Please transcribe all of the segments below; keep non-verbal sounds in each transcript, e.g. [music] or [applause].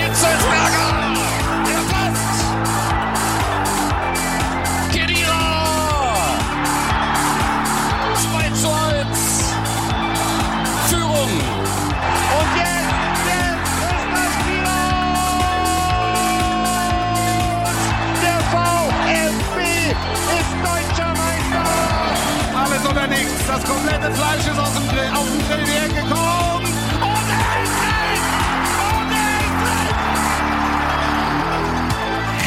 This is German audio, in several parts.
Hitzelsberger! Der passt! Kedira! 2 zu 1! Führung! Und jetzt, jetzt ist das! Der VfB ist deutscher Meister! Alles oder nichts. Das komplette Fleisch ist aus dem Grill, auf den Grill hergekommen.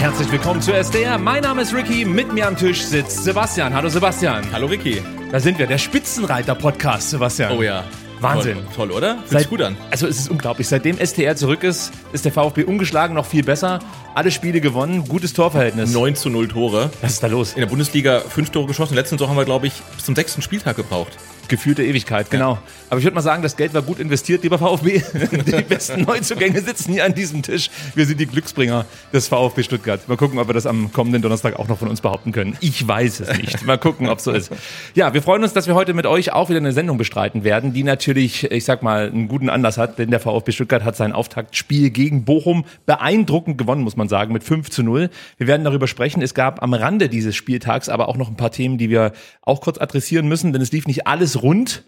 Herzlich willkommen zu SDR. Mein Name ist Ricky. Mit mir am Tisch sitzt Sebastian. Hallo Sebastian. Hallo Ricky. Da sind wir, der Spitzenreiter-Podcast, Sebastian. Oh ja. Wahnsinn. Toll, toll oder? Fühlt Seit, sich gut an. Also es ist unglaublich. Seitdem STR zurück ist, ist der VfB ungeschlagen noch viel besser. Alle Spiele gewonnen, gutes Torverhältnis. 9 zu 0 Tore. Was ist da los? In der Bundesliga fünf Tore geschossen. Letzten Saison haben wir, glaube ich, bis zum sechsten Spieltag gebraucht. Gefühlte Ewigkeit, genau. Aber ich würde mal sagen, das Geld war gut investiert, lieber VfB. [laughs] Die besten Neuzugänge sitzen hier an diesem Tisch. Wir sind die Glücksbringer des VfB Stuttgart. Mal gucken, ob wir das am kommenden Donnerstag auch noch von uns behaupten können. Ich weiß es nicht. Mal gucken, ob so ist. Ja, wir freuen uns, dass wir heute mit euch auch wieder eine Sendung bestreiten werden, die natürlich, ich sag mal, einen guten Anlass hat, denn der VfB Stuttgart hat sein Auftaktspiel gegen Bochum beeindruckend gewonnen, muss man sagen, mit 5 zu 0. Wir werden darüber sprechen. Es gab am Rande dieses Spieltags aber auch noch ein paar Themen, die wir auch kurz adressieren müssen, denn es lief nicht alles rund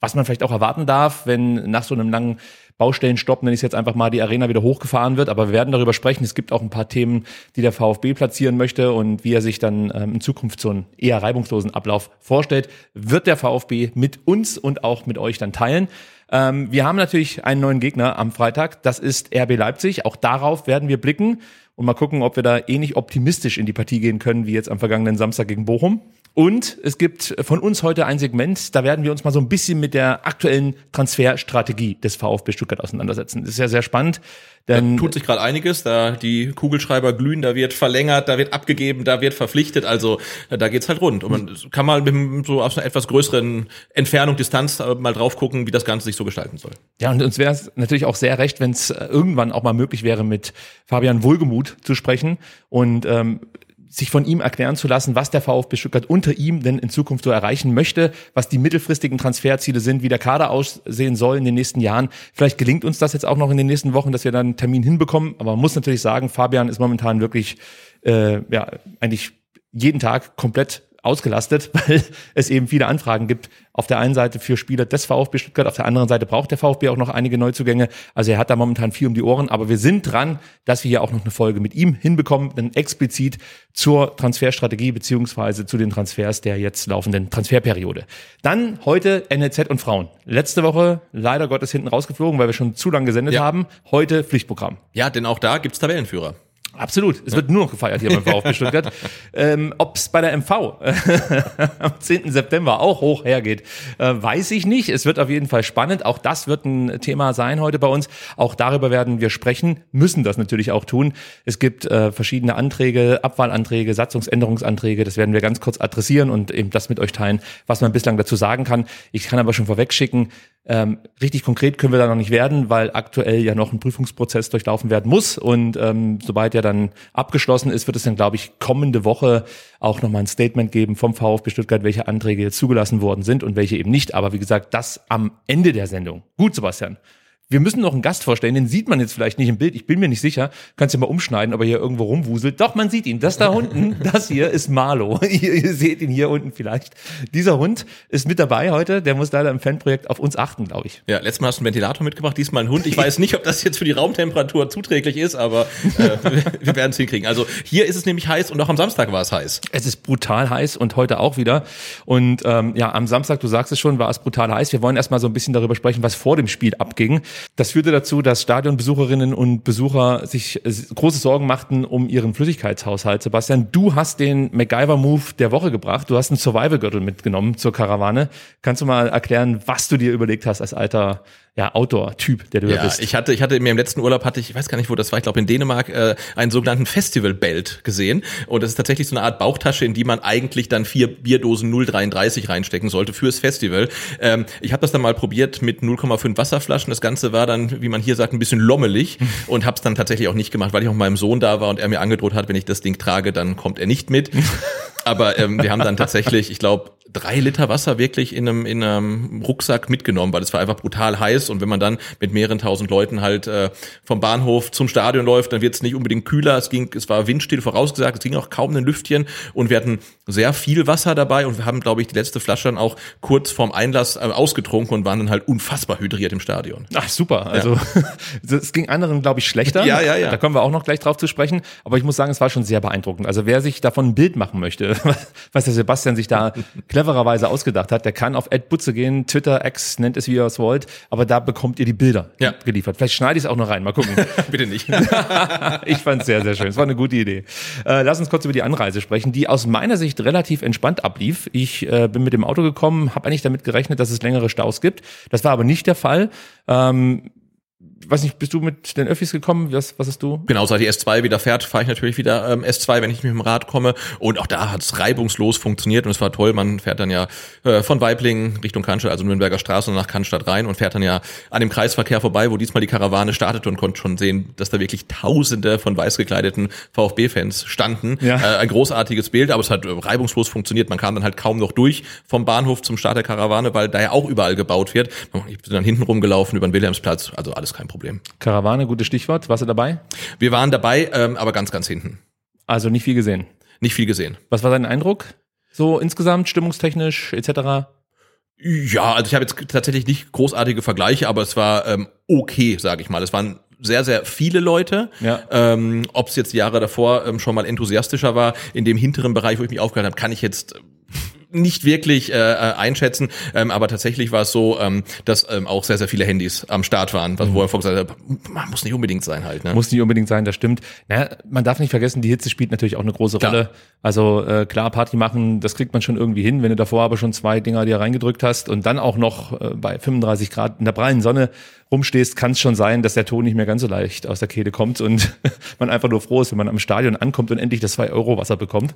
was man vielleicht auch erwarten darf, wenn nach so einem langen Baustellenstopp, nenne ich es jetzt einfach mal, die Arena wieder hochgefahren wird. Aber wir werden darüber sprechen. Es gibt auch ein paar Themen, die der VfB platzieren möchte und wie er sich dann ähm, in Zukunft so einen eher reibungslosen Ablauf vorstellt, wird der VfB mit uns und auch mit euch dann teilen. Ähm, wir haben natürlich einen neuen Gegner am Freitag. Das ist RB Leipzig. Auch darauf werden wir blicken und mal gucken, ob wir da ähnlich optimistisch in die Partie gehen können wie jetzt am vergangenen Samstag gegen Bochum. Und es gibt von uns heute ein Segment, da werden wir uns mal so ein bisschen mit der aktuellen Transferstrategie des VfB Stuttgart auseinandersetzen. Das ist ja sehr spannend. Denn Da tut sich gerade einiges, da die Kugelschreiber glühen, da wird verlängert, da wird abgegeben, da wird verpflichtet, also äh, da geht's halt rund. Und man kann mal mit so aus einer etwas größeren Entfernung, Distanz äh, mal drauf gucken, wie das Ganze sich so gestalten soll. Ja, und uns wäre es natürlich auch sehr recht, wenn es irgendwann auch mal möglich wäre, mit Fabian Wohlgemuth zu sprechen und ähm, sich von ihm erklären zu lassen, was der VfB Stuttgart unter ihm denn in Zukunft so erreichen möchte, was die mittelfristigen Transferziele sind, wie der Kader aussehen soll in den nächsten Jahren. Vielleicht gelingt uns das jetzt auch noch in den nächsten Wochen, dass wir dann einen Termin hinbekommen. Aber man muss natürlich sagen, Fabian ist momentan wirklich, äh, ja, eigentlich jeden Tag komplett ausgelastet, [laughs] weil es eben viele Anfragen gibt. Auf der einen Seite für Spieler des VfB Stuttgart, auf der anderen Seite braucht der VfB auch noch einige Neuzugänge. Also er hat da momentan viel um die Ohren, aber wir sind dran, dass wir hier auch noch eine Folge mit ihm hinbekommen, dann explizit zur Transferstrategie beziehungsweise zu den Transfers der jetzt laufenden Transferperiode. Dann heute NLZ und Frauen. Letzte Woche leider Gottes hinten rausgeflogen, weil wir schon zu lange gesendet Ja. haben. Heute Pflichtprogramm. Ja, denn auch da gibt's Tabellenführer. Absolut. Es wird nur noch gefeiert hier beim [laughs] VfB Stuttgart. Ähm, Ob es bei der MV [laughs] am 10. September auch hoch hergeht, äh, weiß ich nicht. Es wird auf jeden Fall spannend. Auch das wird ein Thema sein heute bei uns. Auch darüber werden wir sprechen, müssen das natürlich auch tun. Es gibt äh, verschiedene Anträge, Abwahlanträge, Satzungsänderungsanträge. Das werden wir ganz kurz adressieren und eben das mit euch teilen, was man bislang dazu sagen kann. Ich kann aber schon vorweg schicken, ähm, richtig konkret können wir da noch nicht werden, weil aktuell ja noch ein Prüfungsprozess durchlaufen werden muss. Und ähm, sobald der dann abgeschlossen ist, wird es dann, glaube ich, kommende Woche auch nochmal ein Statement geben vom VfB Stuttgart, welche Anträge jetzt zugelassen worden sind und welche eben nicht. Aber wie gesagt, das am Ende der Sendung. Gut, Sebastian. Wir müssen noch einen Gast vorstellen, den sieht man jetzt vielleicht nicht im Bild. Ich bin mir nicht sicher. Kannst du mal umschneiden, ob er hier irgendwo rumwuselt. Doch, man sieht ihn. Das da unten, [laughs] das hier ist Marlo. [laughs] Ihr, ihr seht ihn hier unten vielleicht. Dieser Hund ist mit dabei heute. Der muss leider im Fanprojekt auf uns achten, glaube ich. Ja, letztes Mal hast du einen Ventilator mitgebracht, diesmal ein Hund. Ich weiß nicht, ob das jetzt für die Raumtemperatur zuträglich ist, aber äh, wir werden es hinkriegen. Also hier ist es nämlich heiß und auch am Samstag war es heiß. Es ist brutal heiß und heute auch wieder. Und ähm, ja, am Samstag, du sagst es schon, war es brutal heiß. Wir wollen erstmal so ein bisschen darüber sprechen, was vor dem Spiel abging. Das führte dazu, dass Stadionbesucherinnen und Besucher sich äh, große Sorgen machten um ihren Flüssigkeitshaushalt. Sebastian, du hast den MacGyver-Move der Woche gebracht. Du hast einen Survival-Gürtel mitgenommen zur Karawane. Kannst du mal erklären, was du dir überlegt hast als alter ja, Outdoor-Typ, der du ja, Ja, bist. ich hatte, ich hatte mir im letzten Urlaub hatte ich, ich weiß gar nicht, wo das war, ich glaube in Dänemark, äh, einen sogenannten Festival-Belt gesehen. Und das ist tatsächlich so eine Art Bauchtasche, in die man eigentlich dann vier Bierdosen 0,33 reinstecken sollte fürs Festival. Ähm, ich habe das dann mal probiert mit 0,5 Wasserflaschen. Das Ganze war dann, wie man hier sagt, ein bisschen lommelig [laughs] und habe es dann tatsächlich auch nicht gemacht, weil ich auch mit meinem Sohn da war und er mir angedroht hat, wenn ich das Ding trage, dann kommt er nicht mit. [laughs] Aber ähm, wir haben dann tatsächlich, ich glaube, drei Liter Wasser wirklich in einem, in einem Rucksack mitgenommen, weil es war einfach brutal heiß und wenn man dann mit mehreren tausend Leuten halt äh, vom Bahnhof zum Stadion läuft, dann wird es nicht unbedingt kühler. Es ging, es war windstill vorausgesagt, es ging auch kaum ein Lüftchen und wir hatten sehr viel Wasser dabei und wir haben, glaube ich, die letzte Flasche dann auch kurz vorm Einlass äh, ausgetrunken und waren dann halt unfassbar hydriert im Stadion. Ach super, also [laughs] es ging anderen, glaube ich, schlechter. Ja, ja, ja. Da kommen wir auch noch gleich drauf zu sprechen. Aber ich muss sagen, es war schon sehr beeindruckend. Also wer sich davon ein Bild machen möchte, [laughs] was der Sebastian sich da [laughs] clevererweise ausgedacht hat, der kann auf Ed Butze gehen, Twitter, X, nennt es wie ihr es wollt, aber da bekommt ihr die Bilder Ja. geliefert. Vielleicht schneide ich es auch noch rein, mal gucken. [laughs] Bitte nicht. [laughs] ich fand es sehr, sehr schön. Es war eine gute Idee. Äh, lass uns kurz über die Anreise sprechen, die aus meiner Sicht relativ entspannt ablief. Ich äh, bin mit dem Auto gekommen, habe eigentlich damit gerechnet, dass es längere Staus gibt. Das war aber nicht der Fall. Ähm, weiß nicht, bist du mit den Öffis gekommen? Was, was hast du? Genau, seit die S2 wieder fährt, fahre ich natürlich wieder ähm, S2, wenn ich mit dem Rad komme. Und auch da hat es reibungslos funktioniert und es war toll. Man fährt dann ja äh, von Weiblingen Richtung Cannstatt, also Nürnberger Straße und nach Cannstatt rein und fährt dann ja an dem Kreisverkehr vorbei, wo diesmal die Karawane startete und konnte schon sehen, dass da wirklich Tausende von weiß gekleideten VfB-Fans standen. Ja. Äh, ein großartiges Bild, aber es hat äh, reibungslos funktioniert. Man kam dann halt kaum noch durch vom Bahnhof zum Start der Karawane, weil da ja auch überall gebaut wird. Ich bin dann hinten rumgelaufen über den Wilhelmsplatz, also alles kein Problem. Karawane, gutes Stichwort. Warst du dabei? Wir waren dabei, ähm, aber ganz, ganz hinten. Also nicht viel gesehen. Nicht viel gesehen. Was war dein Eindruck? So insgesamt, stimmungstechnisch etc.? Ja, also ich habe jetzt tatsächlich nicht großartige Vergleiche, aber es war ähm, okay, sage ich mal. Es waren sehr, sehr viele Leute. Ja. Ähm, Ob es jetzt Jahre davor ähm, schon mal enthusiastischer war, in dem hinteren Bereich, wo ich mich aufgehalten habe, kann ich jetzt nicht wirklich äh, äh, einschätzen, ähm, aber tatsächlich war es so, ähm, dass ähm, auch sehr, sehr viele Handys am Start waren, was, wo er vorher gesagt hat, man muss nicht unbedingt sein halt. Ne? Muss nicht unbedingt sein, das stimmt. Naja, man darf nicht vergessen, die Hitze spielt natürlich auch eine große Klar. Rolle. Also äh, klar, Party machen, das kriegt man schon irgendwie hin, wenn du davor aber schon zwei Dinger dir reingedrückt hast und dann auch noch äh, bei 35 Grad in der prallen Sonne rumstehst, kann es schon sein, dass der Ton nicht mehr ganz so leicht aus der Kehle kommt und [laughs] man einfach nur froh ist, wenn man am Stadion ankommt und endlich das 2-Euro-Wasser bekommt.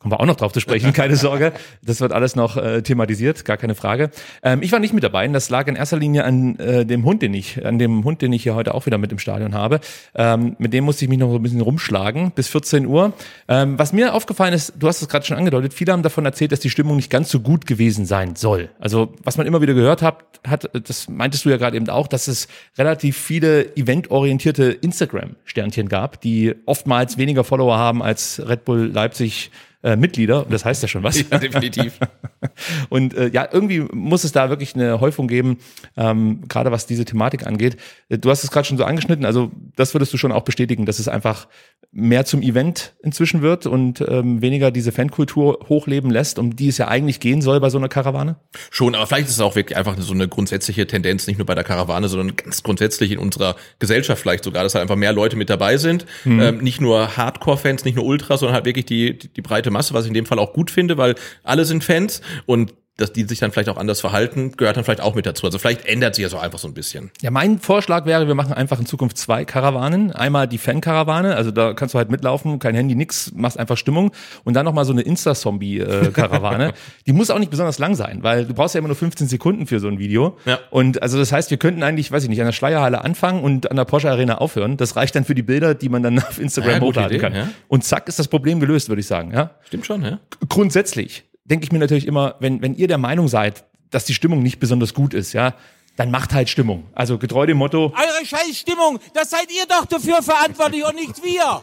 Kommen wir auch noch drauf zu sprechen, [laughs] keine Sorge. Das wird alles noch äh, thematisiert, gar keine Frage. Ähm, ich war nicht mit dabei. und Das lag in erster Linie an äh, dem Hund, den ich, an dem Hund, den ich hier heute auch wieder mit im Stadion habe. Ähm, mit dem musste ich mich noch so ein bisschen rumschlagen bis 14 Uhr. Ähm, was mir aufgefallen ist, du hast es gerade schon angedeutet, viele haben davon erzählt, dass die Stimmung nicht ganz so gut gewesen sein soll. Also was man immer wieder gehört hat, hat das meintest du ja gerade eben auch, dass es relativ viele eventorientierte Instagram-Sternchen gab, die oftmals weniger Follower haben als Red Bull Leipzig äh, Mitglieder. Das heißt ja schon was. Ja, definitiv. [laughs] Und äh, ja, irgendwie muss es da wirklich eine Häufung geben, ähm, gerade was diese Thematik angeht. Äh, Du hast es gerade schon so angeschnitten, also das würdest du schon auch bestätigen, dass es einfach mehr zum Event inzwischen wird und ähm, weniger diese Fankultur hochleben lässt, um die es ja eigentlich gehen soll bei so einer Karawane? Schon, aber vielleicht ist es auch wirklich einfach so eine grundsätzliche Tendenz, nicht nur bei der Karawane, sondern ganz grundsätzlich in unserer Gesellschaft vielleicht sogar, dass halt einfach mehr Leute mit dabei sind. Ähm, nicht nur Hardcore-Fans, nicht nur Ultras, sondern halt wirklich die, die, die breite Masse, was ich in dem Fall auch gut finde, weil alle sind Fans und dass die sich dann vielleicht auch anders verhalten, gehört dann vielleicht auch mit dazu. Also vielleicht ändert sich das auch einfach so ein bisschen. Ja, mein Vorschlag wäre, wir machen einfach in Zukunft zwei Karawanen. Einmal die Fan-Karawane, also da kannst du halt mitlaufen, kein Handy, nix, machst einfach Stimmung. Und dann nochmal so eine Insta-Zombie-Karawane. [laughs] die muss auch nicht besonders lang sein, weil du brauchst ja immer nur 15 Sekunden für so ein Video. Ja. Und also das heißt, wir könnten eigentlich, weiß ich nicht, an der Schleierhalle anfangen und an der Porsche Arena aufhören. Das reicht dann für die Bilder, die man dann auf Instagram Ja, hochladen kann. ja. Und zack, ist das Problem gelöst, würde ich sagen. Ja? Stimmt schon, ja? grundsätzlich denke ich mir natürlich immer, wenn, wenn ihr der Meinung seid, dass die Stimmung nicht besonders gut ist, ja, dann macht halt Stimmung. Also getreu dem Motto, Eure scheiß Stimmung, das seid ihr doch dafür verantwortlich und nicht wir.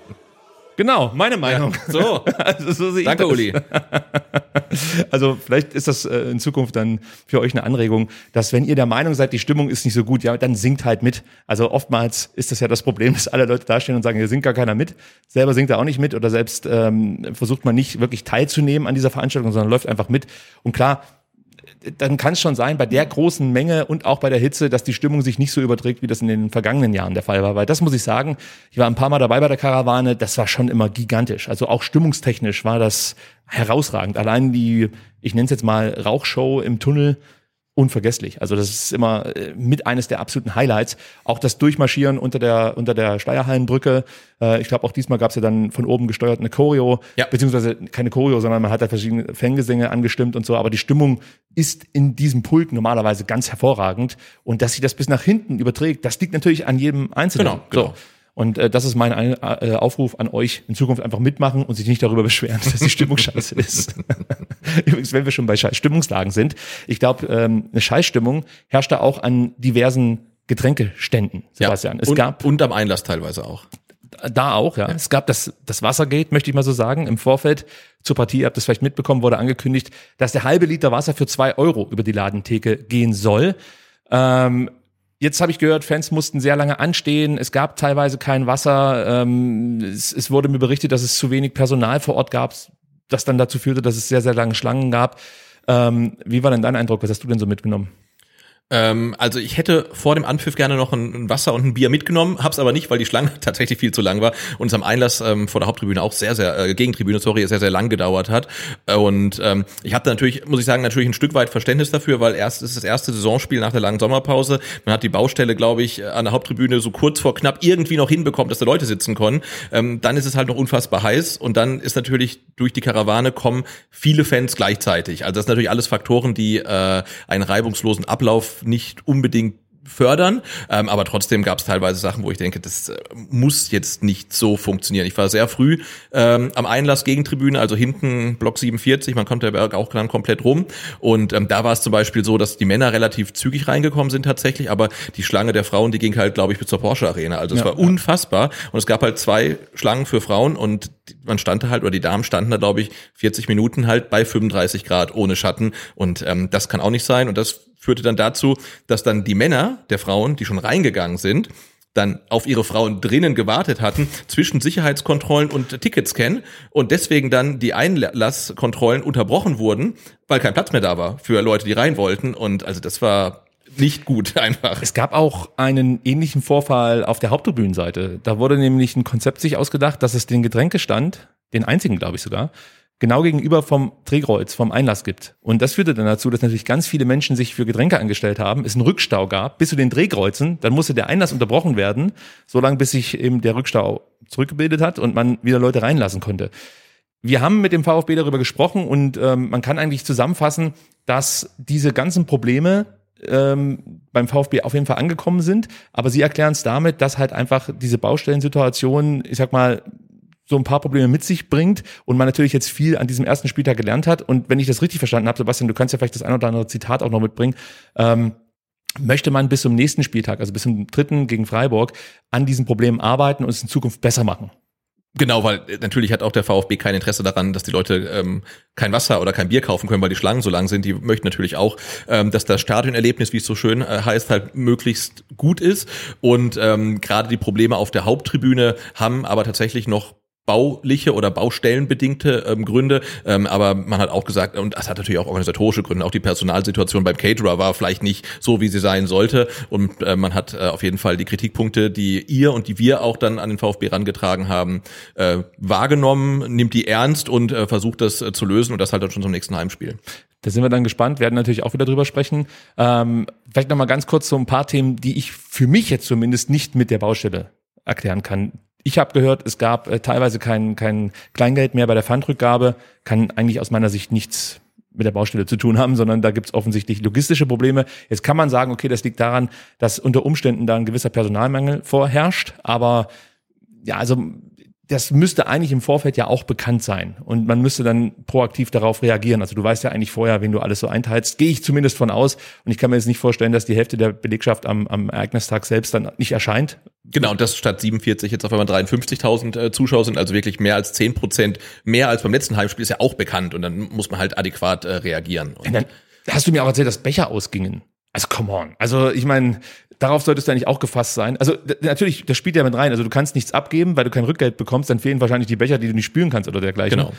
Genau, meine Meinung. So. [laughs] Also so sehe ich Danke, das. Uli. [laughs] Also vielleicht ist das äh, in Zukunft dann für euch eine Anregung, dass wenn ihr der Meinung seid, die Stimmung ist nicht so gut, ja, dann singt halt mit. Also oftmals ist das ja das Problem, [laughs] dass alle Leute dastehen und sagen, hier singt gar keiner mit. Selber singt er auch nicht mit oder selbst ähm, versucht man nicht wirklich teilzunehmen an dieser Veranstaltung, sondern läuft einfach mit. Und klar, dann kann es schon sein, bei der großen Menge und auch bei der Hitze, dass die Stimmung sich nicht so überträgt, wie das in den vergangenen Jahren der Fall war. Weil das muss ich sagen, ich war ein paar Mal dabei bei der Karawane, das war schon immer gigantisch. Also auch stimmungstechnisch war das herausragend. Allein die, ich nenne es jetzt mal Rauchshow im Tunnel, unvergesslich. Also das ist immer äh, mit eines der absoluten Highlights. Auch das Durchmarschieren unter der unter der Steierhallenbrücke. Äh, ich glaube auch diesmal gab es ja dann von oben gesteuert eine Choreo, Ja. beziehungsweise keine Choreo, sondern man hat da verschiedene Fangesänge angestimmt und so. Aber die Stimmung ist in diesem Pulk normalerweise ganz hervorragend und dass sich das bis nach hinten überträgt, das liegt natürlich an jedem Einzelnen. Genau, genau. So. Und äh, das ist mein Ein äh, Aufruf an euch, in Zukunft einfach mitmachen und sich nicht darüber beschweren, [laughs] dass die Stimmung scheiße ist. [laughs] Übrigens, wenn wir schon bei Scheiß Stimmungslagen sind, ich glaube, ähm, eine Scheißstimmung herrscht da auch an diversen Getränkeständen, Sebastian. Es und, gab und am Einlass teilweise auch. da auch, ja. Es gab das, das Wassergate, möchte ich mal so sagen, im Vorfeld zur Partie, ihr habt das vielleicht mitbekommen, wurde angekündigt, dass der halbe Liter Wasser für zwei Euro über die Ladentheke gehen soll. Ähm, Jetzt habe ich gehört, Fans mussten sehr lange anstehen. Es gab teilweise kein Wasser. Ähm, es, es wurde mir berichtet, dass es zu wenig Personal vor Ort gab, das dann dazu führte, dass es sehr, sehr lange Schlangen gab. Ähm, wie war denn dein Eindruck? Was hast du denn so mitgenommen? Ähm, also ich hätte vor dem Anpfiff gerne noch ein, ein Wasser und ein Bier mitgenommen, hab's aber nicht, weil die Schlange [laughs] tatsächlich viel zu lang war und es am Einlass ähm, vor der Haupttribüne auch sehr, sehr, äh, Gegentribüne, sorry, sehr, sehr lang gedauert hat. Und ähm, ich da natürlich, muss ich sagen, natürlich ein Stück weit Verständnis dafür, weil erst ist das erste Saisonspiel nach der langen Sommerpause. Man hat die Baustelle, glaube ich, an der Haupttribüne so kurz vor knapp irgendwie noch hinbekommen, dass da Leute sitzen konnten. Ähm, dann ist es halt noch unfassbar heiß und dann ist natürlich durch die Karawane kommen viele Fans gleichzeitig. Also das sind natürlich alles Faktoren, die äh, einen reibungslosen Ablauf nicht unbedingt fördern, ähm, aber trotzdem gab es teilweise Sachen, wo ich denke, das äh, muss jetzt nicht so funktionieren. Ich war sehr früh ähm, am Einlass Gegentribüne, also hinten Block 47, man kommt der Berg auch dann komplett rum. Und ähm, da war es zum Beispiel so, dass die Männer relativ zügig reingekommen sind tatsächlich, aber die Schlange der Frauen, die ging halt, glaube ich, bis zur Porsche Arena. Also es Ja, war unfassbar. Und es gab halt zwei Schlangen für Frauen und man stand da halt, oder die Damen standen da, glaube ich, 40 Minuten halt bei 35 Grad ohne Schatten. Und ähm, das kann auch nicht sein. Und das führte dann dazu, dass dann die Männer der Frauen, die schon reingegangen sind, dann auf ihre Frauen drinnen gewartet hatten, zwischen Sicherheitskontrollen und Ticketscan und deswegen dann die Einlasskontrollen unterbrochen wurden, weil kein Platz mehr da war für Leute, die rein wollten und also das war nicht gut [laughs] einfach. Es gab auch einen ähnlichen Vorfall auf der Haupttribünenseite. Da wurde nämlich ein Konzept sich ausgedacht, dass es den Getränkestand, den einzigen glaube ich sogar, genau gegenüber vom Drehkreuz, vom Einlass gibt. Und das führte dann dazu, dass natürlich ganz viele Menschen sich für Getränke angestellt haben, es einen Rückstau gab bis zu den Drehkreuzen, dann musste der Einlass unterbrochen werden, solange bis sich eben der Rückstau zurückgebildet hat und man wieder Leute reinlassen konnte. Wir haben mit dem VfB darüber gesprochen und ähm, man kann eigentlich zusammenfassen, dass diese ganzen Probleme ähm, beim VfB auf jeden Fall angekommen sind, aber sie erklären es damit, dass halt einfach diese Baustellensituation, ich sag mal, so ein paar Probleme mit sich bringt und man natürlich jetzt viel an diesem ersten Spieltag gelernt hat. Und wenn ich das richtig verstanden habe, Sebastian, du kannst ja vielleicht das ein oder andere Zitat auch noch mitbringen, ähm, möchte man bis zum nächsten Spieltag, also bis zum dritten gegen Freiburg, an diesen Problemen arbeiten und es in Zukunft besser machen. Genau, weil äh, natürlich hat auch der VfB kein Interesse daran, dass die Leute ähm, kein Wasser oder kein Bier kaufen können, weil die Schlangen so lang sind. Die möchten natürlich auch, ähm, dass das Stadionerlebnis, wie es so schön äh, heißt, halt möglichst gut ist. Und ähm, gerade die Probleme auf der Haupttribüne haben aber tatsächlich noch bauliche oder baustellenbedingte ähm, Gründe, ähm, aber man hat auch gesagt, und das hat natürlich auch organisatorische Gründe, auch die Personalsituation beim Caterer war vielleicht nicht so, wie sie sein sollte und äh, man hat äh, auf jeden Fall die Kritikpunkte, die ihr und die wir auch dann an den VfB rangetragen haben, äh, wahrgenommen, nimmt die ernst und äh, versucht das äh, zu lösen und das halt dann schon zum nächsten Heimspiel. Da sind wir dann gespannt, werden natürlich auch wieder drüber sprechen. Ähm, vielleicht noch mal ganz kurz so ein paar Themen, die ich für mich jetzt zumindest nicht mit der Baustelle erklären kann. Ich habe gehört, es gab äh, teilweise kein, kein Kleingeld mehr bei der Pfandrückgabe. Kann eigentlich aus meiner Sicht nichts mit der Baustelle zu tun haben, sondern da gibt es offensichtlich logistische Probleme. Jetzt kann man sagen, okay, das liegt daran, dass unter Umständen da ein gewisser Personalmangel vorherrscht, aber ja, also das müsste eigentlich im Vorfeld ja auch bekannt sein und man müsste dann proaktiv darauf reagieren. Also du weißt ja eigentlich vorher, wen du alles so einteilst. Gehe ich zumindest von aus und ich kann mir jetzt nicht vorstellen, dass die Hälfte der Belegschaft am, am Ereignistag selbst dann nicht erscheint. Genau, und das statt 47 jetzt auf einmal 53.000 äh, Zuschauer sind, also wirklich mehr als 10 Prozent mehr als beim letzten Heimspiel, ist ja auch bekannt und dann muss man halt adäquat äh, reagieren. Und Und dann hast du mir auch erzählt, dass Becher ausgingen. Also come on. Also ich meine, darauf solltest du eigentlich auch gefasst sein. Also natürlich, das spielt ja mit rein. Also du kannst nichts abgeben, weil du kein Rückgeld bekommst, dann fehlen wahrscheinlich die Becher, die du nicht spülen kannst oder dergleichen. Genau.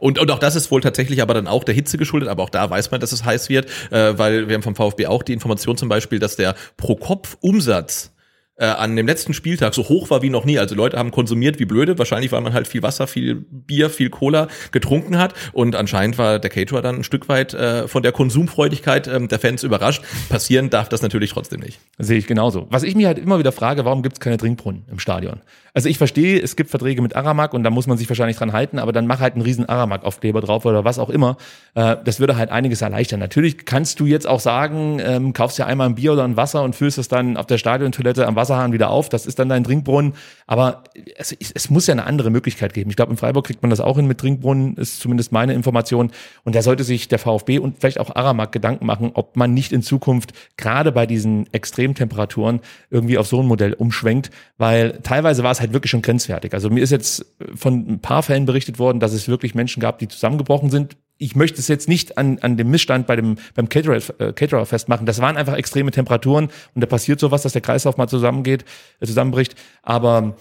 Und, und auch das ist wohl tatsächlich aber dann auch der Hitze geschuldet, aber auch da weiß man, dass es heiß wird, äh, weil wir haben vom VfB auch die Information zum Beispiel, dass der Pro-Kopf-Umsatz äh, an dem letzten Spieltag so hoch war wie noch nie. Also Leute haben konsumiert wie blöde. Wahrscheinlich, weil man halt viel Wasser, viel Bier, viel Cola getrunken hat. Und anscheinend war der Caterer dann ein Stück weit äh, von der Konsumfreudigkeit ähm, der Fans überrascht. Passieren darf das natürlich trotzdem nicht. Sehe ich genauso. Was ich mir halt immer wieder frage, warum gibt es keine Trinkbrunnen im Stadion? Also ich verstehe, es gibt Verträge mit Aramak und da muss man sich wahrscheinlich dran halten, aber dann mach halt einen riesen Aramak-Aufkleber drauf oder was auch immer. Äh, das würde halt einiges erleichtern. Natürlich kannst du jetzt auch sagen, ähm, kaufst ja einmal ein Bier oder ein Wasser und füllst es dann auf der Stadiontoilette am Wasserhahn wieder auf. Das ist dann dein Trinkbrunnen. Aber es, es muss ja eine andere Möglichkeit geben. Ich glaube, in Freiburg kriegt man das auch hin mit Trinkbrunnen, ist zumindest meine Information. Und da sollte sich der VfB und vielleicht auch Aramak Gedanken machen, ob man nicht in Zukunft gerade bei diesen Extremtemperaturen irgendwie auf so ein Modell umschwenkt, weil teilweise war es halt wirklich schon grenzwertig. Also mir ist jetzt von ein paar Fällen berichtet worden, dass es wirklich Menschen gab, die zusammengebrochen sind. Ich möchte es jetzt nicht an, an dem Missstand bei dem, beim Caterer, äh, Caterer festmachen. Das waren einfach extreme Temperaturen und da passiert sowas, dass der Kreislauf mal zusammengeht, äh, zusammenbricht. Aber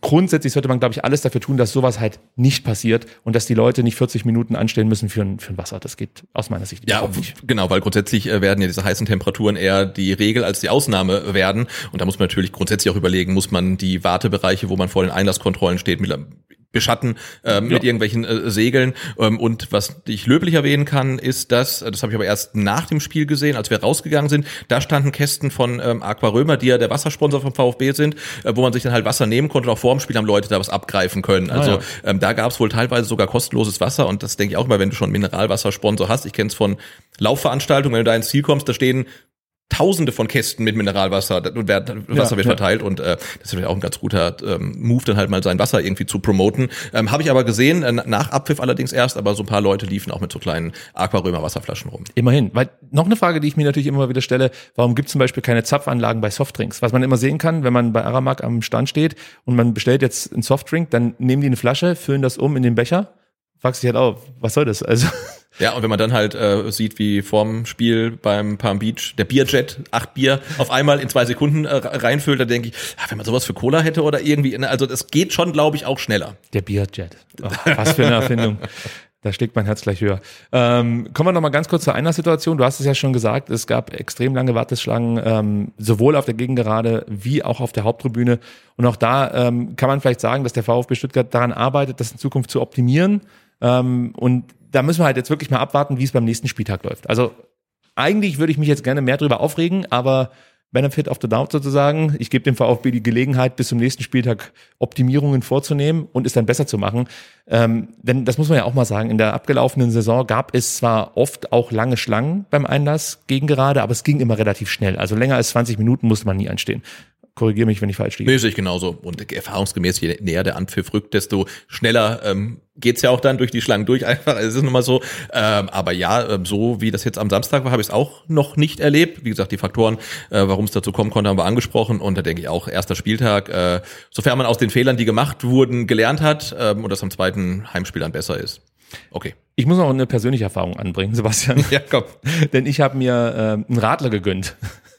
grundsätzlich sollte man, glaube ich, alles dafür tun, dass sowas halt nicht passiert und dass die Leute nicht 40 Minuten anstellen müssen für ein, für ein Wasser. Das geht aus meiner Sicht ja, nicht. Genau, weil grundsätzlich äh, werden ja diese heißen Temperaturen eher die Regel als die Ausnahme werden. Und da muss man natürlich grundsätzlich auch überlegen, muss man die Wartebereiche, wo man vor den Einlasskontrollen steht, mit beschatten äh, mit ja. irgendwelchen äh, Segeln. Ähm, und was ich löblich erwähnen kann, ist, dass, äh, das habe ich aber erst nach dem Spiel gesehen, als wir rausgegangen sind, da standen Kästen von ähm, Aqua Römer, die ja der Wassersponsor vom VfB sind, äh, wo man sich dann halt Wasser nehmen konnte und auch vor dem Spiel haben Leute da was abgreifen können. Also ah, ja. ähm, da gab es wohl teilweise sogar kostenloses Wasser und das denke ich auch immer, wenn du schon Mineralwassersponsor hast. Ich kenne es von Laufveranstaltungen, wenn du da ins Ziel kommst, da stehen Tausende von Kästen mit Mineralwasser und Wasser ja, wird verteilt und äh, das ist natürlich auch ein ganz guter ähm, Move, dann halt mal sein Wasser irgendwie zu promoten. Ähm, Habe ich aber gesehen, äh, nach Abpfiff allerdings erst, aber so ein paar Leute liefen auch mit so kleinen Aquarömer Wasserflaschen rum. Immerhin, weil noch eine Frage, die ich mir natürlich immer wieder stelle, warum gibt es zum Beispiel keine Zapfanlagen bei Softdrinks? Was man immer sehen kann, wenn man bei Aramak am Stand steht und man bestellt jetzt einen Softdrink, dann nehmen die eine Flasche, füllen das um in den Becher, fragst dich halt auch, was soll das? Also [laughs] ja, und wenn man dann halt äh, sieht, wie vorm Spiel beim Palm Beach der Bierjet acht Bier auf einmal in zwei Sekunden äh, reinfüllt, dann denke ich, ach, wenn man sowas für Cola hätte oder irgendwie, ne, also das geht schon, glaube ich, auch schneller. Der Bierjet. Oh, was für eine Erfindung. Da schlägt mein Herz gleich höher. Ähm, kommen wir noch mal ganz kurz zur einer Situation. Du hast es ja schon gesagt, es gab extrem lange Warteschlangen, ähm, sowohl auf der Gegengerade wie auch auf der Haupttribüne. Und auch da ähm, kann man vielleicht sagen, dass der VfB Stuttgart daran arbeitet, das in Zukunft zu optimieren. Ähm, und da müssen wir halt jetzt wirklich mal abwarten, wie es beim nächsten Spieltag läuft. Also eigentlich würde ich mich jetzt gerne mehr darüber aufregen, aber Benefit of the Doubt sozusagen. Ich gebe dem VfB die Gelegenheit, bis zum nächsten Spieltag Optimierungen vorzunehmen und es dann besser zu machen. Ähm, denn das muss man ja auch mal sagen, in der abgelaufenen Saison gab es zwar oft auch lange Schlangen beim Einlass gegen gerade, aber es ging immer relativ schnell. Also länger als 20 Minuten musste man nie anstehen. Korrigiere mich, wenn ich falsch liege. Nee, sehe ich genauso. Und erfahrungsgemäß, je näher der Anpfiff rückt, desto schneller ähm, geht's ja auch dann durch die Schlangen durch einfach. Es ist nun mal so. Ähm, aber ja, ähm, so wie das jetzt am Samstag war, habe ich es auch noch nicht erlebt. Wie gesagt, die Faktoren, äh, warum es dazu kommen konnte, haben wir angesprochen. Und da denke ich auch, erster Spieltag, äh, sofern man aus den Fehlern, die gemacht wurden, gelernt hat ähm, und das am zweiten Heimspiel dann besser ist. Okay. Ich muss noch eine persönliche Erfahrung anbringen, [laughs] Sebastian. Ja, komm. Denn ich habe mir äh, einen Radler gegönnt.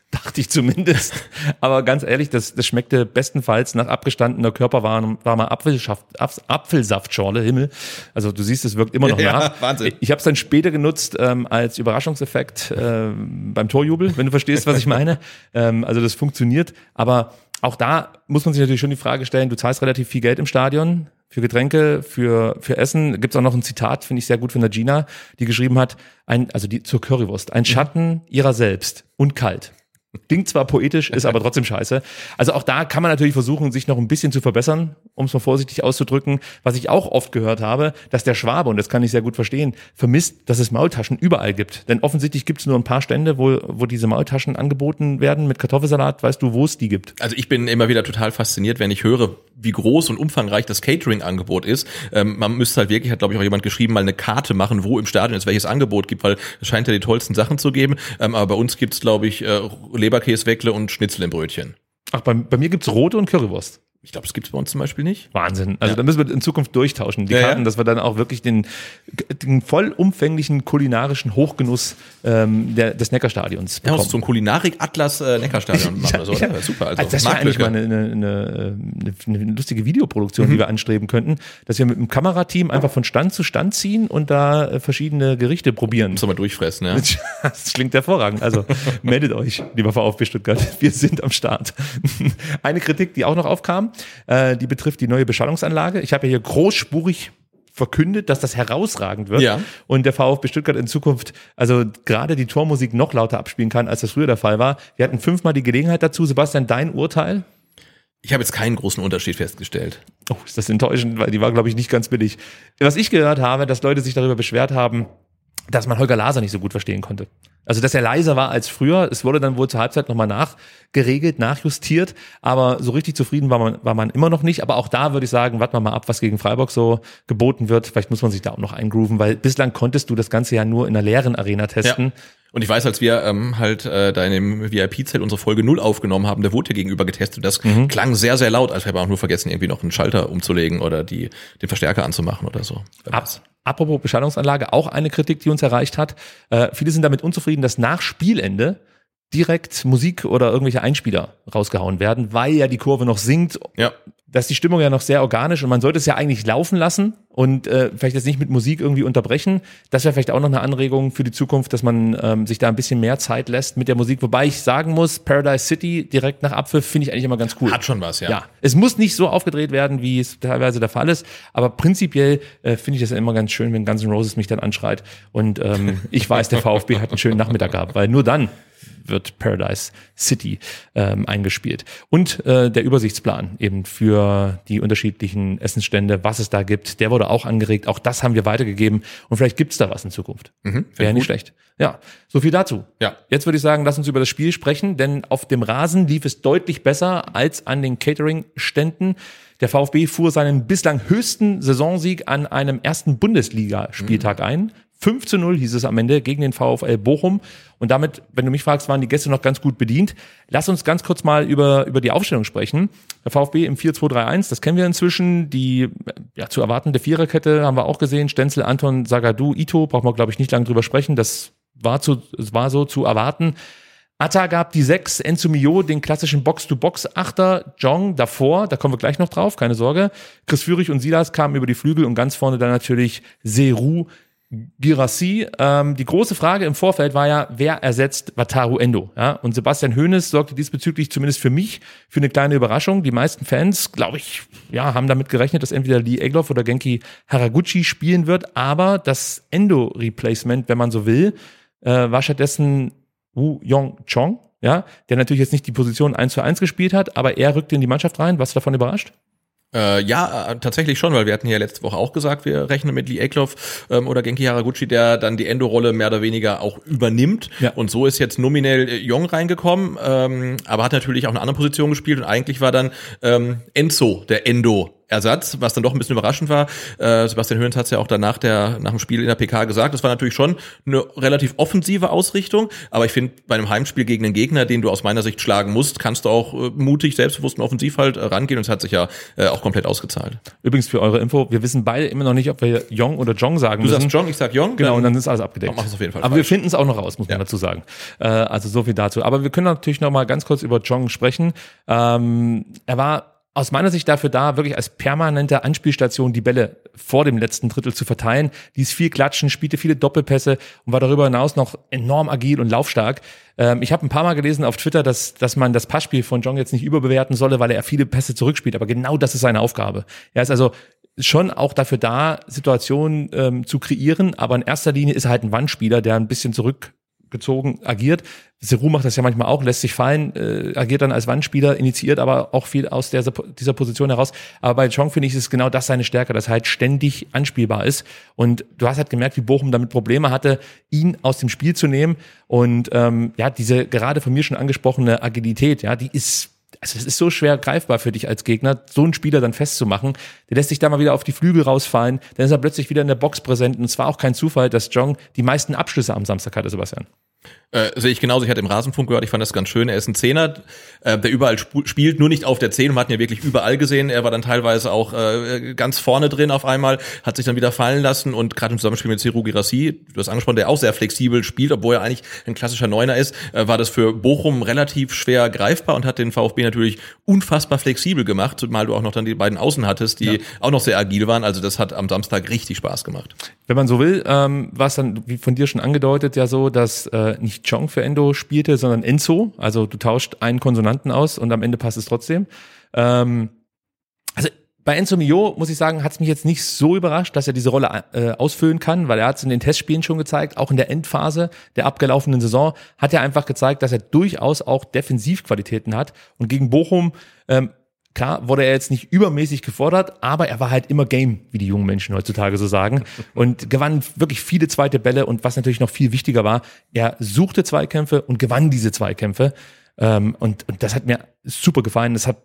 [laughs] Dachte ich zumindest. Aber ganz ehrlich, das, das schmeckte bestenfalls nach abgestandener körperwarmer Apfelsaft, Apfelsaftschorle, Himmel. Also du siehst, es wirkt immer noch ja, nach. [laughs] Wahnsinn. Ich habe es dann später genutzt ähm, als Überraschungseffekt äh, beim Torjubel, wenn du verstehst, was ich meine. ähm, also das funktioniert. Aber auch da muss man sich natürlich schon die Frage stellen, du zahlst relativ viel Geld im Stadion für Getränke, für, für Essen. Gibt es auch noch ein Zitat, finde ich sehr gut von der Gina, die geschrieben hat, ein, also die zur Currywurst, ein Schatten ihrer selbst und kalt. Klingt zwar poetisch, ist aber trotzdem scheiße. Also auch da kann man natürlich versuchen, sich noch ein bisschen zu verbessern, um es mal vorsichtig auszudrücken. Was ich auch oft gehört habe, dass der Schwabe, und das kann ich sehr gut verstehen, vermisst, dass es Maultaschen überall gibt. Denn offensichtlich gibt es nur ein paar Stände, wo, wo diese Maultaschen angeboten werden mit Kartoffelsalat. Weißt du, wo es die gibt? Also ich bin immer wieder total fasziniert, wenn ich höre, wie groß und umfangreich das Catering-Angebot ist. Ähm, man müsste halt wirklich, hat glaube ich auch jemand geschrieben, mal eine Karte machen, wo im Stadion es welches Angebot gibt, weil es scheint ja die tollsten Sachen zu geben. Ähm, aber bei uns gibt's glaube ich, äh, Leberkäse, Weckle und Schnitzel im Brötchen. Ach, bei, bei mir gibt's rote und Currywurst. Ich glaube, das gibt's bei uns zum Beispiel nicht. Wahnsinn. Also Ja. da müssen wir in Zukunft durchtauschen, die Ja, ja. Karten, dass wir dann auch wirklich den, den vollumfänglichen kulinarischen Hochgenuss ähm, der, des Neckarstadions Ja, bekommen. muss so ein Kulinarik-Atlas äh, Neckarstadion [laughs] machen oder so. Ja? Super. Also, Also das wäre eigentlich mal eine, eine, eine, eine lustige Videoproduktion, Mhm. die wir anstreben könnten, dass wir mit einem Kamerateam einfach von Stand zu Stand ziehen und da äh, verschiedene Gerichte probieren. Muss man mal durchfressen, ja. [laughs] Das klingt hervorragend. Also [laughs] meldet euch, lieber VfB Stuttgart. Wir sind am Start. Eine Kritik, die auch noch aufkam, äh, die betrifft die neue Beschallungsanlage. Ich habe ja hier großspurig verkündet, dass das herausragend wird Ja. und der VfB Stuttgart in Zukunft also gerade die Tormusik noch lauter abspielen kann, als das früher der Fall war. Wir hatten fünfmal die Gelegenheit dazu. Sebastian, dein Urteil? Ich habe jetzt keinen großen Unterschied festgestellt. Oh, ist das enttäuschend, weil die war, glaube ich, nicht ganz billig. Was ich gehört habe, dass Leute sich darüber beschwert haben, dass man Holger Laser nicht so gut verstehen konnte. Also, dass er leiser war als früher. Es wurde dann wohl zur Halbzeit nochmal nachgeregelt, nachjustiert. Aber so richtig zufrieden war man, war man immer noch nicht. Aber auch da würde ich sagen, warten wir mal ab, was gegen Freiburg so geboten wird. Vielleicht muss man sich da auch noch eingrooven, weil bislang konntest du das Ganze ja nur in einer leeren Arena testen. Und ich weiß, als wir ähm, halt äh, da in dem VIP-Zelt unsere Folge 0 aufgenommen haben, der wurde gegenüber getestet. Das Mhm. klang sehr, sehr laut, als wir aber auch nur vergessen, irgendwie noch einen Schalter umzulegen oder die, den Verstärker anzumachen oder so. Ab, apropos Beschallungsanlage, auch eine Kritik, die uns erreicht hat. Äh, viele sind damit unzufrieden, dass nach Spielende direkt Musik oder irgendwelche Einspieler rausgehauen werden, weil ja die Kurve noch sinkt. Ja. Da ist die Stimmung ja noch sehr organisch und man sollte es ja eigentlich laufen lassen und äh, vielleicht jetzt nicht mit Musik irgendwie unterbrechen. Das wäre vielleicht auch noch eine Anregung für die Zukunft, dass man ähm, sich da ein bisschen mehr Zeit lässt mit der Musik. Wobei ich sagen muss, Paradise City direkt nach Abpfiff finde ich eigentlich immer ganz cool. Hat schon was, ja. Ja, es muss nicht so aufgedreht werden, wie es teilweise der Fall ist, aber prinzipiell äh, finde ich das immer ganz schön, wenn Guns N' Roses mich dann anschreit und ähm, ich weiß, der VfB hat einen schönen Nachmittag gehabt, weil nur dann wird Paradise City ähm, eingespielt. Und äh, der Übersichtsplan eben für die unterschiedlichen Essensstände, was es da gibt, der wurde auch angeregt. Auch das haben wir weitergegeben und vielleicht gibt's da was in Zukunft. Wäre nicht schlecht. Ja, so viel dazu. Ja. Jetzt würde ich sagen, lass uns über das Spiel sprechen, denn auf dem Rasen lief es deutlich besser als an den Catering-Ständen. Der VfB fuhr seinen bislang höchsten Saisonsieg an einem ersten Bundesliga-Spieltag ein. 5 zu 0 hieß es am Ende gegen den VfL Bochum. Und damit, wenn du mich fragst, waren die Gäste noch ganz gut bedient. Lass uns ganz kurz mal über, über die Aufstellung sprechen. Der VfB im 4-2-3-1, das kennen wir inzwischen. Die ja, zu erwartende Viererkette haben wir auch gesehen. Stenzel, Anton, Sagadu, Ito, brauchen wir, glaube ich, nicht lange drüber sprechen. Das war, zu, es war so zu erwarten. Atta gab die sechs, Enzo Mio den klassischen Box-to-Box-Achter, Jong davor, da kommen wir gleich noch drauf, keine Sorge. Chris Führig und Silas kamen über die Flügel und ganz vorne dann natürlich Seru Girassi. Ähm, die große Frage im Vorfeld war ja, wer ersetzt Wataru Endo? Ja? Und Sebastian Hoeneß sorgte diesbezüglich zumindest für mich für eine kleine Überraschung. Die meisten Fans, glaube ich, ja, haben damit gerechnet, dass entweder Lee Egloff oder Genki Haraguchi spielen wird. Aber das Endo-Replacement, wenn man so will, äh, war stattdessen Wu Yong Chong, ja, der natürlich jetzt nicht die Position 1 zu 1 gespielt hat, aber er rückte in die Mannschaft rein. Du davon überrascht? Äh, ja, äh, tatsächlich schon, weil wir hatten ja letzte Woche auch gesagt, wir rechnen mit Lee Ekloff ähm, oder Genki Haraguchi, der dann die Endo-Rolle mehr oder weniger auch übernimmt. Ja. Und so ist jetzt nominell äh, Jong reingekommen, ähm, aber hat natürlich auch eine andere Position gespielt und eigentlich war dann ähm, Enzo der Endo. Ersatz, was dann doch ein bisschen überraschend war. Äh, Sebastian Höhns hat es ja auch danach der nach dem Spiel in der PK gesagt. Das war natürlich schon eine relativ offensive Ausrichtung, aber ich finde bei einem Heimspiel gegen einen Gegner, den du aus meiner Sicht schlagen musst, kannst du auch äh, mutig, selbstbewusst und offensiv halt äh, rangehen und es hat sich ja äh, auch komplett ausgezahlt. Übrigens für eure Info, wir wissen beide immer noch nicht, ob wir Jong oder Jong sagen Du müssen. sagst Jong, ich sag Jong. Genau, und dann ist alles abgedeckt. Mach es auf jeden Fall Aber wir falsch. finden es auch noch raus, muss man Ja. dazu sagen. Äh, also so viel dazu. Aber wir können natürlich noch mal ganz kurz über Jong sprechen. Ähm, er war aus meiner Sicht dafür da, wirklich als permanente Anspielstation die Bälle vor dem letzten Drittel zu verteilen. Ließ viel klatschen, spielte viele Doppelpässe und war darüber hinaus noch enorm agil und laufstark. Ähm, ich habe ein paar Mal gelesen auf Twitter, dass, dass man das Passspiel von Jong jetzt nicht überbewerten solle, weil er viele Pässe zurückspielt. Aber genau das ist seine Aufgabe. Er ist also schon auch dafür da, Situationen ähm, zu kreieren, aber in erster Linie ist er halt ein Wandspieler, der ein bisschen zurückgezogen agiert. Seru macht das ja manchmal auch, lässt sich fallen, äh, agiert dann als Wandspieler, initiiert aber auch viel aus der, dieser Position heraus. Aber bei Chong finde ich, ist genau das seine Stärke, dass er halt ständig anspielbar ist. Und du hast halt gemerkt, wie Bochum damit Probleme hatte, ihn aus dem Spiel zu nehmen. Und ähm, ja, diese gerade von mir schon angesprochene Agilität, ja, die ist also es ist so schwer greifbar für dich als Gegner, so einen Spieler dann festzumachen. Der lässt sich da mal wieder auf die Flügel rausfallen, dann ist er plötzlich wieder in der Box präsent. Und es war auch kein Zufall, dass Jong die meisten Abschlüsse am Samstag hatte, Sebastian. Äh, sehe ich genauso. Ich hatte im Rasenfunk gehört, ich fand das ganz schön. Er ist ein Zehner, äh, der überall sp spielt, nur nicht auf der Zehn. Man hat ja wirklich überall gesehen. Er war dann teilweise auch äh, ganz vorne drin auf einmal, hat sich dann wieder fallen lassen und gerade im Zusammenspiel mit Seru Girassi, du hast angesprochen, der auch sehr flexibel spielt, obwohl er eigentlich ein klassischer Neuner ist, äh, war das für Bochum relativ schwer greifbar und hat den VfB natürlich unfassbar flexibel gemacht, zumal du auch noch dann die beiden Außen hattest, die ja. auch noch sehr agil waren. Also das hat am Samstag richtig Spaß gemacht. Wenn man so will, ähm, war es dann, wie von dir schon angedeutet, ja so, dass äh, nicht Chong für Endo spielte, sondern Enzo. Also du tauscht einen Konsonanten aus und am Ende passt es trotzdem. Ähm, also bei Enzo Mio, muss ich sagen, hat es mich jetzt nicht so überrascht, dass er diese Rolle äh, ausfüllen kann, weil er hat es in den Testspielen schon gezeigt, auch in der Endphase der abgelaufenen Saison hat er einfach gezeigt, dass er durchaus auch Defensivqualitäten hat. Und gegen Bochum ähm, Klar wurde er jetzt nicht übermäßig gefordert, aber er war halt immer Game, wie die jungen Menschen heutzutage so sagen. Und gewann wirklich viele zweite Bälle und was natürlich noch viel wichtiger war, er suchte Zweikämpfe und gewann diese Zweikämpfe. Ähm, und, und das hat mir super gefallen. Das hat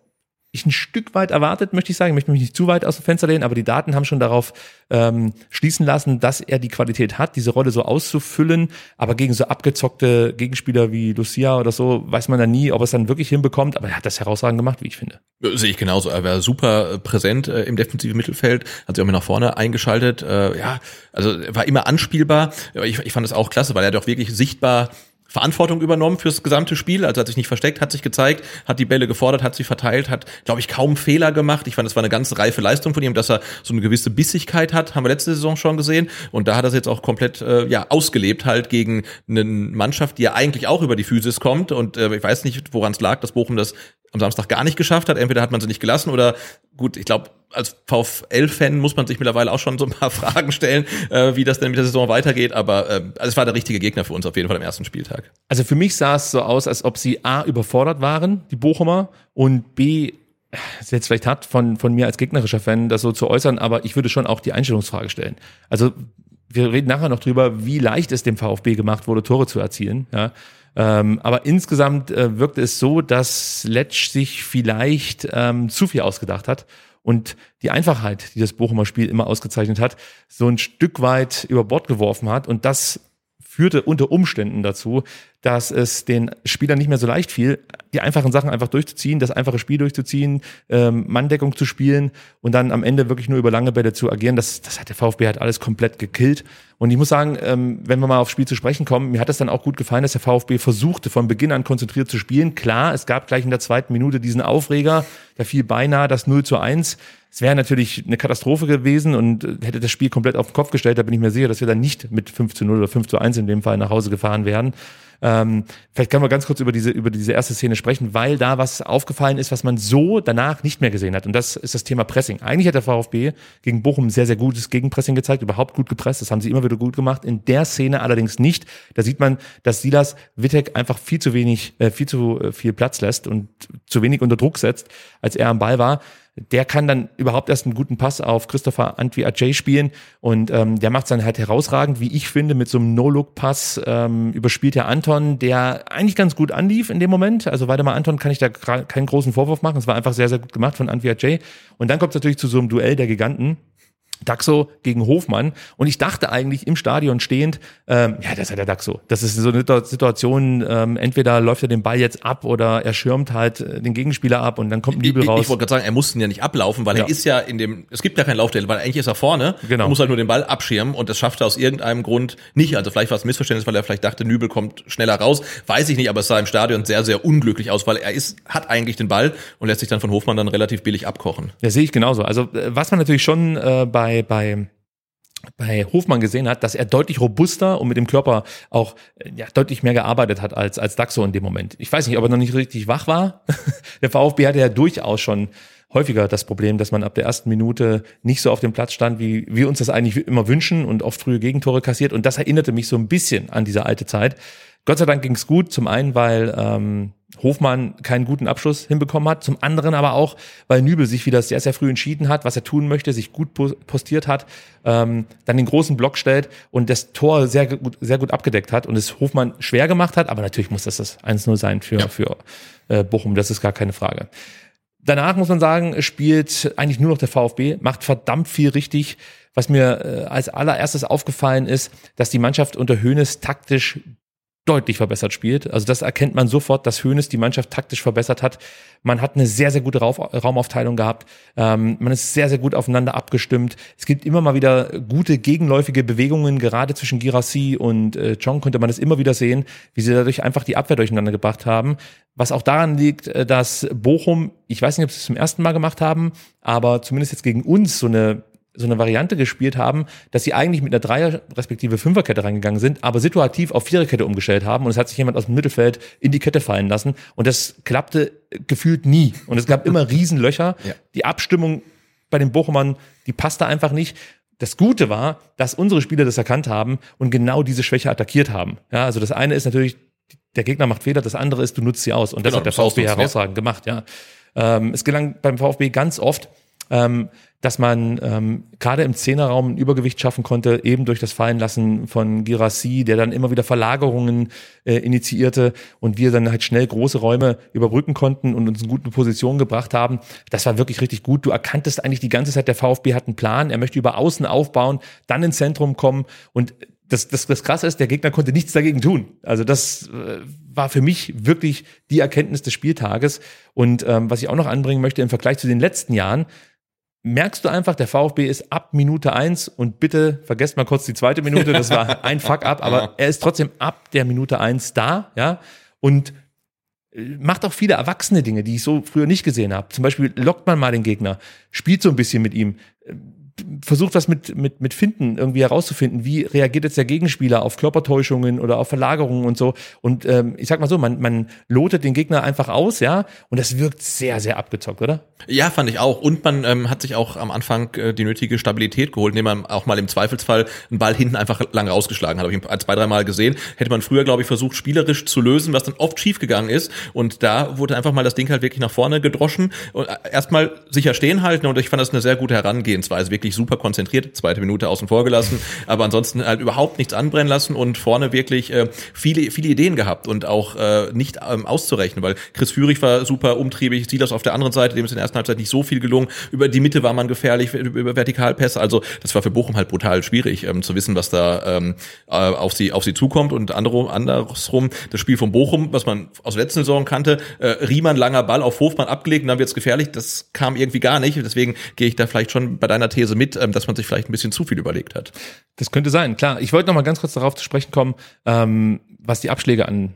ich ein Stück weit erwartet, möchte ich sagen. Ich möchte mich nicht zu weit aus dem Fenster lehnen, aber die Daten haben schon darauf ähm, schließen lassen, dass er die Qualität hat, diese Rolle so auszufüllen. Aber gegen so abgezockte Gegenspieler wie Lucia oder so weiß man dann nie, ob er es dann wirklich hinbekommt. Aber er hat das herausragend gemacht, wie ich finde. Sehe ich genauso. Er war super äh, präsent äh, im defensiven Mittelfeld, hat sich auch mal nach vorne eingeschaltet. Äh, ja, also war immer anspielbar. Ich, ich fand das auch klasse, weil er doch wirklich sichtbar Verantwortung übernommen fürs gesamte Spiel, also hat sich nicht versteckt, hat sich gezeigt, hat die Bälle gefordert, hat sie verteilt, hat, glaube ich, kaum Fehler gemacht. Ich fand, das war eine ganz reife Leistung von ihm, dass er so eine gewisse Bissigkeit hat, haben wir letzte Saison schon gesehen. Und da hat er es jetzt auch komplett äh, ja ausgelebt, halt gegen eine Mannschaft, die ja eigentlich auch über die Physis kommt. Und äh, ich weiß nicht, woran es lag, dass Bochum das am Samstag gar nicht geschafft hat. Entweder hat man sie nicht gelassen oder gut, ich glaube, als VfL-Fan muss man sich mittlerweile auch schon so ein paar [laughs] Fragen stellen, äh, wie das denn mit der Saison weitergeht. Aber äh, also es war der richtige Gegner für uns auf jeden Fall am ersten Spieltag. Also für mich sah es so aus, als ob sie A überfordert waren, die Bochumer, und B jetzt vielleicht hart von, von mir als gegnerischer Fan, das so zu äußern, aber ich würde schon auch die Einstellungsfrage stellen. Also wir reden nachher noch drüber, wie leicht es dem VfB gemacht wurde, Tore zu erzielen. Ja. Ähm, aber insgesamt äh, wirkte es so, dass Letsch sich vielleicht ähm, zu viel ausgedacht hat und die Einfachheit, die das Bochumer Spiel immer ausgezeichnet hat, so ein Stück weit über Bord geworfen hat. Und das führte unter Umständen dazu, dass es den Spielern nicht mehr so leicht fiel, die einfachen Sachen einfach durchzuziehen, das einfache Spiel durchzuziehen, ähm, Manndeckung zu spielen und dann am Ende wirklich nur über lange Bälle zu agieren. Das, das hat der VfB halt alles komplett gekillt. Und ich muss sagen, ähm, wenn wir mal aufs Spiel zu sprechen kommen, mir hat es dann auch gut gefallen, dass der VfB versuchte, von Beginn an konzentriert zu spielen. Klar, es gab gleich in der zweiten Minute diesen Aufreger, da fiel beinahe das 0 zu 1. Es wäre natürlich eine Katastrophe gewesen und hätte das Spiel komplett auf den Kopf gestellt. Da bin ich mir sicher, dass wir dann nicht mit 5 zu 0 oder 5 zu 1 in dem Fall nach Hause gefahren werden. Ähm, vielleicht können wir ganz kurz über diese, über diese erste Szene sprechen, weil da was aufgefallen ist, was man so danach nicht mehr gesehen hat. Und das ist das Thema Pressing. Eigentlich hat der VfB gegen Bochum sehr, sehr gutes Gegenpressing gezeigt, überhaupt gut gepresst. Das haben sie immer wieder gut gemacht. In der Szene allerdings nicht. Da sieht man, dass Silas Wittek einfach viel zu wenig, äh, viel zu äh, viel Platz lässt und zu wenig unter Druck setzt, als er am Ball war der kann dann überhaupt erst einen guten Pass auf Christopher Antwi Ajay spielen und ähm, der macht es dann halt herausragend, wie ich finde, mit so einem No-Look-Pass ähm, überspielt der Anton, der eigentlich ganz gut anlief in dem Moment. Also weiter mal Anton kann ich da keinen großen Vorwurf machen. Es war einfach sehr, sehr gut gemacht von Antwi Ajay. Und dann kommt es natürlich zu so einem Duell der Giganten. Daxo gegen Hofmann und ich dachte eigentlich im Stadion stehend, ähm, ja, das ist ja der Daxo. Das ist so eine Situation, ähm, entweder läuft er den Ball jetzt ab oder er schirmt halt äh, den Gegenspieler ab und dann kommt ein Übel raus. Ich, wollte gerade sagen, er muss ihn ja nicht ablaufen, weil ja. er ist ja in dem, es gibt ja keinen Laufteil, weil eigentlich ist er vorne, genau. muss halt nur den Ball abschirmen und das schafft er aus irgendeinem Grund nicht. Also vielleicht war es ein Missverständnis, weil er vielleicht dachte, Nübel kommt schneller raus, weiß ich nicht, aber es sah im Stadion sehr, sehr unglücklich aus, weil er ist, hat eigentlich den Ball und lässt sich dann von Hofmann dann relativ billig abkochen. Ja, sehe ich genauso. Also äh, was man natürlich schon äh, bei bei, bei bei Hofmann gesehen hat, dass er deutlich robuster und mit dem Körper auch äh, ja, deutlich mehr gearbeitet hat als, als Daxo in dem Moment. Ich weiß nicht, ob er noch nicht richtig wach war. [laughs] der VfB hatte ja durchaus schon häufiger das Problem, dass man ab der ersten Minute nicht so auf dem Platz stand, wie wir uns das eigentlich immer wünschen und oft frühe Gegentore kassiert. Und das erinnerte mich so ein bisschen an diese alte Zeit. Gott sei Dank ging es gut. Zum einen, weil ähm, Hofmann keinen guten Abschluss hinbekommen hat. Zum anderen aber auch, weil Nübel sich wieder sehr, sehr früh entschieden hat, was er tun möchte, sich gut postiert hat, ähm, dann den großen Block stellt und das Tor sehr gut, sehr gut abgedeckt hat und es Hofmann schwer gemacht hat. Aber natürlich muss das das 1-0 sein für, ja. für äh, Bochum. Das ist gar keine Frage. Danach muss man sagen, spielt eigentlich nur noch der VfB, macht verdammt viel richtig. Was mir äh, als allererstes aufgefallen ist, dass die Mannschaft unter Höhnes taktisch deutlich verbessert spielt. Also das erkennt man sofort, dass Hoeneß die Mannschaft taktisch verbessert hat. Man hat eine sehr, sehr gute Raumaufteilung gehabt. Ähm, man ist sehr, sehr gut aufeinander abgestimmt. Es gibt immer mal wieder gute gegenläufige Bewegungen. Gerade zwischen Girassi und äh, Chong konnte man das immer wieder sehen, wie sie dadurch einfach die Abwehr durcheinander gebracht haben. Was auch daran liegt, äh, dass Bochum, ich weiß nicht, ob sie es zum ersten Mal gemacht haben, aber zumindest jetzt gegen uns so eine so eine Variante gespielt haben, dass sie eigentlich mit einer Dreier- respektive Fünferkette reingegangen sind, aber situativ auf Viererkette umgestellt haben und es hat sich jemand aus dem Mittelfeld in die Kette fallen lassen und das klappte gefühlt nie und es gab immer [laughs] Riesenlöcher. Ja. Die Abstimmung bei den Bochumern, die passte einfach nicht. Das Gute war, dass unsere Spieler das erkannt haben und genau diese Schwäche attackiert haben. Ja, also das eine ist natürlich, der Gegner macht Fehler, das andere ist, du nutzt sie aus und das genau, hat der VfB herausragend ja. gemacht. Ja, ähm, es gelang beim VfB ganz oft, ähm, dass man ähm, gerade im Zehnerraum ein Übergewicht schaffen konnte, eben durch das Fallenlassen von Girassi, der dann immer wieder Verlagerungen äh, initiierte und wir dann halt schnell große Räume überbrücken konnten und uns in gute Positionen gebracht haben. Das war wirklich richtig gut. Du erkanntest eigentlich die ganze Zeit, der VfB hat einen Plan, er möchte über Außen aufbauen, dann ins Zentrum kommen und das, das, das Krasse ist, der Gegner konnte nichts dagegen tun. Also das äh, war für mich wirklich die Erkenntnis des Spieltages. Und ähm, was ich auch noch anbringen möchte im Vergleich zu den letzten Jahren, merkst du einfach, der VfB ist ab Minute eins und bitte vergesst mal kurz die zweite Minute, das war [laughs] ein Fuck-up, aber er ist trotzdem ab der Minute eins da, ja, und äh, macht auch viele erwachsene Dinge, die ich so früher nicht gesehen habe. Zum Beispiel lockt man mal den Gegner, spielt so ein bisschen mit ihm, versucht was mit, mit, mit Finden irgendwie herauszufinden. Wie reagiert jetzt der Gegenspieler auf Körpertäuschungen oder auf Verlagerungen und so. Und ähm, ich sag mal so, man, man lotet den Gegner einfach aus, ja, und das wirkt sehr, sehr abgezockt, oder? Ja, fand ich auch. Und man ähm, hat sich auch am Anfang äh, die nötige Stabilität geholt, indem man auch mal im Zweifelsfall einen Ball hinten einfach lang rausgeschlagen hat. Habe ich zwei, dreimal gesehen. Hätte man früher, glaube ich, versucht, spielerisch zu lösen, was dann oft schief gegangen ist. Und da wurde einfach mal das Ding halt wirklich nach vorne gedroschen und äh, erstmal sicher stehen halten. Und ich fand das eine sehr gute Herangehensweise, wirklich wirklich super konzentriert, zweite Minute außen vor gelassen, [laughs] aber ansonsten halt überhaupt nichts anbrennen lassen und vorne wirklich äh, viele, viele Ideen gehabt und auch äh, nicht ähm, auszurechnen, weil Chris Führig war super umtriebig, Silas auf der anderen Seite, dem ist in der ersten Halbzeit nicht so viel gelungen, über die Mitte war man gefährlich, über Vertikalpässe, also das war für Bochum halt brutal schwierig ähm, zu wissen, was da ähm, äh, auf sie auf sie zukommt und andere, andersrum das Spiel von Bochum, was man aus letzten Saison kannte, äh, Riemann langer Ball auf Hofmann abgelegt und dann wird's gefährlich, das kam irgendwie gar nicht, deswegen gehe ich da vielleicht schon bei deiner These mit, ähm, dass man sich vielleicht ein bisschen zu viel überlegt hat. Das könnte sein, klar. Ich wollte noch mal ganz kurz darauf zu sprechen kommen, ähm, was die Abschläge an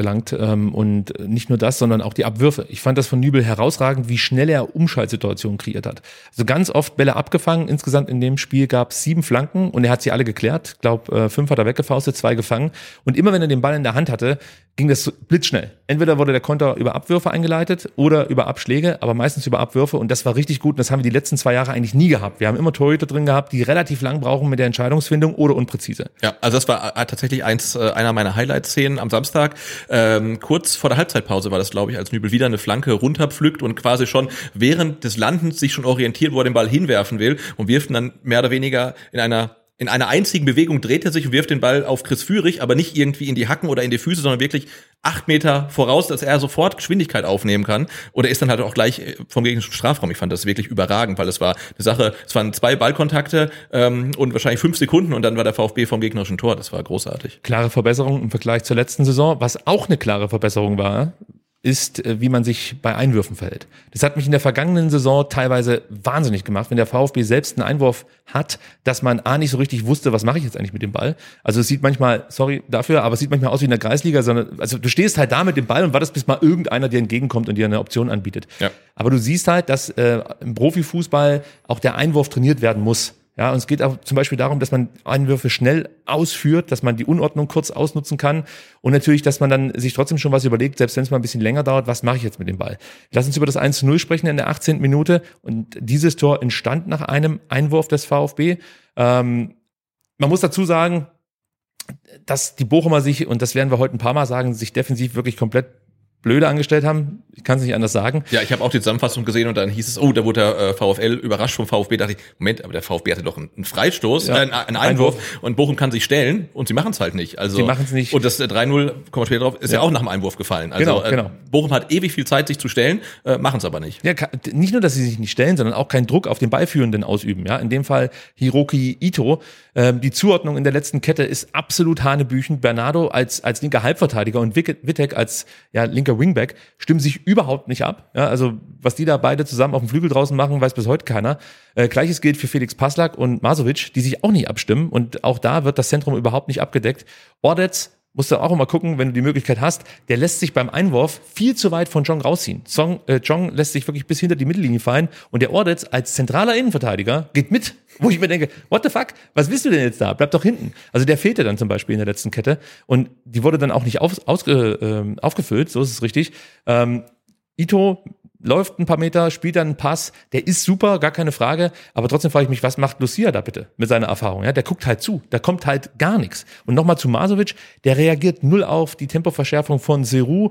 belangt. Ähm, und nicht nur das, sondern auch die Abwürfe. Ich fand das von Nübel herausragend, wie schnell er Umschaltsituationen kreiert hat. Also ganz oft Bälle abgefangen. Insgesamt in dem Spiel gab es sieben Flanken und er hat sie alle geklärt. Ich glaube, äh, fünf hat er weggefaustet, zwei gefangen. Und immer wenn er den Ball in der Hand hatte, ging das blitzschnell. Entweder wurde der Konter über Abwürfe eingeleitet oder über Abschläge, aber meistens über Abwürfe. Und das war richtig gut. Und das haben wir die letzten zwei Jahre eigentlich nie gehabt. Wir haben immer Torhüter drin gehabt, die relativ lang brauchen mit der Entscheidungsfindung oder unpräzise. Ja, also das war äh, tatsächlich eins, äh, einer meiner Highlight-Szenen am Samstag. Ähm, kurz vor der Halbzeitpause war das, glaube ich, als Nübel wieder eine Flanke runterpflückt und quasi schon während des Landens sich schon orientiert, wo er den Ball hinwerfen will und wirft dann mehr oder weniger in einer in einer einzigen Bewegung dreht er sich und wirft den Ball auf Chris Führig, aber nicht irgendwie in die Hacken oder in die Füße, sondern wirklich acht Meter voraus, dass er sofort Geschwindigkeit aufnehmen kann. Oder ist dann halt auch gleich äh, vom gegnerischen Strafraum. Ich fand das wirklich überragend, weil es war eine Sache, es waren zwei Ballkontakte ähm, und wahrscheinlich fünf Sekunden und dann war der VfB vom gegnerischen Tor. Das war großartig. Klare Verbesserung im Vergleich zur letzten Saison, was auch eine klare Verbesserung war, ist, äh, wie man sich bei Einwürfen verhält. Das hat mich in der vergangenen Saison teilweise wahnsinnig gemacht, wenn der VfB selbst einen Einwurf hat, dass man A nicht so richtig wusste, was mache ich jetzt eigentlich mit dem Ball. Also es sieht manchmal, sorry dafür, aber es sieht manchmal aus wie in der Kreisliga, sondern also du stehst halt da mit dem Ball und wartest, bis mal irgendeiner dir entgegenkommt und dir eine Option anbietet. Ja. Aber du siehst halt, dass äh, im Profifußball auch der Einwurf trainiert werden muss. Ja, und es geht auch zum Beispiel darum, dass man Einwürfe schnell ausführt, dass man die Unordnung kurz ausnutzen kann und natürlich, dass man dann sich trotzdem schon was überlegt, selbst wenn es mal ein bisschen länger dauert, was mache ich jetzt mit dem Ball? Lass uns über das 1 zu 0 sprechen in der 18. Minute und dieses Tor entstand nach einem Einwurf des VfB. Ähm, man muss dazu sagen, dass die Bochumer sich, und das werden wir heute ein paar Mal sagen, sich defensiv wirklich komplett blöde angestellt haben. Ich kann es nicht anders sagen. Ja, ich habe auch die Zusammenfassung gesehen und dann hieß es, oh, da wurde der äh, VfL überrascht vom VfB. Da dachte ich, Moment, aber der VfB hatte doch einen, Freistoß, Ja, äh, einen, einen Einwurf, und Bochum kann sich stellen und sie machen es halt nicht. Also Sie machen's nicht. Und das äh, 3-0, kommen wir später drauf, ist ja. Ja. auch nach dem Einwurf gefallen. Also Genau, genau. Äh, Bochum hat ewig viel Zeit, sich zu stellen, äh, machen es aber nicht. Ja, nicht nur, dass sie sich nicht stellen, sondern auch keinen Druck auf den Beiführenden ausüben. Ja, in dem Fall Hiroki Ito. Ähm, die Zuordnung in der letzten Kette ist absolut hanebüchen. Bernardo als als linker Halbverteidiger und Wittek als ja, linker Wingback stimmen sich überhaupt nicht ab. Ja, also was die da beide zusammen auf dem Flügel draußen machen, weiß bis heute keiner. Äh, Gleiches gilt für Felix Paslak und Masovic, die sich auch nicht abstimmen. Und auch da wird das Zentrum überhaupt nicht abgedeckt. Ordetz musst du auch immer gucken, wenn du die Möglichkeit hast, der lässt sich beim Einwurf viel zu weit von Jong rausziehen. Song, äh, Jong lässt sich wirklich bis hinter die Mittellinie fallen und der Ordetz als zentraler Innenverteidiger geht mit, wo ich mir denke, what the fuck, was willst du denn jetzt da? Bleib doch hinten. Also der fehlte dann zum Beispiel in der letzten Kette und die wurde dann auch nicht auf, ausge, ähm, aufgefüllt, so ist es richtig. Ähm, Ito läuft ein paar Meter, spielt dann einen Pass, der ist super, gar keine Frage, aber trotzdem frage ich mich, was macht Lucia da bitte mit seiner Erfahrung? Ja, der guckt halt zu, da kommt halt gar nichts. Und nochmal zu Masovic, der reagiert null auf die Tempoverschärfung von Seru.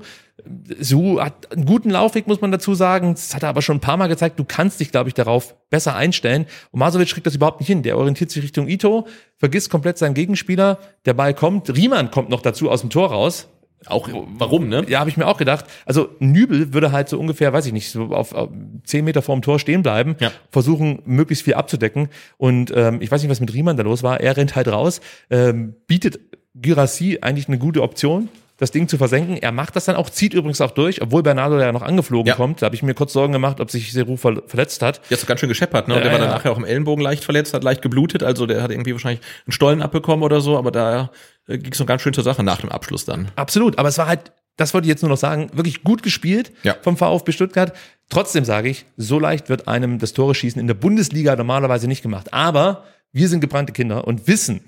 Seru hat einen guten Laufweg, muss man dazu sagen. Das hat er aber schon ein paar Mal gezeigt. Du kannst dich, glaube ich, darauf besser einstellen. Und Masovic kriegt das überhaupt nicht hin. Der orientiert sich Richtung Ito, vergisst komplett seinen Gegenspieler. Der Ball kommt. Riemann kommt noch dazu aus dem Tor raus. Auch warum, ne? Ja, habe ich mir auch gedacht. Also Nübel würde halt so ungefähr, weiß ich nicht, so auf, auf zehn Meter vorm Tor stehen bleiben, Ja. versuchen möglichst viel abzudecken. Und ähm, ich weiß nicht, was mit Riemann da los war. Er rennt halt raus, ähm, bietet Girassi eigentlich eine gute Option, das Ding zu versenken. Er macht das dann auch, zieht übrigens auch durch, obwohl Bernardo ja noch angeflogen Ja. kommt. Da habe ich mir kurz Sorgen gemacht, ob sich Seru ver verletzt hat. Jetzt ganz schön gescheppert, ne? Und Ja, der war dann ja. nachher auch im Ellenbogen leicht verletzt, hat leicht geblutet, also der hat irgendwie wahrscheinlich einen Stollen abbekommen oder so, aber da ging es noch ganz schön zur Sache nach dem Abschluss dann. Absolut, aber es war halt, das wollte ich jetzt nur noch sagen, wirklich gut gespielt Ja. vom VfB Stuttgart. Trotzdem sage ich, so leicht wird einem das Tore schießen in der Bundesliga normalerweise nicht gemacht. Aber wir sind gebrannte Kinder und wissen,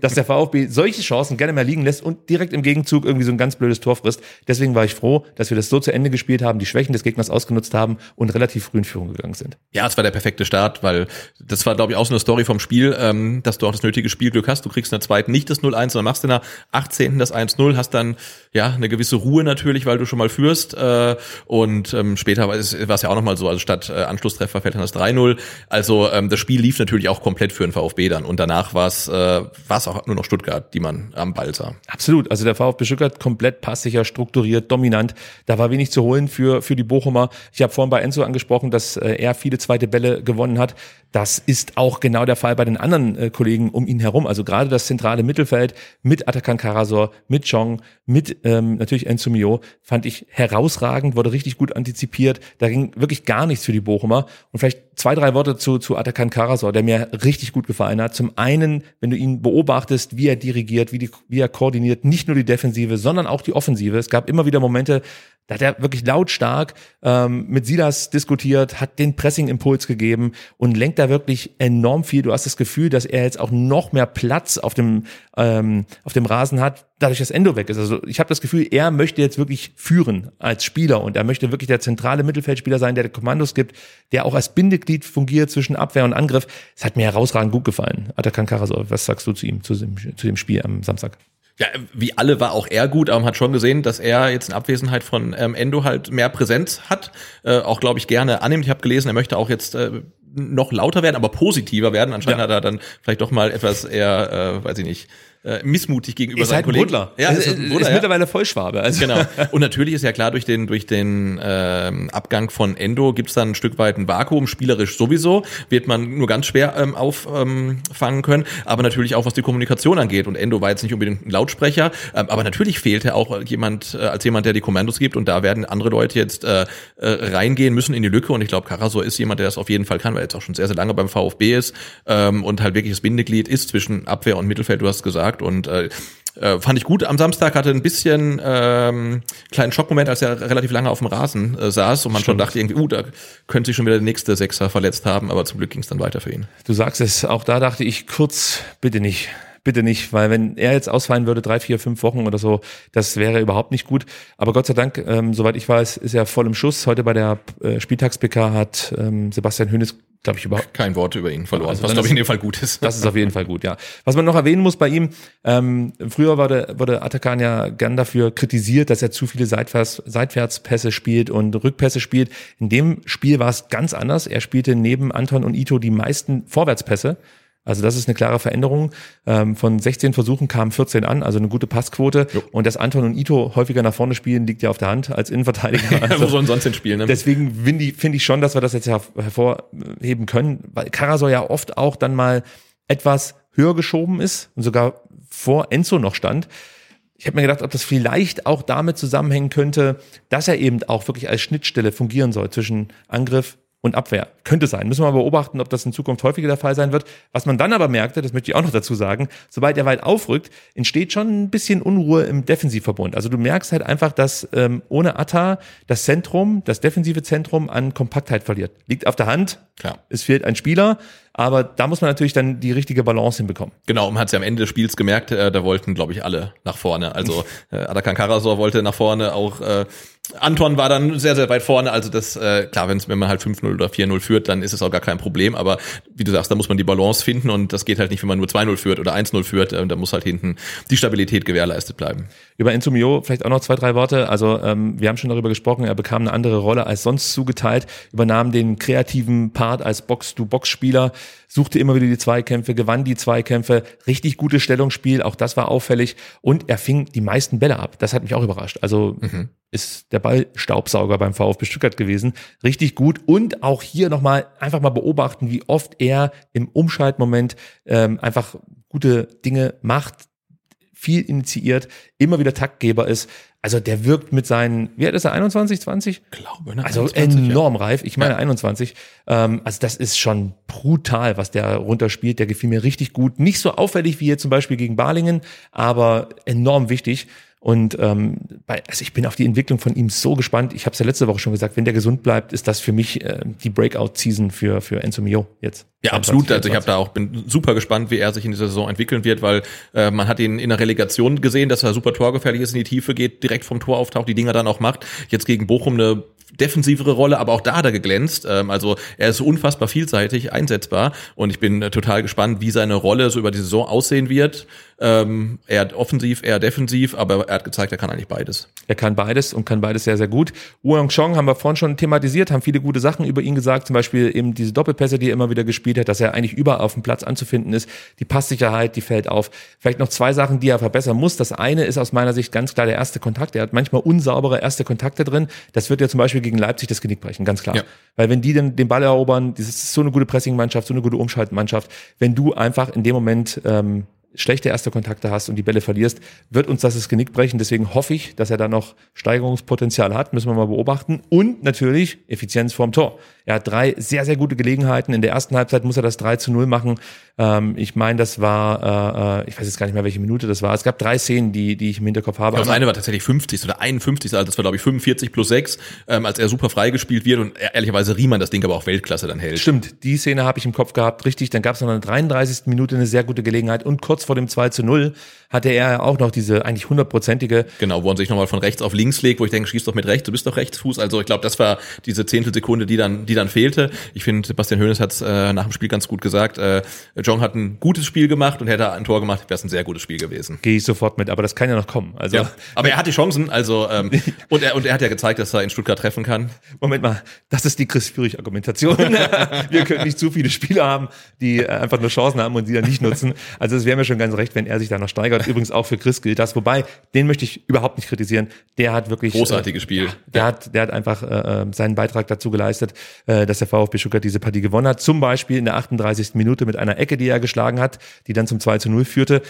dass der VfB solche Chancen gerne mehr liegen lässt und direkt im Gegenzug irgendwie so ein ganz blödes Tor frisst. Deswegen war ich froh, dass wir das so zu Ende gespielt haben, die Schwächen des Gegners ausgenutzt haben und relativ früh in Führung gegangen sind. Ja, es war der perfekte Start, weil das war, glaube ich, auch so eine Story vom Spiel, ähm, dass du auch das nötige Spielglück hast. Du kriegst in der zweiten nicht das 0-1, sondern machst in der 18. das 1-0, hast dann ja eine gewisse Ruhe natürlich, weil du schon mal führst. Äh, und ähm, später war es, ja auch nochmal so, also statt äh, Anschlusstreffer fällt dann das 3-0. Also ähm, das Spiel lief natürlich auch komplett für den VfB dann. Und danach war es äh, auch nur noch Stuttgart, die man am Ball sah. Absolut. Also der VfB Stuttgart komplett passsicher, strukturiert, dominant. Da war wenig zu holen für, für die Bochumer. Ich habe vorhin bei Enzo angesprochen, dass äh, er viele zweite Bälle gewonnen hat. Das ist auch genau der Fall bei den anderen äh, Kollegen um ihn herum. Also gerade das zentrale Mittelfeld mit Atakan Karasor, mit Chong, mit ähm, natürlich Enzo Mio fand ich herausragend, wurde richtig gut antizipiert. Da ging wirklich gar nichts für die Bochumer. Und vielleicht zwei, drei Worte zu, zu Atakan Karasor, der mir richtig gut gefallen hat. Zum einen, wenn du ihn beobachtest, wie er dirigiert, wie, die, wie er koordiniert, nicht nur die Defensive, sondern auch die Offensive. Es gab immer wieder Momente, da hat er wirklich lautstark ähm, mit Silas diskutiert, hat den Pressing-Impuls gegeben und lenkt da wirklich enorm viel. Du hast das Gefühl, dass er jetzt auch noch mehr Platz auf dem, ähm, auf dem Rasen hat, dadurch, dass Endo weg ist. Also ich habe das Gefühl, er möchte jetzt wirklich führen als Spieler und er möchte wirklich der zentrale Mittelfeldspieler sein, der Kommandos gibt, der auch als Bindeglied fungiert zwischen Abwehr und Angriff. Es hat mir herausragend gut gefallen. Atakan Karasor, was sagst du zu ihm, zu dem, zu dem Spiel am Samstag? Ja, wie alle war auch er gut, aber man hat schon gesehen, dass er jetzt in Abwesenheit von ähm, Endo halt mehr Präsenz hat, äh, auch glaube ich gerne annimmt. Ich habe gelesen, er möchte auch jetzt äh, noch lauter werden, aber positiver werden. Anscheinend Ja. hat er dann vielleicht doch mal etwas eher, äh, weiß ich nicht, äh, missmutig gegenüber Ist seinen halt Kollegen. Buddler. Ja, ist, ist, Buddler, ist ja. mittlerweile Vollschwabe. Also. Genau. [laughs] Und natürlich ist ja klar, durch den, durch den ähm, Abgang von Endo gibt's dann ein Stück weit ein Vakuum, spielerisch sowieso, wird man nur ganz schwer ähm, auffangen können, aber natürlich auch was die Kommunikation angeht. Und Endo war jetzt nicht unbedingt ein Lautsprecher, ähm, aber natürlich fehlte auch jemand, äh, als jemand, der die Kommandos gibt und da werden andere Leute jetzt äh, äh, reingehen müssen in die Lücke und ich glaube, Karasor ist jemand, der das auf jeden Fall kann, weil er jetzt auch schon sehr, sehr lange beim VfB ist ähm, und halt wirklich das Bindeglied ist zwischen Abwehr und Mittelfeld, du hast gesagt und äh, äh, fand ich gut. Am Samstag hatte ein bisschen ähm, kleinen Schockmoment, als er relativ lange auf dem Rasen äh, saß und man schon dachte irgendwie, uh, da könnte sich schon wieder der nächste Sechser verletzt haben, aber zum Glück ging es dann weiter für ihn. Du sagst es, auch da dachte ich kurz, bitte nicht. Bitte nicht, weil wenn er jetzt ausfallen würde, drei, vier, fünf Wochen oder so, das wäre überhaupt nicht gut. Aber Gott sei Dank, ähm, soweit ich weiß, ist er voll im Schuss. Heute bei der äh, Spieltags-PK hat ähm, Sebastian Hönes glaube ich, überhaupt kein Wort über ihn verloren, Also was glaube ich in dem Fall gut ist. Das ist auf jeden Fall gut, ja. Was man noch erwähnen muss bei ihm, ähm, früher wurde, wurde Atakan ja gern dafür kritisiert, dass er zu viele Seitwärts, Seitwärtspässe spielt und Rückpässe spielt. In dem Spiel war es ganz anders. Er spielte neben Anton und Ito die meisten Vorwärtspässe. Also das ist eine klare Veränderung. Ähm, von 16 Versuchen kamen 14 an, also eine gute Passquote. Und dass Anton und Ito häufiger nach vorne spielen, liegt ja auf der Hand als Innenverteidiger. [laughs] Also Wo sollen sonst hin spielen? Ne? Deswegen finde ich, schon, dass wir das jetzt her hervorheben können, weil Karasor ja oft auch dann mal etwas höher geschoben ist und sogar vor Enzo noch stand. Ich habe mir gedacht, ob das vielleicht auch damit zusammenhängen könnte, dass er eben auch wirklich als Schnittstelle fungieren soll zwischen Angriff und Abwehr. Könnte sein. Müssen wir mal beobachten, ob das in Zukunft häufiger der Fall sein wird. Was man dann aber merkte, das möchte ich auch noch dazu sagen, sobald er weit aufrückt, entsteht schon ein bisschen Unruhe im Defensivverbund. Also du merkst halt einfach, dass ähm, ohne Atta das Zentrum, das defensive Zentrum an Kompaktheit verliert. Liegt auf der Hand. Klar. Es fehlt ein Spieler, aber da muss man natürlich dann die richtige Balance hinbekommen. Genau, man hat es ja am Ende des Spiels gemerkt, äh, da wollten, glaube ich, alle nach vorne. Also [laughs] äh, Adakan Karasor wollte nach vorne, auch äh, Anton war dann sehr, sehr weit vorne. Also das, äh, klar, wenn's, wenn man halt 5-0 oder 4-0 führt, dann ist es auch gar kein Problem. Aber wie du sagst, da muss man die Balance finden und das geht halt nicht, wenn man nur 2-0 führt oder 1-0 führt. Äh, da muss halt hinten die Stabilität gewährleistet bleiben. Über Enzo Mio vielleicht auch noch zwei, drei Worte. Also ähm, wir haben schon darüber gesprochen, er bekam eine andere Rolle als sonst zugeteilt, übernahm den kreativen Part als Box-to-Box-Spieler, suchte immer wieder die Zweikämpfe, gewann die Zweikämpfe, richtig gutes Stellungsspiel, auch das war auffällig und er fing die meisten Bälle ab. Das hat mich auch überrascht. Also ist der Ballstaubsauger beim VfB Stuttgart gewesen. Richtig gut und auch hier nochmal einfach mal beobachten, wie oft er im Umschaltmoment ähm, einfach gute Dinge macht, viel initiiert, immer wieder Taktgeber ist. Also der wirkt mit seinen, wie alt ist er, 21, 20? Glaube, ne? Also 21, enorm reif. Ich meine Ja. 21. Ähm, also das ist schon brutal, was der runterspielt. Der gefiel mir richtig gut. Nicht so auffällig wie jetzt zum Beispiel gegen Balingen, aber enorm wichtig. Und ähm, bei, also ich bin auf die Entwicklung von ihm so gespannt. Ich habe es ja letzte Woche schon gesagt, wenn der gesund bleibt, ist das für mich äh, die Breakout-Season für, für Enzo Mio jetzt. Ja, absolut. Also ich habe da auch bin super gespannt, wie er sich in dieser Saison entwickeln wird, weil äh, man hat ihn in der Relegation gesehen, dass er super torgefährlich ist, in die Tiefe geht, direkt vom Tor auftaucht, die Dinger dann auch macht. Jetzt gegen Bochum eine defensivere Rolle, aber auch da hat er geglänzt. Ähm, also er ist unfassbar vielseitig einsetzbar und ich bin äh, total gespannt, wie seine Rolle so über die Saison aussehen wird. Ähm, er hat offensiv, er defensiv, aber er hat gezeigt, er kann eigentlich beides. Er kann beides und kann beides sehr, sehr gut. Wang Chong haben wir vorhin schon thematisiert, haben viele gute Sachen über ihn gesagt, zum Beispiel eben diese Doppelpässe, die er immer wieder gespielt hat, dass er eigentlich überall auf dem Platz anzufinden ist. Die Passsicherheit, die fällt auf. Vielleicht noch zwei Sachen, die er verbessern muss. Das eine ist aus meiner Sicht ganz klar der erste Kontakt. Er hat manchmal unsaubere erste Kontakte drin. Das wird ja zum Beispiel gegen Leipzig das Genick brechen, ganz klar. Ja. Weil wenn die dann den Ball erobern, das ist so eine gute Pressing-Mannschaft, so eine gute Umschaltmannschaft, wenn du einfach in dem Moment ähm, schlechte erste Kontakte hast und die Bälle verlierst, wird uns das das Genick brechen. Deswegen hoffe ich, dass er da noch Steigerungspotenzial hat. Müssen wir mal beobachten. Und natürlich Effizienz vorm Tor. Er hat drei sehr, sehr gute Gelegenheiten. In der ersten Halbzeit muss er das 3 zu 0 machen. Ähm, ich meine, das war, äh, äh, ich weiß jetzt gar nicht mehr, welche Minute das war. Es gab drei Szenen, die, die ich im Hinterkopf habe. Das eine war tatsächlich 50 oder 51, also das war glaube ich 45 plus 6, ähm, als er super freigespielt wird und er- ehrlicherweise Riemann das Ding aber auch Weltklasse dann hält. Stimmt, die Szene habe ich im Kopf gehabt, richtig. Dann gab es noch in der 33. Minute eine sehr gute Gelegenheit und kurz vor dem 2 zu 0 hatte er auch noch diese eigentlich hundertprozentige Genau, wo er sich nochmal von rechts auf links legt, wo ich denke, schieß doch mit rechts, du bist doch Rechtsfuß. Also ich glaube, das war diese Zehntelsekunde, die dann, die dann fehlte. Ich finde, Sebastian Hoeneß hat es äh, nach dem Spiel ganz gut gesagt. Äh, Jong hat ein gutes Spiel gemacht und hätte er ein Tor gemacht, wäre es ein sehr gutes Spiel gewesen. gehe ich sofort mit, aber das kann ja noch kommen. Also Ja, aber er hat die Chancen, also ähm, [laughs] und er und er hat ja gezeigt, dass er in Stuttgart treffen kann. Moment mal, das ist die Chris Führig Argumentation. [laughs] Wir können nicht zu viele Spieler haben, die äh, einfach nur Chancen haben und sie dann nicht nutzen. Also es wäre mir schon ganz recht, wenn er sich da noch steigert. Übrigens auch für Chris gilt das. Wobei, den möchte ich überhaupt nicht kritisieren. Der hat wirklich Großartiges äh, Spiel. Der hat, der hat einfach äh, äh, seinen Beitrag dazu geleistet, äh, dass der VfB Stuttgart diese Partie gewonnen hat. Zum Beispiel in der 38. Minute mit einer Ecke, die er geschlagen hat, die dann zum 2 zu 0 führte.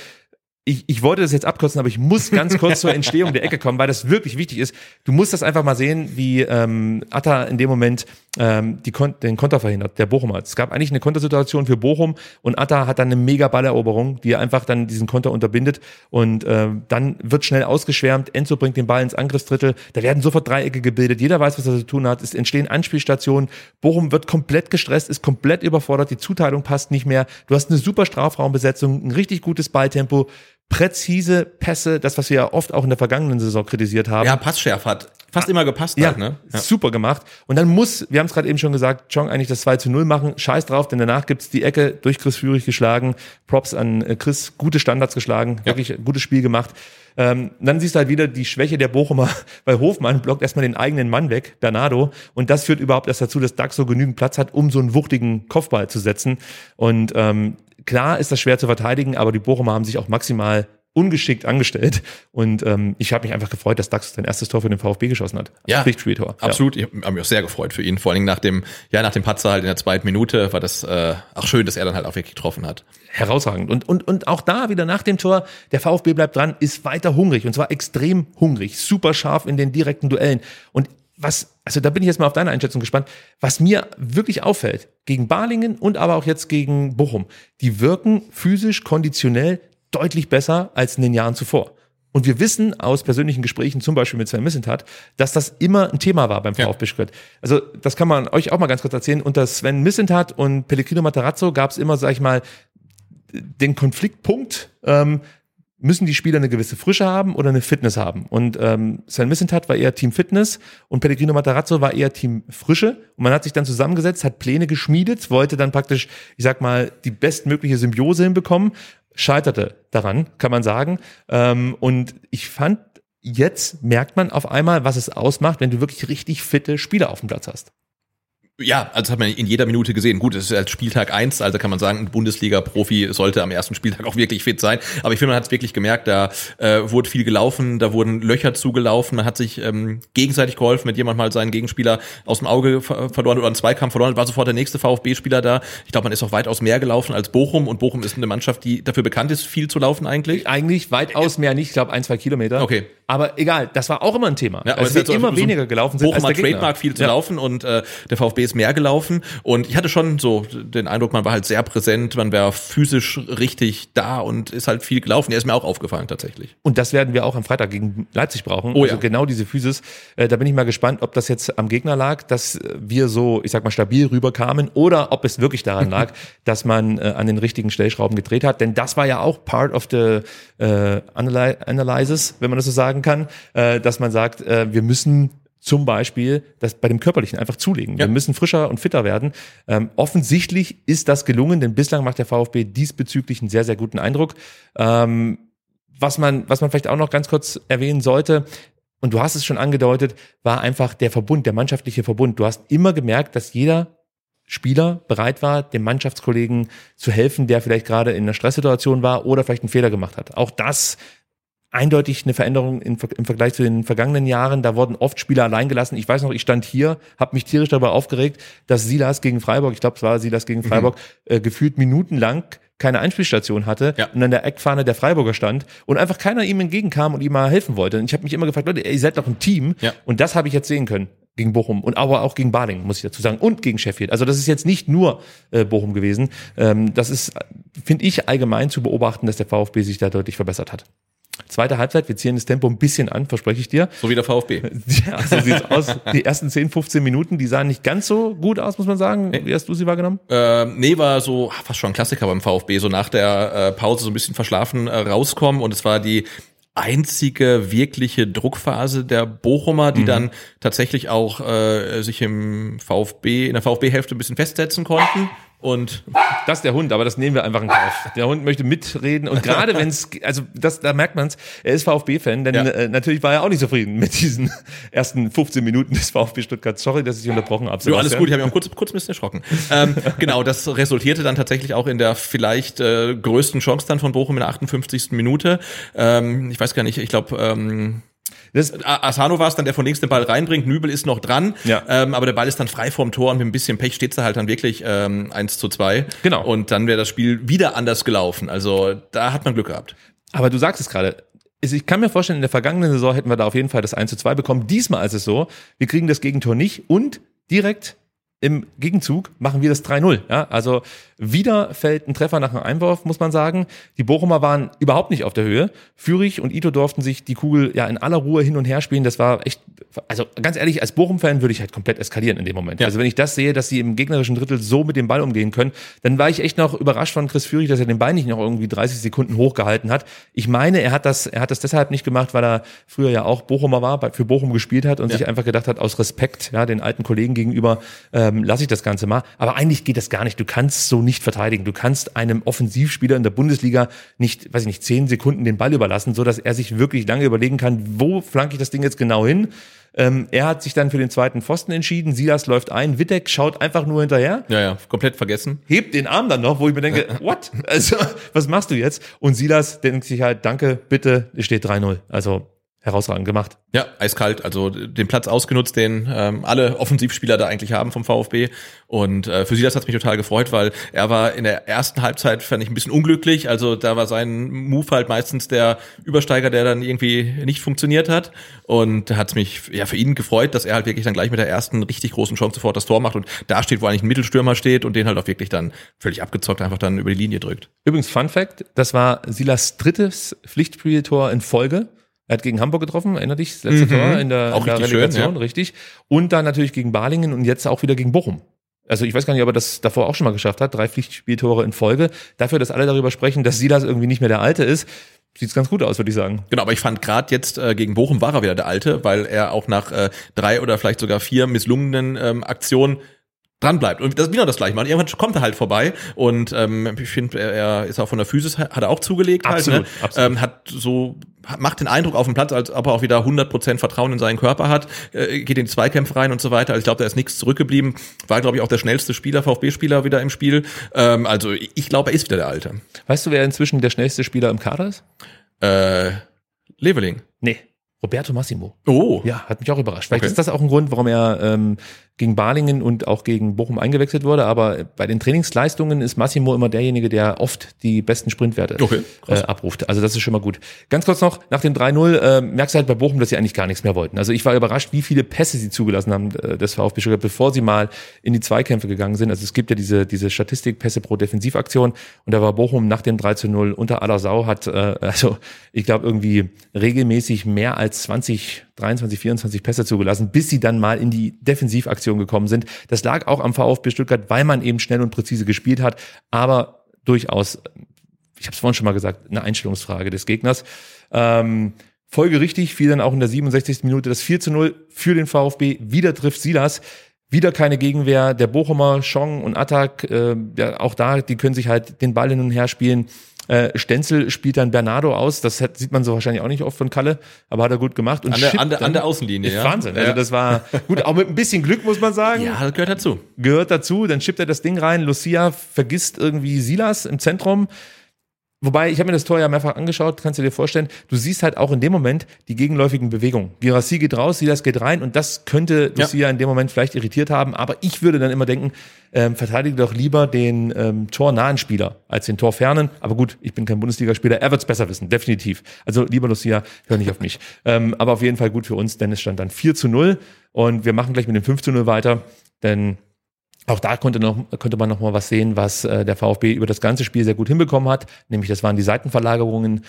Ich, ich wollte das jetzt abkürzen, aber ich muss ganz kurz zur Entstehung der Ecke kommen, weil das wirklich wichtig ist. Du musst das einfach mal sehen, wie ähm, Atta in dem Moment ähm, die Kon den Konter verhindert, der Bochumer. Es gab eigentlich eine Kontersituation für Bochum und Atta hat dann eine mega Balleroberung, die einfach dann diesen Konter unterbindet und ähm, dann wird schnell ausgeschwärmt. Enzo bringt den Ball ins Angriffsdrittel. Da werden sofort Dreiecke gebildet. Jeder weiß, was er zu tun hat. Es entstehen Anspielstationen. Bochum wird komplett gestresst, ist komplett überfordert. Die Zuteilung passt nicht mehr. Du hast eine super Strafraumbesetzung, ein richtig gutes Balltempo. Präzise Pässe, das, was wir ja oft auch in der vergangenen Saison kritisiert haben. Ja, Passschärfe hat fast immer gepasst. Ja, halt, ne? ja. super gemacht. Und dann muss, wir haben es gerade eben schon gesagt, Chong eigentlich das 2 zu 0 machen. Scheiß drauf, denn danach gibt's die Ecke durch Chris Führig geschlagen. Props an äh, Chris, gute Standards geschlagen, Ja. wirklich ein gutes Spiel gemacht. Ähm, dann siehst du halt wieder die Schwäche der Bochumer, [laughs] weil Hofmann blockt erstmal den eigenen Mann weg, Bernardo. Und das führt überhaupt erst dazu, dass Dax so genügend Platz hat, um so einen wuchtigen Kopfball zu setzen. Und ähm, klar ist das schwer zu verteidigen, aber die Bochumer haben sich auch maximal ungeschickt angestellt. Und ähm, ich habe mich einfach gefreut, dass Dax sein erstes Tor für den VfB geschossen hat. Ja, Pflichtspieltor. Ja. Absolut, ich habe mich auch sehr gefreut für ihn. Vor allen Dingen nach dem, ja, nach dem Patzer halt in der zweiten Minute war das äh, auch schön, dass er dann halt auch wirklich getroffen hat. herausragend. Und, und, und auch da wieder nach dem Tor, der VfB bleibt dran, ist weiter hungrig und zwar extrem hungrig, super scharf in den direkten Duellen. Und was, also da bin ich jetzt mal auf deine Einschätzung gespannt, was mir wirklich auffällt, gegen Balingen und aber auch jetzt gegen Bochum, die wirken physisch, konditionell deutlich besser als in den Jahren zuvor. Und wir wissen aus persönlichen Gesprächen, zum Beispiel mit Sven Missentat, dass das immer ein Thema war beim VfB Stuttgart. Also das kann man euch auch mal ganz kurz erzählen. Unter Sven Missentat und Pellegrino Matarazzo gab es immer, sag ich mal, den Konfliktpunkt, ähm, müssen die Spieler eine gewisse Frische haben oder eine Fitness haben. Und ähm, Sven Missentat war eher Team Fitness und Pellegrino Matarazzo war eher Team Frische. Und man hat sich dann zusammengesetzt, hat Pläne geschmiedet, wollte dann praktisch, ich sag mal, die bestmögliche Symbiose hinbekommen, scheiterte daran, kann man sagen. Ähm, und ich fand, jetzt merkt man auf einmal, was es ausmacht, wenn du wirklich richtig fitte Spieler auf dem Platz hast. Ja, also das hat man in jeder Minute gesehen. Gut, es ist als Spieltag eins, also kann man sagen, ein Bundesliga-Profi sollte am ersten Spieltag auch wirklich fit sein. Aber ich finde, man hat es wirklich gemerkt, da äh, wurde viel gelaufen, da wurden Löcher zugelaufen, man hat sich ähm, gegenseitig geholfen, mit jemand mal seinen Gegenspieler aus dem Auge ver verloren oder einen Zweikampf verloren, war sofort der nächste VfB-Spieler da. Ich glaube, man ist auch weitaus mehr gelaufen als Bochum und Bochum ist eine Mannschaft, die dafür bekannt ist, viel zu laufen eigentlich. Eigentlich weitaus mehr nicht, ich glaube ein, zwei Kilometer. Okay. Aber egal, das war auch immer ein Thema. Ja, aber es wird halt immer weniger gelaufen sind Bochum hat. Trademark viel zu Ja. laufen und äh, der VfB ist mehr gelaufen und ich hatte schon so den Eindruck, man war halt sehr präsent, man war physisch richtig da und ist halt viel gelaufen. Der ist mir auch aufgefallen tatsächlich. Und das werden wir auch am Freitag gegen Leipzig brauchen. Oh also ja. genau diese Physis. Äh, da bin ich mal gespannt, ob das jetzt am Gegner lag, dass wir so, ich sag mal, stabil rüberkamen oder ob es wirklich daran lag, [laughs] dass man äh, an den richtigen Stellschrauben gedreht hat. Denn das war ja auch part of the äh, analy analysis, wenn man das so sagen kann, äh, dass man sagt, äh, wir müssen zum Beispiel das bei dem Körperlichen einfach zulegen. Ja. Wir müssen frischer und fitter werden. Ähm, offensichtlich ist das gelungen, denn bislang macht der VfB diesbezüglich einen sehr, sehr guten Eindruck. Ähm, was man, was man vielleicht auch noch ganz kurz erwähnen sollte, und du hast es schon angedeutet, war einfach der Verbund, der mannschaftliche Verbund. Du hast immer gemerkt, dass jeder Spieler bereit war, dem Mannschaftskollegen zu helfen, der vielleicht gerade in einer Stresssituation war oder vielleicht einen Fehler gemacht hat. Auch das eindeutig eine Veränderung im, Ver- im Vergleich zu den vergangenen Jahren. Da wurden oft Spieler allein gelassen. Ich weiß noch, ich stand hier, habe mich tierisch darüber aufgeregt, dass Silas gegen Freiburg, ich glaube, es war Silas gegen Freiburg, äh, gefühlt minutenlang keine Einspielstation hatte Ja. und an der Eckfahne der Freiburger stand und einfach keiner ihm entgegenkam und ihm mal helfen wollte. Und ich habe mich immer gefragt, Leute, ihr seid doch ein Team. Ja. Und das habe ich jetzt sehen können gegen Bochum und aber auch gegen Balingen, muss ich dazu sagen, und gegen Sheffield. Also das ist jetzt nicht nur äh, Bochum gewesen. Ähm, das ist, finde ich, allgemein zu beobachten, dass der VfB sich da deutlich verbessert hat. Zweite Halbzeit, wir ziehen das Tempo ein bisschen an, verspreche ich dir. So wie der VfB. Ja, so sieht's [laughs] aus. Die ersten 10, 15 Minuten, die sahen nicht ganz so gut aus, muss man sagen. Wie hast du sie wahrgenommen? Ähm, nee, war so ah, fast schon ein Klassiker beim VfB, so nach der äh, Pause so ein bisschen verschlafen äh, rauskommen und es war die einzige wirkliche Druckphase der Bochumer, die dann tatsächlich auch äh, sich im VfB, in der VfB-Hälfte ein bisschen festsetzen konnten und Das ist der Hund, aber das nehmen wir einfach in Kauf. Der Hund möchte mitreden und gerade wenn es, [laughs] also das, da merkt man es, er ist VfB-Fan, denn Ja. äh, natürlich war er auch nicht zufrieden mit diesen [laughs] ersten 15 Minuten des VfB Stuttgart. Sorry, dass ich unterbrochen habe. Ja, alles gut, ich habe mich auch kurz, kurz ein bisschen erschrocken. ähm, genau, das resultierte dann tatsächlich auch in der vielleicht äh, größten Chance dann von Bochum in der 58. Minute. Ähm, ich weiß gar nicht, ich glaube, ähm, Das, Asano war es dann, der von links den Ball reinbringt. Nübel ist noch dran, Ja. ähm, aber der Ball ist dann frei vorm Tor und mit ein bisschen Pech steht da halt dann wirklich ähm, 1 zu 2. Genau. Und dann wäre das Spiel wieder anders gelaufen. Also da hat man Glück gehabt. aber du sagst es gerade. Ich kann mir vorstellen, in der vergangenen Saison hätten wir da auf jeden Fall das 1 zu 2 bekommen. Diesmal ist es so, wir kriegen das Gegentor nicht und direkt im Gegenzug machen wir das 3-0. Ja? Also wieder fällt ein Treffer nach einem Einwurf, muss man sagen. Die Bochumer waren überhaupt nicht auf der Höhe. Fürich und Ito durften sich die Kugel ja in aller Ruhe hin und her spielen. Das war echt, also ganz ehrlich, als Bochum-Fan würde ich halt komplett eskalieren in dem Moment. Ja. Also wenn ich das sehe, dass sie im gegnerischen Drittel so mit dem Ball umgehen können, dann war ich echt noch überrascht von Chris Fürich, dass er den Ball nicht noch irgendwie 30 Sekunden hochgehalten hat. Ich meine, er hat das, er hat das deshalb nicht gemacht, weil er früher ja auch Bochumer war, für Bochum gespielt hat und Ja. sich einfach gedacht hat, aus Respekt, ja, den alten Kollegen gegenüber, ähm, lasse ich das Ganze mal. Aber eigentlich geht das gar nicht. Du kannst so nicht verteidigen. Du kannst einem Offensivspieler in der Bundesliga nicht, weiß ich nicht, zehn Sekunden den Ball überlassen, so dass er sich wirklich lange überlegen kann, wo flanke ich das Ding jetzt genau hin. Ähm, er hat sich dann für den zweiten Pfosten entschieden. Silas läuft ein. Wittek schaut einfach nur hinterher Ja, ja, komplett vergessen. hebt den Arm dann noch, wo ich mir denke, [laughs] what? Also, was machst du jetzt? Und Silas denkt sich halt, danke, bitte, es steht 3-0. Also, herausragend gemacht. Ja, eiskalt. Also den Platz ausgenutzt, den ähm, alle Offensivspieler da eigentlich haben vom VfB. Und äh, für Silas hat mich total gefreut, weil er war in der ersten Halbzeit, fand ich, ein bisschen unglücklich. Also da war sein Move halt meistens der Übersteiger, der dann irgendwie nicht funktioniert hat. Und da hat's mich ja für ihn gefreut, dass er halt wirklich dann gleich mit der ersten richtig großen Chance sofort das Tor macht und da steht, wo eigentlich ein Mittelstürmer steht und den halt auch wirklich dann völlig abgezockt einfach dann über die Linie drückt. Übrigens, Fun Fact, das war Silas drittes Pflichtspieltor in Folge. Er hat gegen Hamburg getroffen, erinnert dich, das letzte Mhm. Tor in der, Auch in der richtig schön, Relegation, ja. richtig. Und dann natürlich gegen Balingen und jetzt auch wieder gegen Bochum. Also ich weiß gar nicht, ob er das davor auch schon mal geschafft hat, drei Pflichtspieltore in Folge. Dafür, dass alle darüber sprechen, dass Silas irgendwie nicht mehr der Alte ist, sieht's ganz gut aus, würde ich sagen. Genau, aber ich fand gerade jetzt äh, gegen Bochum war er wieder der Alte, weil er auch nach äh, drei oder vielleicht sogar vier misslungenen ähm, Aktionen dran bleibt und das wieder das gleiche macht. Irgendwann kommt er halt vorbei und ähm, ich finde, er, er ist auch von der Physis hat er auch zugelegt Absolut, halt, ne? absolut. Ähm, hat so macht den Eindruck auf dem Platz, als ob er auch wieder 100% Vertrauen in seinen Körper hat, äh, geht in die Zweikämpfe rein und so weiter. Also ich glaube, da ist nichts zurückgeblieben. War glaube ich auch der schnellste Spieler VfB-Spieler wieder im Spiel. Ähm, also ich glaube, er ist wieder der Alte. Weißt du, wer inzwischen der schnellste Spieler im Kader ist? Äh, Leveling. Nee. Roberto Massimo. Oh. Ja, hat mich auch überrascht. Vielleicht Okay. ist das auch ein Grund, warum er ähm, gegen Balingen und auch gegen Bochum eingewechselt wurde. Aber bei den Trainingsleistungen ist Massimo immer derjenige, der oft die besten Sprintwerte Okay, äh, abruft. Also das ist schon mal gut. Ganz kurz noch, nach dem 3-0 äh, merkst du halt bei Bochum, dass sie eigentlich gar nichts mehr wollten. Also ich war überrascht, wie viele Pässe sie zugelassen haben, äh, des VfB Stuttgart, bevor sie mal in die Zweikämpfe gegangen sind. Also es gibt ja diese, diese Statistik Pässe pro Defensivaktion und da war Bochum nach dem 3-0 unter aller Sau, hat äh, also ich glaube irgendwie regelmäßig mehr als 20 23, 24 Pässe zugelassen, bis sie dann mal in die Defensivaktion gekommen sind. Das lag auch am VfB Stuttgart, weil man eben schnell und präzise gespielt hat, aber durchaus, ich habe es vorhin schon mal gesagt, eine Einstellungsfrage des Gegners. Ähm, folgerichtig fiel dann auch in der 67. Minute das 4 zu 0 für den VfB. Wieder trifft Silas. Wieder keine Gegenwehr. Der Bochumer, Schong und Attack, äh, ja, auch da, die können sich halt den Ball hin und her spielen. Äh, Stenzel spielt dann Bernardo aus. Das hat, sieht man so wahrscheinlich auch nicht oft von Kalle, aber hat er gut gemacht. Und An der- an der- an der Außenlinie, Ist ja. Wahnsinn. Also Ja. das war [laughs] gut, auch mit ein bisschen Glück, muss man sagen Ja, das gehört dazu. gehört dazu, dann schippt er das Ding rein, Lucia vergisst irgendwie Silas im Zentrum. Wobei, ich habe mir das Tor ja mehrfach angeschaut, kannst du dir vorstellen, du siehst halt auch in dem Moment die gegenläufigen Bewegungen. Girassi geht raus, Silas geht rein und das könnte Ja. Lucia in dem Moment vielleicht irritiert haben, aber ich würde dann immer denken, ähm, verteidige doch lieber den ähm, tornahen Spieler als den torfernen. Aber gut, ich bin kein Bundesligaspieler, er wird's besser wissen, definitiv. Also lieber Lucia, hör nicht auf mich. [laughs] ähm, aber auf jeden Fall gut für uns, denn es stand dann 4 zu 0 und wir machen gleich mit dem 5 zu 0 weiter, denn auch da konnte, noch, konnte man noch mal was sehen, was äh, der VfB über das ganze Spiel sehr gut hinbekommen hat. Nämlich, das waren die Seitenverlagerungen.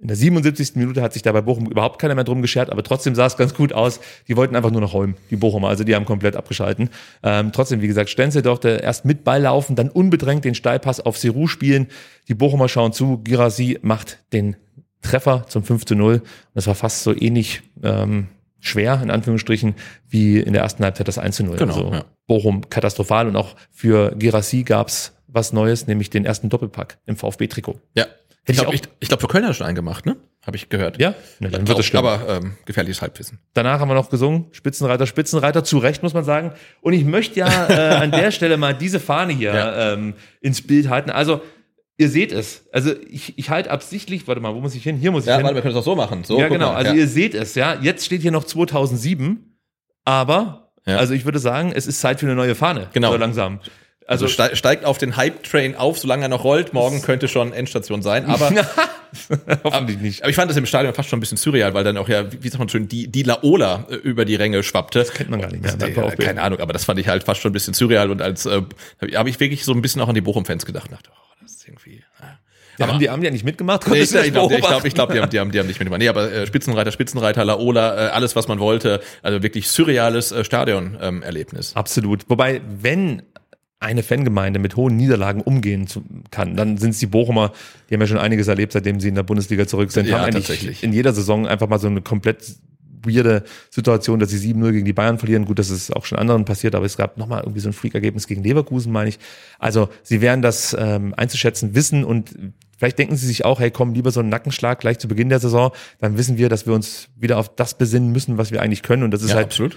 In der 77. Minute hat sich da bei Bochum überhaupt keiner mehr drum geschert, aber trotzdem sah es ganz gut aus. Die wollten einfach nur noch räumen, die Bochumer. Also die haben komplett abgeschalten. Ähm, trotzdem, wie gesagt, Stenzel durfte erst mit Ball laufen, dann unbedrängt den Steilpass auf Seru spielen. Die Bochumer schauen zu. Girassi macht den Treffer zum 5 zu 0. Und das war fast so ähnlich ähm, schwer, in Anführungsstrichen, wie in der ersten Halbzeit das 1 zu 0. Genau, also ja. Bochum katastrophal und auch für Girassi gab's was Neues, nämlich den ersten Doppelpack im VfB-Trikot. Ja. ich Ich glaube, auch- ich, ich glaub, für Köln hat er schon einen gemacht, ne? Habe ich gehört. Ja, ne, dann wird es schlimm. Aber ähm, gefährliches Halbwissen. Danach haben wir noch gesungen, Spitzenreiter, Spitzenreiter, zu Recht muss man sagen. Und ich möchte ja äh, an der [laughs] Stelle mal diese Fahne hier Ja. ähm, ins Bild halten. Also, ihr seht es. Also, ich, ich halte absichtlich, warte mal, wo muss ich hin? Hier muss ich Ja, hin. warte, wir können es auch so machen. So, ja, genau. mal, Also ja. ihr seht es, ja. Jetzt steht hier noch 2007, aber Ja. also ich würde sagen, es ist Zeit für eine neue Fahne. Genau. So langsam. Also ste steigt auf den Hype-Train auf, solange er noch rollt. Morgen könnte schon Endstation sein, aber [laughs] Hoffentlich nicht. Aber ich fand das im Stadion fast schon ein bisschen surreal, weil dann auch ja, wie sagt man schön, die, die Laola äh, über die Ränge schwappte. Das kennt man gar nicht mehr. Nee, ja, keine Ahnung, aber das fand ich halt fast schon ein bisschen surreal und als äh, habe ich wirklich so ein bisschen auch an die Bochum-Fans gedacht. Dachte, oh, das ist irgendwie. Ja, haben, die, haben die ja nicht mitgemacht? Nee, ich glaube, ich glaube, ich glaub, die, haben, die, haben, die haben nicht mitgemacht. Nee, aber äh, Spitzenreiter, Spitzenreiter, Laola, äh, alles, was man wollte. Also wirklich surreales äh, Stadion-Erlebnis. Ähm, Absolut. Wobei, wenn eine Fangemeinde mit hohen Niederlagen umgehen zu, kann, dann sind es die Bochumer, die haben ja schon einiges erlebt, seitdem sie in der Bundesliga zurück sind. Ja, haben tatsächlich. in jeder Saison einfach mal so eine komplett weirde Situation, dass sie 7-0 gegen die Bayern verlieren. Gut, das ist auch schon anderen passiert, aber es gab nochmal irgendwie so ein Freak-Ergebnis gegen Leverkusen, meine ich. Also sie werden das ähm, einzuschätzen wissen und vielleicht denken sie sich auch, hey, komm, lieber so einen Nackenschlag gleich zu Beginn der Saison, dann wissen wir, dass wir uns wieder auf das besinnen müssen, was wir eigentlich können und das ist Ja, halt absolut.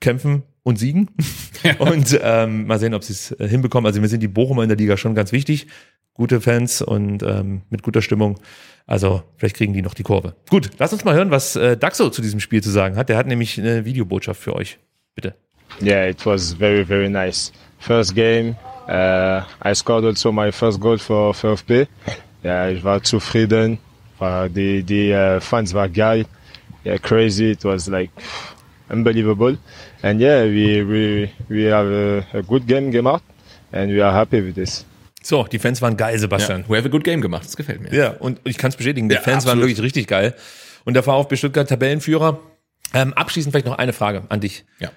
kämpfen und siegen. [laughs] Und ähm, mal sehen, ob sie es äh, hinbekommen. Also mir sind die Bochumer in der Liga schon ganz wichtig. Gute Fans und ähm, mit guter Stimmung. Also vielleicht kriegen die noch die Kurve. Gut, lass uns mal hören, was äh, Daxo zu diesem Spiel zu sagen hat. Der hat nämlich eine Videobotschaft für euch. Bitte. Yeah, it was very, very nice. First game, uh, I scored also my first goal for VfB. Yeah, ich war zufrieden. Die, die uh, Fans waren geil. Yeah, crazy. It was like unbelievable. And yeah, we, we, we have a, a good game gemacht and we are happy with this. So, die Fans waren geil, Sebastian. Ja, we have a good game gemacht, das gefällt mir. Ja, und ich kann es bestätigen, die Ja, Fans waren absolut. wirklich richtig geil. Und der VfB Stuttgart Tabellenführer. Ähm, abschließend vielleicht noch eine Frage an dich. Ja.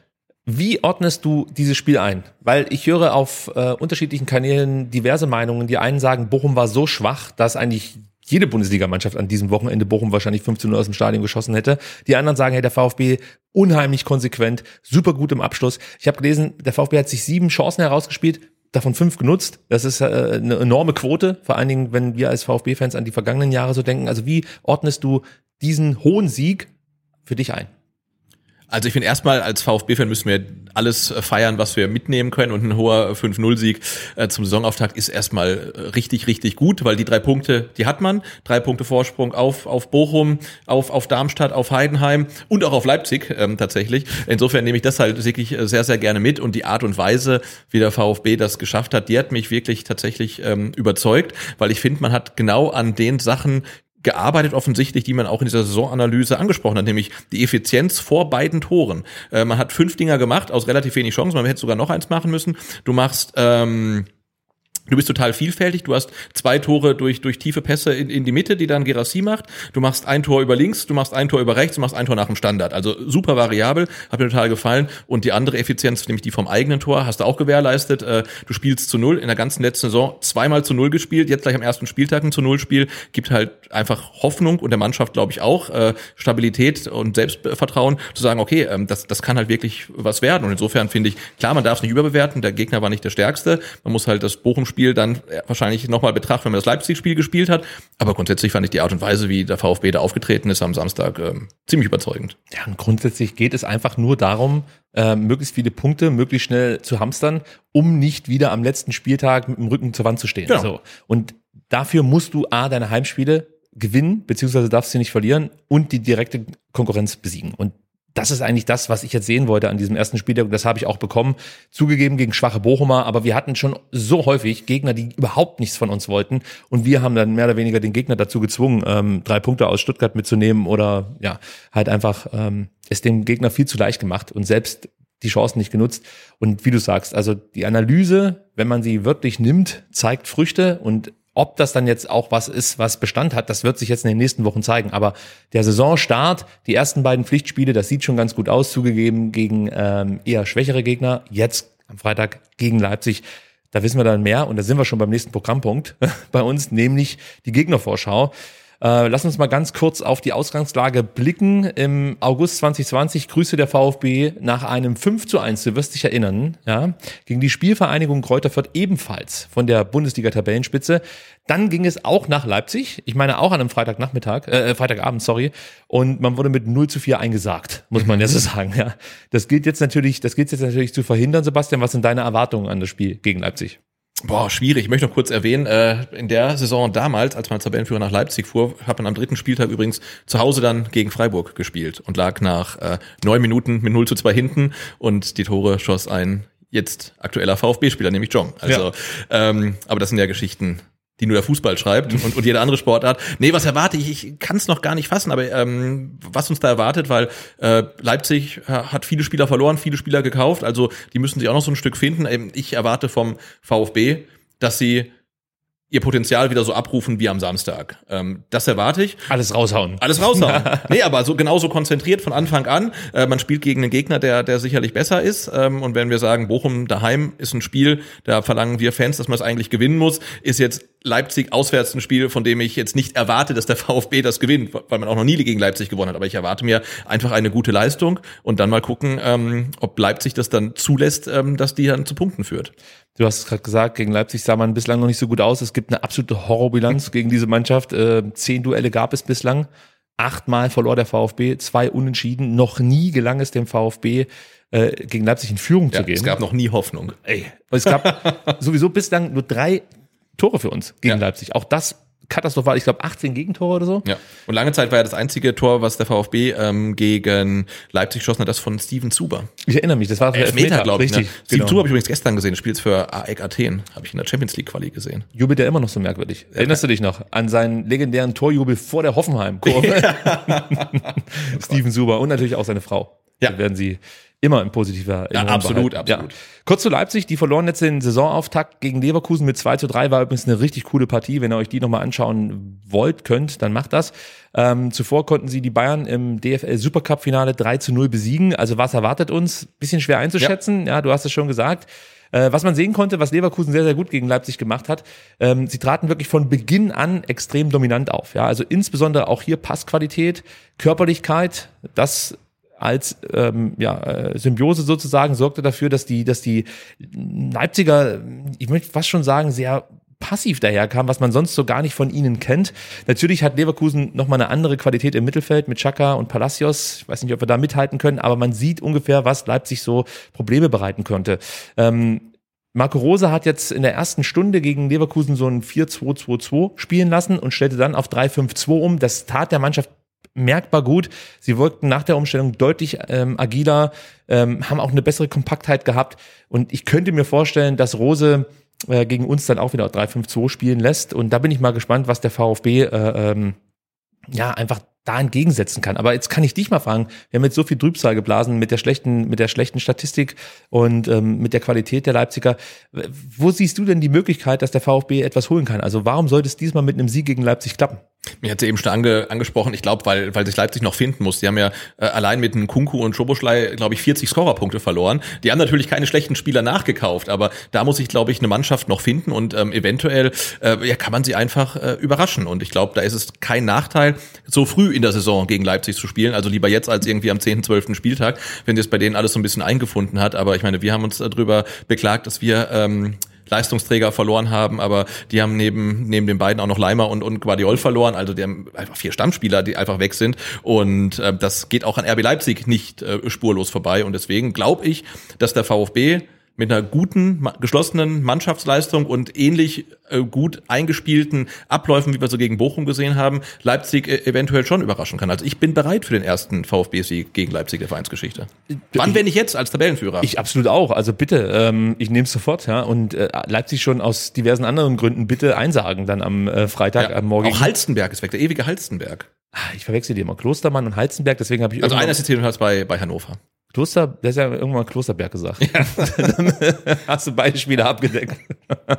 Wie ordnest du dieses Spiel ein? Weil ich höre auf äh, unterschiedlichen Kanälen diverse Meinungen. Die einen sagen, Bochum war so schwach, dass eigentlich jede Bundesligamannschaft an diesem Wochenende Bochum wahrscheinlich 15 Uhr aus dem Stadion geschossen hätte. Die anderen sagen, hey, der VfB unheimlich konsequent, super gut im Abschluss. Ich habe gelesen, der VfB hat sich sieben Chancen herausgespielt, davon fünf genutzt. Das ist äh, eine enorme Quote, vor allen Dingen, wenn wir als VfB-Fans an die vergangenen Jahre so denken. Also wie ordnest du diesen hohen Sieg für dich ein? Also ich finde erstmal als VfB-Fan müssen wir alles äh, feiern, was wir mitnehmen können und ein hoher 5-0-Sieg äh, zum Saisonauftakt ist erstmal äh, richtig, richtig gut, weil die drei Punkte, die hat man. Drei Punkte Vorsprung auf, auf Bochum, auf, auf Darmstadt, auf Heidenheim und auch auf Leipzig ähm, tatsächlich. Insofern nehme ich das halt wirklich sehr, sehr gerne mit und die Art und Weise, wie der VfB das geschafft hat, die hat mich wirklich tatsächlich ähm, überzeugt, weil ich finde, man hat genau an den Sachen gearbeitet offensichtlich, die man auch in dieser Saisonanalyse angesprochen hat, nämlich die Effizienz vor beiden Toren. Äh, man hat fünf Dinger gemacht aus relativ wenig Chancen, man hätte sogar noch eins machen müssen. Du machst ähm, Du bist total vielfältig. Du hast zwei Tore durch, durch tiefe Pässe in, in die Mitte, die dann Gerassi macht. Du machst ein Tor über links, du machst ein Tor über rechts, du machst ein Tor nach dem Standard. Also super variabel, hat mir total gefallen. Und die andere Effizienz, nämlich die vom eigenen Tor, hast du auch gewährleistet. Äh, Du spielst zu null in der ganzen letzten Saison zweimal zu null gespielt, jetzt gleich am ersten Spieltag ein zu null Spiel. Gibt halt einfach Hoffnung und der Mannschaft, glaube ich, auch äh, Stabilität und Selbstvertrauen, zu sagen, okay, ähm, das, das kann halt wirklich was werden. Und insofern finde ich, klar, man darf es nicht überbewerten, der Gegner war nicht der stärkste. Man muss halt das Bochum-Spiel dann äh, wahrscheinlich nochmal betrachten, wenn man das Leipzig-Spiel gespielt hat. Aber grundsätzlich fand ich die Art und Weise, wie der VfB da aufgetreten ist am Samstag, ähm, ziemlich überzeugend. Ja, und grundsätzlich geht es einfach nur darum, äh, möglichst viele Punkte möglichst schnell zu hamstern, um nicht wieder am letzten Spieltag mit dem Rücken zur Wand zu stehen. Genau. So. Und dafür musst du A, deine Heimspiele gewinnen, beziehungsweise darfst sie nicht verlieren und die direkte Konkurrenz besiegen. Und das ist eigentlich das, was ich jetzt sehen wollte an diesem ersten Spieltag. Und das habe ich auch bekommen. Zugegeben gegen schwache Bochumer, aber wir hatten schon so häufig Gegner, die überhaupt nichts von uns wollten. Und wir haben dann mehr oder weniger den Gegner dazu gezwungen, ähm, drei Punkte aus Stuttgart mitzunehmen oder ja, halt einfach ähm, es dem Gegner viel zu leicht gemacht und selbst die Chancen nicht genutzt. Und wie du sagst, also die Analyse, wenn man sie wirklich nimmt, zeigt Früchte und ob das dann jetzt auch was ist, was Bestand hat, das wird sich jetzt in den nächsten Wochen zeigen. Aber der Saisonstart, die ersten beiden Pflichtspiele, das sieht schon ganz gut aus, zugegeben gegen ähm, eher schwächere Gegner. Jetzt am Freitag gegen Leipzig. Da wissen wir dann mehr und da sind wir schon beim nächsten Programmpunkt [laughs] bei uns, nämlich die Gegnervorschau. Äh, lass uns mal ganz kurz auf die Ausgangslage blicken. Im August 2020 grüßte der VfB nach einem 5 zu 1, du wirst dich erinnern, ja, gegen die Spielvereinigung Kräuter Fürth ebenfalls von der Bundesliga-Tabellenspitze. Dann ging es auch nach Leipzig, ich meine auch an einem Freitagnachmittag, äh, Freitagabend, sorry, und man wurde mit 0 zu 4 eingesagt, muss man ja so [laughs] sagen, ja. Das gilt jetzt natürlich, das gilt jetzt natürlich zu verhindern, Sebastian. Was sind deine Erwartungen an das Spiel gegen Leipzig? Boah, schwierig. Ich möchte noch kurz erwähnen, äh, in der Saison damals, als man als Tabellenführer nach Leipzig fuhr, hat man am dritten Spieltag übrigens zu Hause dann gegen Freiburg gespielt und lag nach äh, neun Minuten mit 0 zu 2 hinten und die Tore schoss ein jetzt aktueller VfB-Spieler, nämlich Jong. Also, ja. ähm, aber das sind ja Geschichten, die nur der Fußball schreibt und, und jede andere Sportart. Nee, was erwarte ich? Ich kann es noch gar nicht fassen, aber ähm, was uns da erwartet, weil äh, Leipzig hat viele Spieler verloren, viele Spieler gekauft, also die müssen sich auch noch so ein Stück finden. Ähm, ich erwarte vom VfB, dass sie ihr Potenzial wieder so abrufen wie am Samstag. Ähm, das erwarte ich. Alles raushauen. Alles raushauen. [laughs] nee, aber so genauso konzentriert von Anfang an. Äh, man spielt gegen einen Gegner, der, der sicherlich besser ist. Ähm, und wenn wir sagen, Bochum daheim ist ein Spiel, da verlangen wir Fans, dass man es eigentlich gewinnen muss, ist jetzt Leipzig auswärts ein Spiel, von dem ich jetzt nicht erwarte, dass der [laughs] VfB das gewinnt, weil man auch noch nie gegen Leipzig gewonnen hat. Aber ich erwarte mir einfach eine gute Leistung und dann mal gucken, ähm, ob Leipzig das dann zulässt, ähm, dass die dann zu Punkten führt. Du hast es gerade gesagt, gegen Leipzig sah man bislang noch nicht so gut aus. Es gibt eine absolute Horrorbilanz gegen diese Mannschaft. Äh, zehn Duelle gab es bislang. Achtmal verlor der VfB, zwei Unentschieden. Noch nie gelang es dem VfB, äh, gegen Leipzig in Führung ja, zu gehen. Es gab noch nie Hoffnung. Ey, es gab [laughs] sowieso bislang nur drei Tore für uns gegen ja. Leipzig. Auch das katastrophal. Ich glaube 18 Gegentore oder so. Ja. Und lange Zeit war ja das einzige Tor, was der VfB ähm, gegen Leipzig geschossen hat, das von Steven Zuber. Ich erinnere mich, das war Elfmeter, Elfmeter glaube ich. Richtig, ne? Steven genau. Zuber habe ich übrigens gestern gesehen. Spielt für AEK Athen, habe ich in der Champions League Quali gesehen. Jubelt der immer noch so merkwürdig. Erinnerst du dich noch an seinen legendären Torjubel vor der Hoffenheim-Kurve? Ja. [laughs] Steven Zuber und natürlich auch seine Frau. Ja. Da werden sie immer in positiver Erinnerung ja, absolut, behalten. absolut. Ja. Kurz zu Leipzig, die verloren jetzt den Saisonauftakt gegen Leverkusen mit 2 zu 3, war übrigens eine richtig coole Partie. Wenn ihr euch die nochmal anschauen wollt, könnt, dann macht das. Ähm, zuvor konnten sie die Bayern im DFL Supercup Finale 3 zu 0 besiegen. Also was erwartet uns? Bisschen schwer einzuschätzen. Ja, ja du hast es schon gesagt. Äh, was man sehen konnte, was Leverkusen sehr, sehr gut gegen Leipzig gemacht hat, ähm, sie traten wirklich von Beginn an extrem dominant auf. Ja, also insbesondere auch hier Passqualität, Körperlichkeit, das als ähm, ja, äh, Symbiose sozusagen sorgte dafür, dass die, dass die Leipziger, ich möchte fast schon sagen, sehr passiv daherkam, was man sonst so gar nicht von ihnen kennt. Natürlich hat Leverkusen nochmal eine andere Qualität im Mittelfeld mit Chaka und Palacios. Ich weiß nicht, ob wir da mithalten können, aber man sieht ungefähr, was Leipzig so Probleme bereiten könnte. Ähm, Marco Rose hat jetzt in der ersten Stunde gegen Leverkusen so ein 4-2-2-2 spielen lassen und stellte dann auf 3-5-2 um. Das tat der Mannschaft merkbar gut. Sie wirkten nach der Umstellung deutlich ähm, agiler, ähm, haben auch eine bessere Kompaktheit gehabt. Und ich könnte mir vorstellen, dass Rose äh, gegen uns dann auch wieder 3-5-2 spielen lässt. Und da bin ich mal gespannt, was der VfB äh, ähm, ja einfach da entgegensetzen kann. Aber jetzt kann ich dich mal fragen, wir haben jetzt so viel Trübsal geblasen mit der schlechten, mit der schlechten Statistik und ähm, mit der Qualität der Leipziger. Wo siehst du denn die Möglichkeit, dass der VfB etwas holen kann? Also warum sollte es diesmal mit einem Sieg gegen Leipzig klappen? Mir hat sie eben schon ange, angesprochen, ich glaube, weil, weil sich Leipzig noch finden muss. Die haben ja äh, allein mit einem Kunku und Schoboschlei, glaube ich, 40 Scorerpunkte verloren. Die haben natürlich keine schlechten Spieler nachgekauft, aber da muss sich, glaube ich, eine Mannschaft noch finden und ähm, eventuell äh, ja, kann man sie einfach äh, überraschen. Und ich glaube, da ist es kein Nachteil, so früh in der Saison gegen Leipzig zu spielen. Also lieber jetzt als irgendwie am 10., 12. Spieltag, wenn es bei denen alles so ein bisschen eingefunden hat. Aber ich meine, wir haben uns darüber beklagt, dass wir ähm, Leistungsträger verloren haben, aber die haben neben, neben den beiden auch noch Leimer und, und Guardiol verloren. Also die haben einfach vier Stammspieler, die einfach weg sind. Und äh, das geht auch an RB Leipzig nicht äh, spurlos vorbei. Und deswegen glaube ich, dass der VfB mit einer guten, geschlossenen Mannschaftsleistung und ähnlich äh, gut eingespielten Abläufen, wie wir so gegen Bochum gesehen haben, Leipzig äh, eventuell schon überraschen kann. Also ich bin bereit für den ersten VfB-Sieg gegen Leipzig der Vereinsgeschichte. Wann, wenn ich jetzt als Tabellenführer? Ich absolut auch. Also bitte, ähm, ich nehme es sofort, ja. Und äh, Leipzig schon aus diversen anderen Gründen bitte einsagen dann am äh, Freitag, ja, am Morgen. Auch Halstenberg ist weg, der ewige Halstenberg. Ah, ich verwechsel die immer. Klostermann und Halstenberg, deswegen habe ich. Also einer ist jetzt jedenfalls bei, bei Hannover. Kloster, der ist ja irgendwann Klosterberg gesagt. Ja. [laughs] Dann hast du beide Spiele abgedeckt.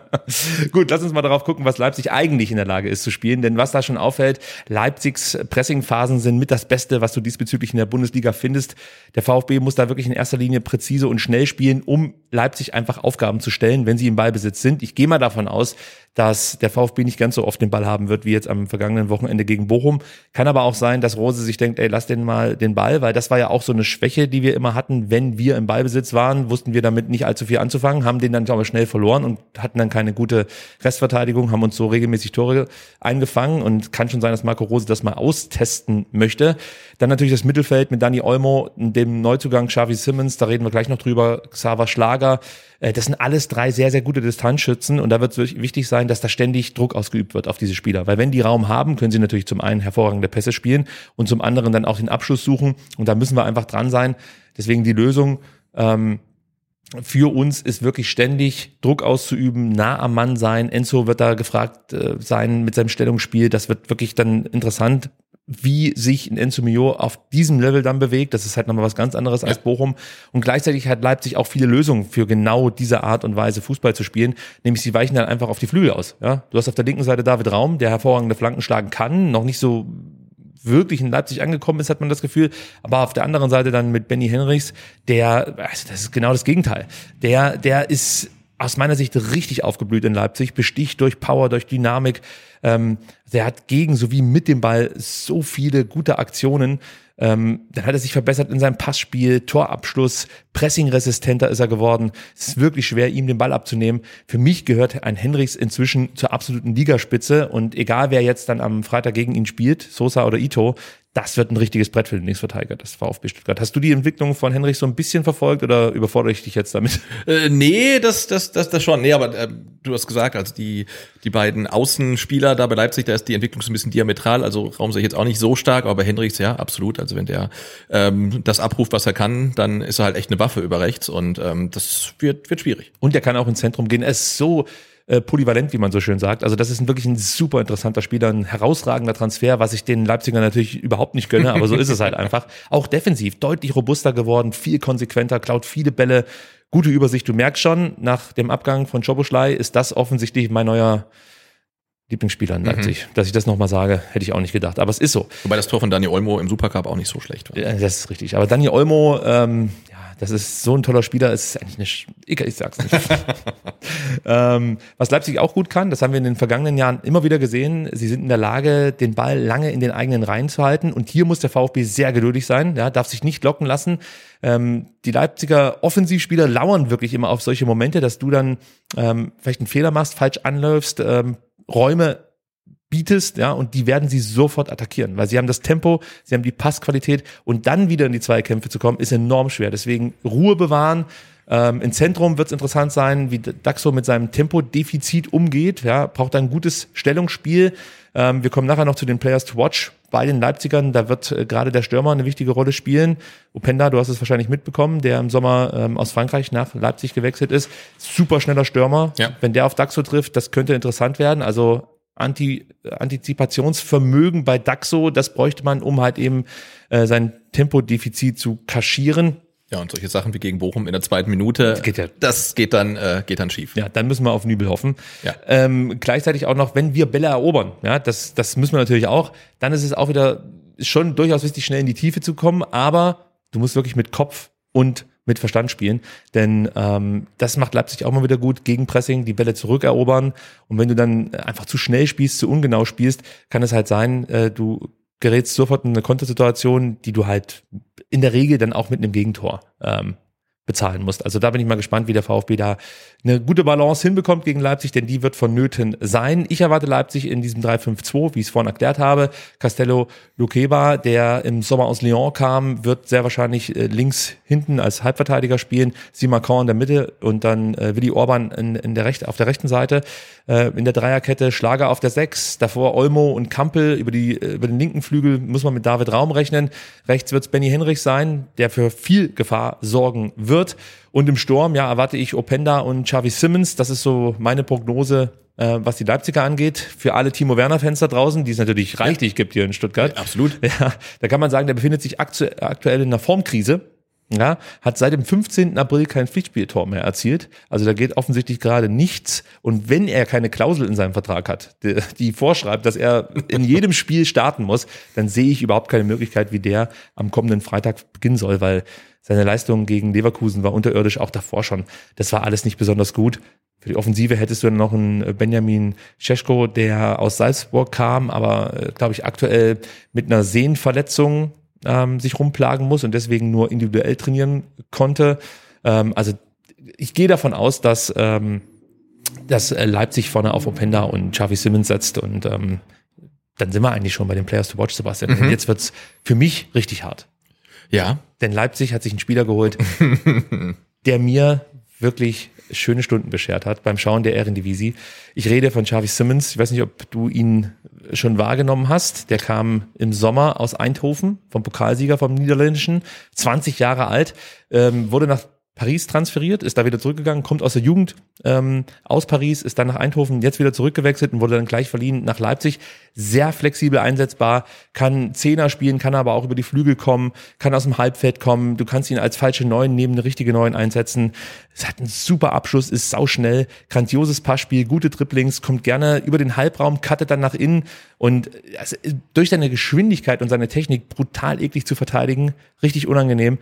[laughs] Gut, lass uns mal darauf gucken, was Leipzig eigentlich in der Lage ist zu spielen. Denn was da schon auffällt, Leipzigs Pressingphasen sind mit das Beste, was du diesbezüglich in der Bundesliga findest. Der VfB muss da wirklich in erster Linie präzise und schnell spielen, um Leipzig einfach Aufgaben zu stellen, wenn sie im Ballbesitz sind. Ich gehe mal davon aus, dass der VfB nicht ganz so oft den Ball haben wird wie jetzt am vergangenen Wochenende gegen Bochum. Kann aber auch sein, dass Rose sich denkt, ey, lass den mal den Ball, weil das war ja auch so eine Schwäche, die wir immer hatten, wenn wir im Ballbesitz waren, wussten wir damit nicht allzu viel anzufangen, haben den dann aber schnell verloren und hatten dann keine gute Restverteidigung, haben uns so regelmäßig Tore eingefangen und kann schon sein, dass Marco Rose das mal austesten möchte. Dann natürlich das Mittelfeld mit Dani Olmo, dem Neuzugang Xavi Simmons, da reden wir gleich noch drüber, Xaver Schlager, das sind alles drei sehr, sehr gute Distanzschützen und da wird es wichtig sein, dass da ständig Druck ausgeübt wird auf diese Spieler. Weil wenn die Raum haben, können sie natürlich zum einen hervorragende Pässe spielen und zum anderen dann auch den Abschluss suchen und da müssen wir einfach dran sein. Deswegen die Lösung, ähm, für uns ist wirklich ständig Druck auszuüben, nah am Mann sein. Enzo wird da gefragt äh, sein mit seinem Stellungsspiel. Das wird wirklich dann interessant, wie sich ein Enzo Mio auf diesem Level dann bewegt. Das ist halt nochmal was ganz anderes ja. als Bochum. Und gleichzeitig hat Leipzig auch viele Lösungen für genau diese Art und Weise Fußball zu spielen. Nämlich sie weichen dann einfach auf die Flügel aus. Ja? Du hast auf der linken Seite David Raum, der hervorragende Flanken schlagen kann, noch nicht so wirklich in Leipzig angekommen ist, hat man das Gefühl. Aber auf der anderen Seite dann mit Benny Henrichs, der, also das ist genau das Gegenteil. Der, der ist aus meiner Sicht richtig aufgeblüht in Leipzig, besticht durch Power, durch Dynamik. Ähm, der hat gegen sowie mit dem Ball so viele gute Aktionen. Ähm, dann hat er sich verbessert in seinem Passspiel, Torabschluss, Pressingresistenter ist er geworden. Es ist wirklich schwer, ihm den Ball abzunehmen. Für mich gehört ein Henrichs inzwischen zur absoluten Ligaspitze und egal wer jetzt dann am Freitag gegen ihn spielt, Sosa oder Ito, das wird ein richtiges Brett für den Linksverteidiger, das VfB Stuttgart. Hast du die Entwicklung von Henrich so ein bisschen verfolgt oder überfordere ich dich jetzt damit? [laughs] Äh, nee, das, das, das, das schon. Nee, aber äh, du hast gesagt, also die, die beiden Außenspieler da bei Leipzig, da ist die Entwicklung so ein bisschen diametral. Also Raum sehe ich jetzt auch nicht so stark, aber bei Henrichs ja, absolut. Also wenn der ähm, das abruft, was er kann, dann ist er halt echt eine Waffe über rechts und ähm, das wird, wird schwierig. Und der kann auch ins Zentrum gehen. Er ist so äh, polyvalent, wie man so schön sagt. Also das ist ein, wirklich ein super interessanter Spieler, ein herausragender Transfer, was ich den Leipzigern natürlich überhaupt nicht gönne, aber so ist es halt [laughs] einfach. Auch defensiv deutlich robuster geworden, viel konsequenter, klaut viele Bälle, gute Übersicht. Du merkst schon, nach dem Abgang von Choboschlei ist das offensichtlich mein neuer Lieblingsspieler in mhm. Leipzig. Mhm. Dass ich das nochmal sage, hätte ich auch nicht gedacht. Aber es ist so. Wobei das Tor von Dani Olmo im Supercup auch nicht so schlecht war. Ja, das ist richtig. Aber Dani Olmo, ähm, das ist so ein toller Spieler, ist eigentlich nicht, ich, ich sag's nicht. [laughs] ähm, was Leipzig auch gut kann, das haben wir in den vergangenen Jahren immer wieder gesehen, sie sind in der Lage, den Ball lange in den eigenen Reihen zu halten und hier muss der VfB sehr geduldig sein, ja, darf sich nicht locken lassen. Ähm, die Leipziger Offensivspieler lauern wirklich immer auf solche Momente, dass du dann ähm, vielleicht einen Fehler machst, falsch anläufst, ähm, Räume bietest, ja, und die werden sie sofort attackieren, weil sie haben das Tempo, sie haben die Passqualität und dann wieder in die Zweikämpfe zu kommen, ist enorm schwer. Deswegen Ruhe bewahren. Ähm, Im Zentrum wird es interessant sein, wie Daxo mit seinem Tempodefizit umgeht. Ja, braucht ein gutes Stellungsspiel. Ähm, wir kommen nachher noch zu den Players to Watch bei den Leipzigern. Da wird äh, gerade der Stürmer eine wichtige Rolle spielen. Openda, du hast es wahrscheinlich mitbekommen, der im Sommer ähm, aus Frankreich nach Leipzig gewechselt ist. Super schneller Stürmer. Ja. Wenn der auf Daxo trifft, das könnte interessant werden. Also Anti, Antizipationsvermögen bei Daxo, das bräuchte man, um halt eben äh, sein Tempodefizit zu kaschieren. Ja, und solche Sachen wie gegen Bochum in der zweiten Minute, das geht, ja. das geht dann, äh, geht dann schief. Ja, dann müssen wir auf Nübel hoffen. Ja. Ähm, gleichzeitig auch noch, wenn wir Bälle erobern, ja, das, das müssen wir natürlich auch, dann ist es auch wieder schon durchaus wichtig, schnell in die Tiefe zu kommen, aber du musst wirklich mit Kopf und mit Verstand spielen. Denn ähm, das macht Leipzig auch mal wieder gut. Gegenpressing, die Bälle zurückerobern. Und wenn du dann einfach zu schnell spielst, zu ungenau spielst, kann es halt sein, äh, du gerätst sofort in eine Kontersituation, die du halt in der Regel dann auch mit einem Gegentor ähm, bezahlen musst. Also da bin ich mal gespannt, wie der VfB da eine gute Balance hinbekommt gegen Leipzig, denn die wird vonnöten sein. Ich erwarte Leipzig in diesem 3-5-2, wie ich es vorhin erklärt habe. Castello Luqueba, der im Sommer aus Lyon kam, wird sehr wahrscheinlich äh, links hinten als Halbverteidiger spielen. Simacon in der Mitte und dann äh, Willi Orban in, in der Recht, auf der rechten Seite. Äh, in der Dreierkette Schlager auf der 6, davor Olmo und Kampel. Über, die, äh, über den linken Flügel muss man mit David Raum rechnen. Rechts wird es Benny Henrich sein, der für viel Gefahr sorgen wird. Und im Sturm, ja, erwarte ich Openda und Xavi Simmons. Das ist so meine Prognose, äh, was die Leipziger angeht. Für alle Timo Werner-Fans da draußen, die es natürlich reichlich gibt hier in Stuttgart. Ja, absolut. [laughs] Ja, da kann man sagen, der befindet sich aktu aktuell in einer Formkrise. Ja, hat seit dem 15. April kein Pflichtspieltor mehr erzielt. Also da geht offensichtlich gerade nichts. Und wenn er keine Klausel in seinem Vertrag hat, die, die vorschreibt, dass er in jedem Spiel starten muss, dann sehe ich überhaupt keine Möglichkeit, wie der am kommenden Freitag beginnen soll, weil seine Leistung gegen Leverkusen war unterirdisch, auch davor schon. Das war alles nicht besonders gut. Für die Offensive hättest du dann noch einen Benjamin Scheschko, der aus Salzburg kam, aber äh, glaube ich aktuell mit einer Sehnenverletzung ähm, sich rumplagen muss und deswegen nur individuell trainieren konnte. Ähm, also ich gehe davon aus, dass, ähm, dass Leipzig vorne auf Openda und Xavi Simmons setzt und ähm, dann sind wir eigentlich schon bei den Players to Watch, Sebastian. Mhm. Jetzt wird's für mich richtig hart. Ja. Denn Leipzig hat sich einen Spieler geholt, [laughs] der mir wirklich schöne Stunden beschert hat beim Schauen der Ehrendivisie. Ich rede von Xavi Simmons. Ich weiß nicht, ob du ihn schon wahrgenommen hast. Der kam im Sommer aus Eindhoven, vom Pokalsieger vom Niederländischen, 20 Jahre alt, ähm, wurde nach Paris transferiert, ist da wieder zurückgegangen, kommt aus der Jugend ähm, aus Paris, ist dann nach Eindhoven jetzt wieder zurückgewechselt und wurde dann gleich verliehen nach Leipzig. Sehr flexibel einsetzbar, kann Zehner spielen, kann aber auch über die Flügel kommen, kann aus dem Halbfeld kommen. Du kannst ihn als falsche Neun neben eine richtige Neun einsetzen. Es hat einen super Abschluss, ist sauschnell, grandioses Passspiel, gute Dribblings, kommt gerne über den Halbraum, cuttet dann nach innen und also, durch seine Geschwindigkeit und seine Technik brutal eklig zu verteidigen, richtig unangenehm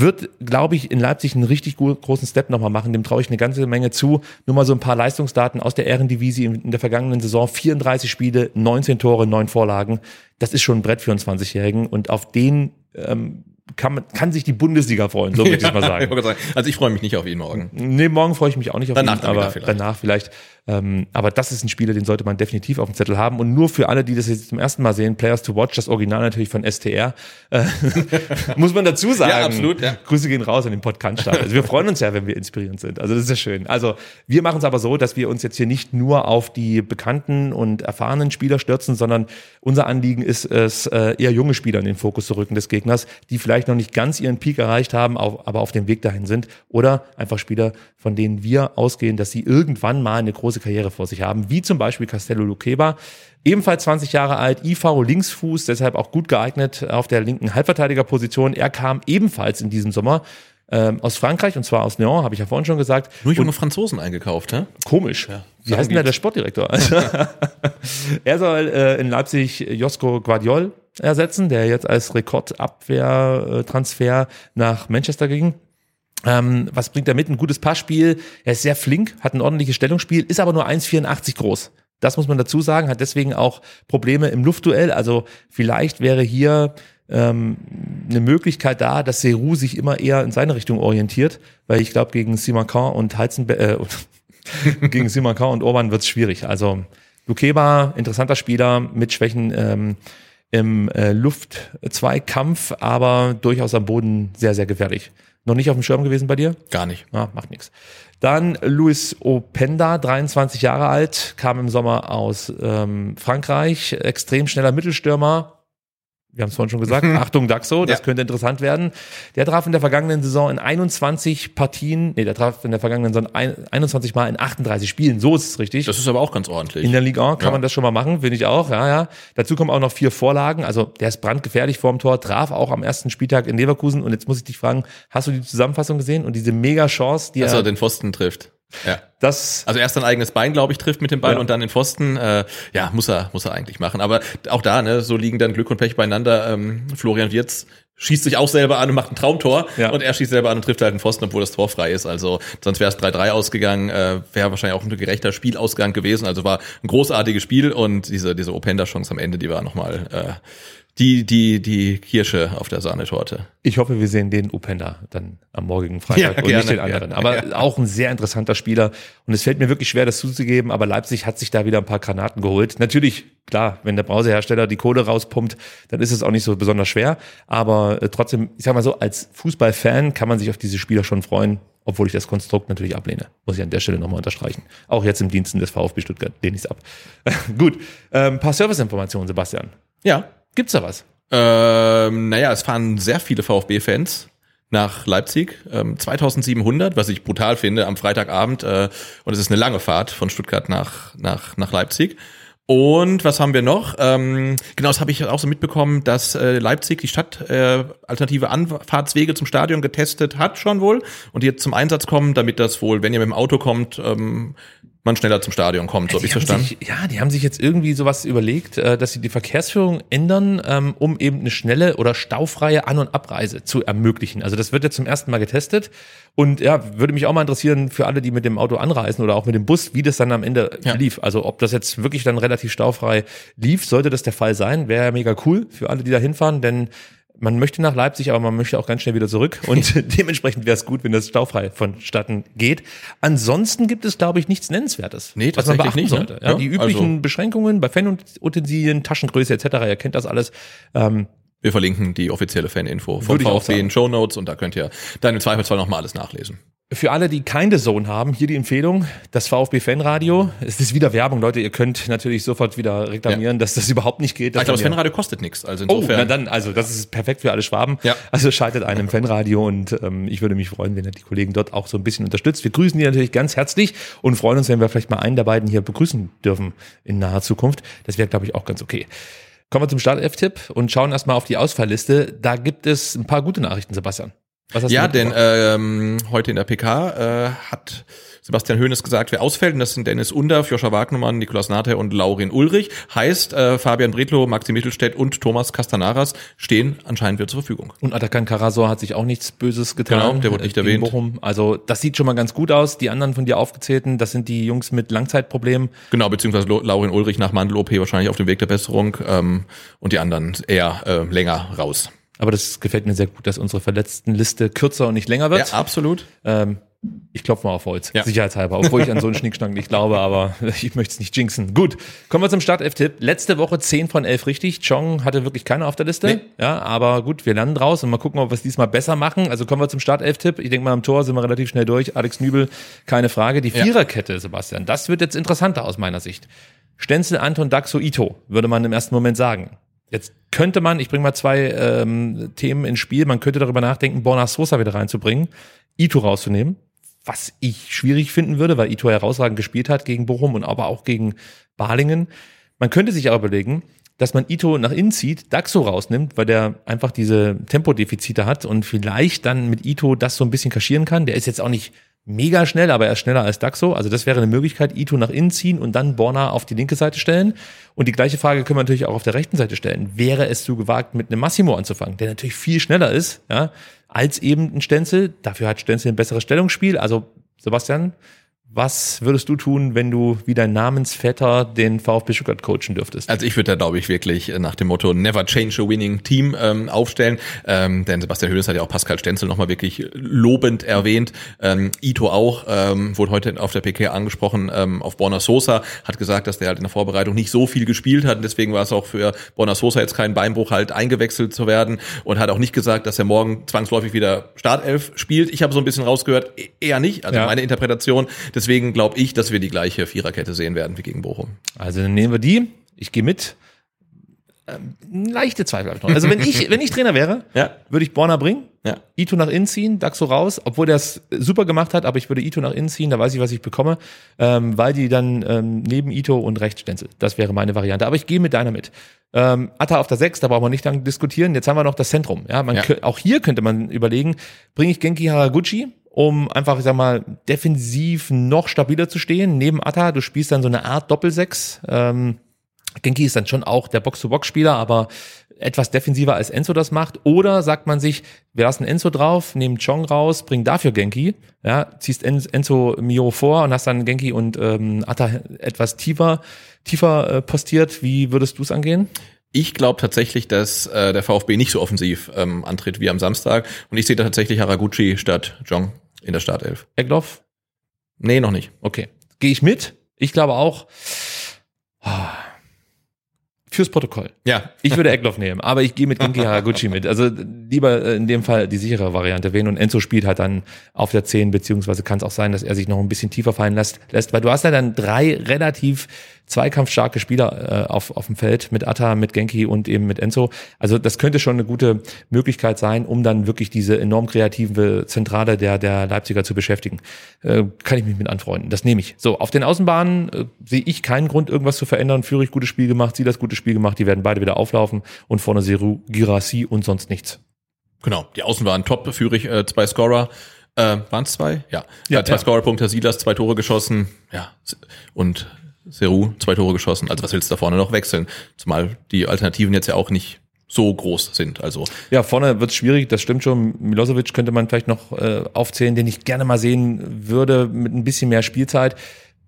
wird, glaube ich, in Leipzig einen richtig großen Step nochmal machen. Dem traue ich eine ganze Menge zu. Nur mal so ein paar Leistungsdaten aus der Ehrendivisie in der vergangenen Saison. 34 Spiele, 19 Tore, 9 Vorlagen. Das ist schon ein Brett für einen 20-Jährigen. Und auf den ähm, kann, man, kann sich die Bundesliga freuen, so würde ich mal [laughs] sagen. also ich freue mich nicht auf ihn morgen. Nee, morgen freue ich mich auch nicht auf danach ihn, aber vielleicht. danach vielleicht. Ähm, aber das ist ein Spieler, den sollte man definitiv auf dem Zettel haben. Und nur für alle, die das jetzt zum ersten Mal sehen, Players to Watch, das Original natürlich von STR, äh, [laughs] muss man dazu sagen. Ja, absolut. Ja. Grüße gehen raus an den Podcast. Also wir freuen uns ja, wenn wir inspirierend sind. Also das ist ja schön. Also wir machen es aber so, dass wir uns jetzt hier nicht nur auf die bekannten und erfahrenen Spieler stürzen, sondern unser Anliegen ist es, äh, eher junge Spieler in den Fokus zu rücken des Gegners, die vielleicht noch nicht ganz ihren Peak erreicht haben, aber auf dem Weg dahin sind. Oder einfach Spieler, von denen wir ausgehen, dass sie irgendwann mal eine große Karriere vor sich haben, wie zum Beispiel Castello Luqueba, ebenfalls 20 Jahre alt, IV Linksfuß, deshalb auch gut geeignet auf der linken Halbverteidigerposition. Er kam ebenfalls in diesem Sommer ähm, aus Frankreich und zwar aus Lyon, habe ich ja vorhin schon gesagt. Nur junge und Franzosen eingekauft, hä? Komisch. Ja, Wie heißt denn da der Sportdirektor? [laughs] Er soll äh, in Leipzig Josko Guardiol ersetzen, der jetzt als Rekordabwehrtransfer nach Manchester ging. Ähm, was bringt er mit? Ein gutes Passspiel. Er ist sehr flink, hat ein ordentliches Stellungsspiel, ist aber nur 1,84 groß. Das muss man dazu sagen, hat deswegen auch Probleme im Luftduell. Also vielleicht wäre hier ähm, eine Möglichkeit da, dass Seru sich immer eher in seine Richtung orientiert, weil ich glaube, gegen Simakan und Heizenberg, äh, [laughs] gegen Simakan und Orban wird es schwierig. Also Lukeba, interessanter Spieler mit Schwächen ähm, im äh, Luftzweikampf, aber durchaus am Boden sehr, sehr gefährlich. Noch nicht auf dem Schirm gewesen bei dir? Gar nicht. Ah, macht nichts. Dann Luis Openda, 23 Jahre alt, kam im Sommer aus ähm, Frankreich, extrem schneller Mittelstürmer, wir haben es vorhin schon gesagt, [laughs] Achtung Daxo, das ja. könnte interessant werden. Der traf in der vergangenen Saison in 21 Partien, nee, der traf in der vergangenen Saison 21 Mal in 38 Spielen, so ist es richtig. Das ist aber auch ganz ordentlich. In der Ligue 1 kann ja. man das schon mal machen, finde ich auch, ja, ja. Dazu kommen auch noch vier Vorlagen, also der ist brandgefährlich vorm Tor, traf auch am ersten Spieltag in Leverkusen und jetzt muss ich dich fragen, hast du die Zusammenfassung gesehen und diese mega Chance, die Dass er, er den Pfosten trifft. Ja. Das also erst ein eigenes Bein, glaube ich, trifft mit dem Ball Ja. und dann den Pfosten. Äh, ja, muss er, muss er eigentlich machen. Aber auch da, ne, so liegen dann Glück und Pech beieinander. Ähm, Florian Wirz schießt sich auch selber an und macht ein Traumtor Ja. und er schießt selber an und trifft halt den Pfosten, obwohl das Tor frei ist. Also sonst wäre es 3-3 ausgegangen, äh, wäre wahrscheinlich auch ein gerechter Spielausgang gewesen. Also war ein großartiges Spiel und diese diese Openda-Chance am Ende, die war nochmal äh, die die die Kirsche auf der Sahnetorte. Ich hoffe, wir sehen den Upenda dann am morgigen Freitag Ja, und gerne, nicht den anderen. gerne, aber ja. auch ein sehr interessanter Spieler. Und es fällt mir wirklich schwer, das zuzugeben, aber Leipzig hat sich da wieder ein paar Granaten geholt. Natürlich, klar, wenn der Brausehersteller die Kohle rauspumpt, dann ist es auch nicht so besonders schwer. Aber äh, trotzdem, ich sag mal so, als Fußballfan kann man sich auf diese Spieler schon freuen, obwohl ich das Konstrukt natürlich ablehne. Muss ich an der Stelle nochmal unterstreichen. Auch jetzt im Diensten des VfB Stuttgart lehne ich es ab. [laughs] Gut, ähm, paar Serviceinformationen, Sebastian. Ja. Gibt's da was? Ähm, naja, es fahren sehr viele VfB-Fans nach Leipzig. Ähm, 2700, was ich brutal finde, am Freitagabend. Äh, und es ist eine lange Fahrt von Stuttgart nach, nach, nach Leipzig. Und was haben wir noch? Ähm, genau, das habe ich auch so mitbekommen, dass äh, Leipzig die Stadt äh, alternative Anfahrtswege zum Stadion getestet hat schon wohl und jetzt zum Einsatz kommen, damit das wohl, wenn ihr mit dem Auto kommt, ähm, man schneller zum Stadion kommt. So habe ich verstanden. Sich, ja, die haben sich jetzt irgendwie sowas überlegt, äh, dass sie die Verkehrsführung ändern, ähm, um eben eine schnelle oder staufreie An- und Abreise zu ermöglichen. Also das wird jetzt zum ersten Mal getestet. Und ja, würde mich auch mal interessieren für alle, die mit dem Auto anreisen oder auch mit dem Bus, wie das dann am Ende Ja. lief. Also ob das jetzt wirklich dann relativ staufrei lief, sollte das der Fall sein, wäre ja mega cool für alle, die da hinfahren, denn man möchte nach Leipzig, aber man möchte auch ganz schnell wieder zurück. Und [laughs] dementsprechend wäre es gut, wenn das staufrei vonstatten geht. Ansonsten gibt es, glaube ich, nichts Nennenswertes. Nee, was man beachten nicht, ne? sollte. Ja, Ja, die üblichen also- Beschränkungen bei Fanutensilien, Taschengröße etc., ihr kennt das alles. Ähm, Wir verlinken die offizielle Faninfo vom auch VfB in Show Notes und da könnt ihr dann im Zweifelsfall nochmal alles nachlesen. Für alle, die keine Zone haben, hier die Empfehlung, das VfB Fanradio. Es ist wieder Werbung, Leute. Ihr könnt natürlich sofort wieder reklamieren, dass das überhaupt nicht geht. Ich glaube, das wir- Fanradio kostet nichts. Also Oh, insofern. na dann, also das ist perfekt für alle Schwaben. Ja. Also schaltet ein im Fanradio und ähm, ich würde mich freuen, wenn ihr die Kollegen dort auch so ein bisschen unterstützt. Wir grüßen die natürlich ganz herzlich und freuen uns, wenn wir vielleicht mal einen der beiden hier begrüßen dürfen in naher Zukunft. Das wäre, glaube ich, auch ganz okay. Kommen wir zum Startelf-Tipp und schauen erstmal auf die Ausfallliste. Da gibt es ein paar gute Nachrichten, Sebastian. Was hast Ja, du denn ähm, heute in der PK äh, hat Sebastian Hoeneß gesagt, wer ausfällt, und das sind Dennis Under, Joscha Wagnumann, Nikolaus Nather und Laurin Ulrich, heißt äh, Fabian Bredlow, Maxi Mittelstädt und Thomas Castanaras stehen anscheinend wieder zur Verfügung. Und Atakan Karasor hat sich auch nichts Böses getan. Genau, der wurde nicht äh, erwähnt. Bochum. Also das sieht schon mal ganz gut aus. Die anderen von dir aufgezählten, das sind die Jungs mit Langzeitproblemen. Genau, beziehungsweise Laurin Ulrich nach Mandel-OP wahrscheinlich auf dem Weg der Besserung ähm, und die anderen eher äh, länger raus. Aber das gefällt mir sehr gut, dass unsere Verletztenliste kürzer und nicht länger wird. Ja, absolut. Ähm, ich klopfe mal auf Holz, Ja. sicherheitshalber, obwohl ich an so einen Schnickschnack nicht glaube, aber [laughs] ich möchte es nicht jinxen. Gut, kommen wir zum Startelf-Tipp. Letzte Woche 10 von 11 richtig. Chong hatte wirklich keine auf der Liste. Nee. Ja, aber gut, wir lernen draus und mal gucken, ob wir es diesmal besser machen. Also kommen wir zum Startelf-Tipp. Ich denke mal, am Tor sind wir relativ schnell durch. Alex Nübel, keine Frage. Die Ja. Viererkette, Sebastian, das wird jetzt interessanter aus meiner Sicht. Stenzel, Anton, Daxo, Ito, würde man im ersten Moment sagen. Jetzt könnte man, ich bringe mal zwei ähm, Themen ins Spiel, man könnte darüber nachdenken, Borna Sosa wieder reinzubringen, Ito rauszunehmen, was ich schwierig finden würde, weil Ito herausragend gespielt hat gegen Bochum und aber auch gegen Balingen. Man könnte sich aber überlegen, dass man Ito nach innen zieht, Daxo rausnimmt, weil der einfach diese Tempodefizite hat und vielleicht dann mit Ito das so ein bisschen kaschieren kann. Der ist jetzt auch nicht mega schnell, aber er ist schneller als Daxo. Also das wäre eine Möglichkeit, Ito nach innen ziehen und dann Borna auf die linke Seite stellen. Und die gleiche Frage können wir natürlich auch auf der rechten Seite stellen. Wäre es so gewagt, mit einem Massimo anzufangen, der natürlich viel schneller ist, ja, als eben ein Stenzel. Dafür hat Stenzel ein besseres Stellungsspiel. Also Sebastian, was würdest du tun, wenn du wie dein Namensvetter den VfB Stuttgart coachen dürftest? Also ich würde da, glaube ich, wirklich äh, nach dem Motto Never Change a Winning Team ähm, aufstellen. Ähm, denn Sebastian Hoeneß hat ja auch Pascal Stenzel nochmal wirklich lobend erwähnt. Ähm, Ito auch, ähm, wurde heute auf der PK angesprochen, ähm, auf Borna Sosa, hat gesagt, dass der halt in der Vorbereitung nicht so viel gespielt hat. Und deswegen war es auch für Borna Sosa jetzt kein Beinbruch, halt eingewechselt zu werden. Und hat auch nicht gesagt, dass er morgen zwangsläufig wieder Startelf spielt. Ich habe so ein bisschen rausgehört, e- eher nicht. Also Ja. meine Interpretation. Deswegen glaube ich, dass wir die gleiche Viererkette sehen werden wie gegen Bochum. Also dann nehmen wir die. Ich gehe mit. Ähm, leichte Zweifel habe ich noch. Also wenn ich, [laughs] wenn ich Trainer wäre, Ja. würde ich Borna bringen, Ja. Ito nach innen ziehen, Daxo raus, obwohl der es super gemacht hat, aber ich würde Ito nach innen ziehen, da weiß ich, was ich bekomme, ähm, weil die dann ähm, neben Ito und rechts Stenzel. Das wäre meine Variante. Aber ich gehe mit deiner mit. Ähm, Atta auf der 6, da brauchen wir nicht lange diskutieren. Jetzt haben wir noch das Zentrum. Ja, man Ja. auch hier könnte man überlegen, bringe ich Genki Haraguchi, um einfach, ich sag mal, defensiv noch stabiler zu stehen. Neben Atta, du spielst dann so eine Art Doppelsechs. Ähm, Genki ist dann schon auch der Box-to-Box-Spieler, aber etwas defensiver als Enzo das macht. Oder sagt man sich, wir lassen Enzo drauf, nehmen Chong raus, bringen dafür Genki, ja, ziehst En- Enzo Mio vor und hast dann Genki und ähm, Atta etwas tiefer, tiefer äh, postiert. Wie würdest du es angehen? Ich glaube tatsächlich, dass äh, der VfB nicht so offensiv ähm, antritt wie am Samstag. Und ich sehe da tatsächlich Haraguchi statt Jong in der Startelf. Egloff? Nee, noch nicht. Okay. Gehe ich mit? Ich glaube auch. ah, Fürs Protokoll. Ja. Ich würde Eckloff nehmen, aber ich gehe mit Genki [laughs] Haraguchi mit. Also lieber äh, in dem Fall die sichere Variante wählen und Enzo spielt halt dann auf der 10, beziehungsweise kann es auch sein, dass er sich noch ein bisschen tiefer fallen lässt, lässt weil du hast ja dann drei relativ zweikampfstarke Spieler äh, auf, auf dem Feld mit Atta, mit Genki und eben mit Enzo. Also das könnte schon eine gute Möglichkeit sein, um dann wirklich diese enorm kreative Zentrale der, der Leipziger zu beschäftigen. Äh, kann ich mich mit anfreunden. Das nehme ich. So, auf den Außenbahnen äh, sehe ich keinen Grund, irgendwas zu verändern. Führig gutes Spiel gemacht, sie das gute Spiel gemacht, die werden beide wieder auflaufen und vorne Seru, Girassi und sonst nichts. Genau. Die Außen waren top, Führig, äh, zwei Scorer. Äh, waren es zwei? Ja. ja, zwei ja. Scorerpunkte, Silas zwei Tore geschossen. Ja. Und Seru zwei Tore geschossen. Also was willst du da vorne noch wechseln? Zumal die Alternativen jetzt ja auch nicht so groß sind. Also Ja, vorne wird's schwierig, das stimmt schon. Milosevic könnte man vielleicht noch äh, aufzählen, den ich gerne mal sehen würde mit ein bisschen mehr Spielzeit.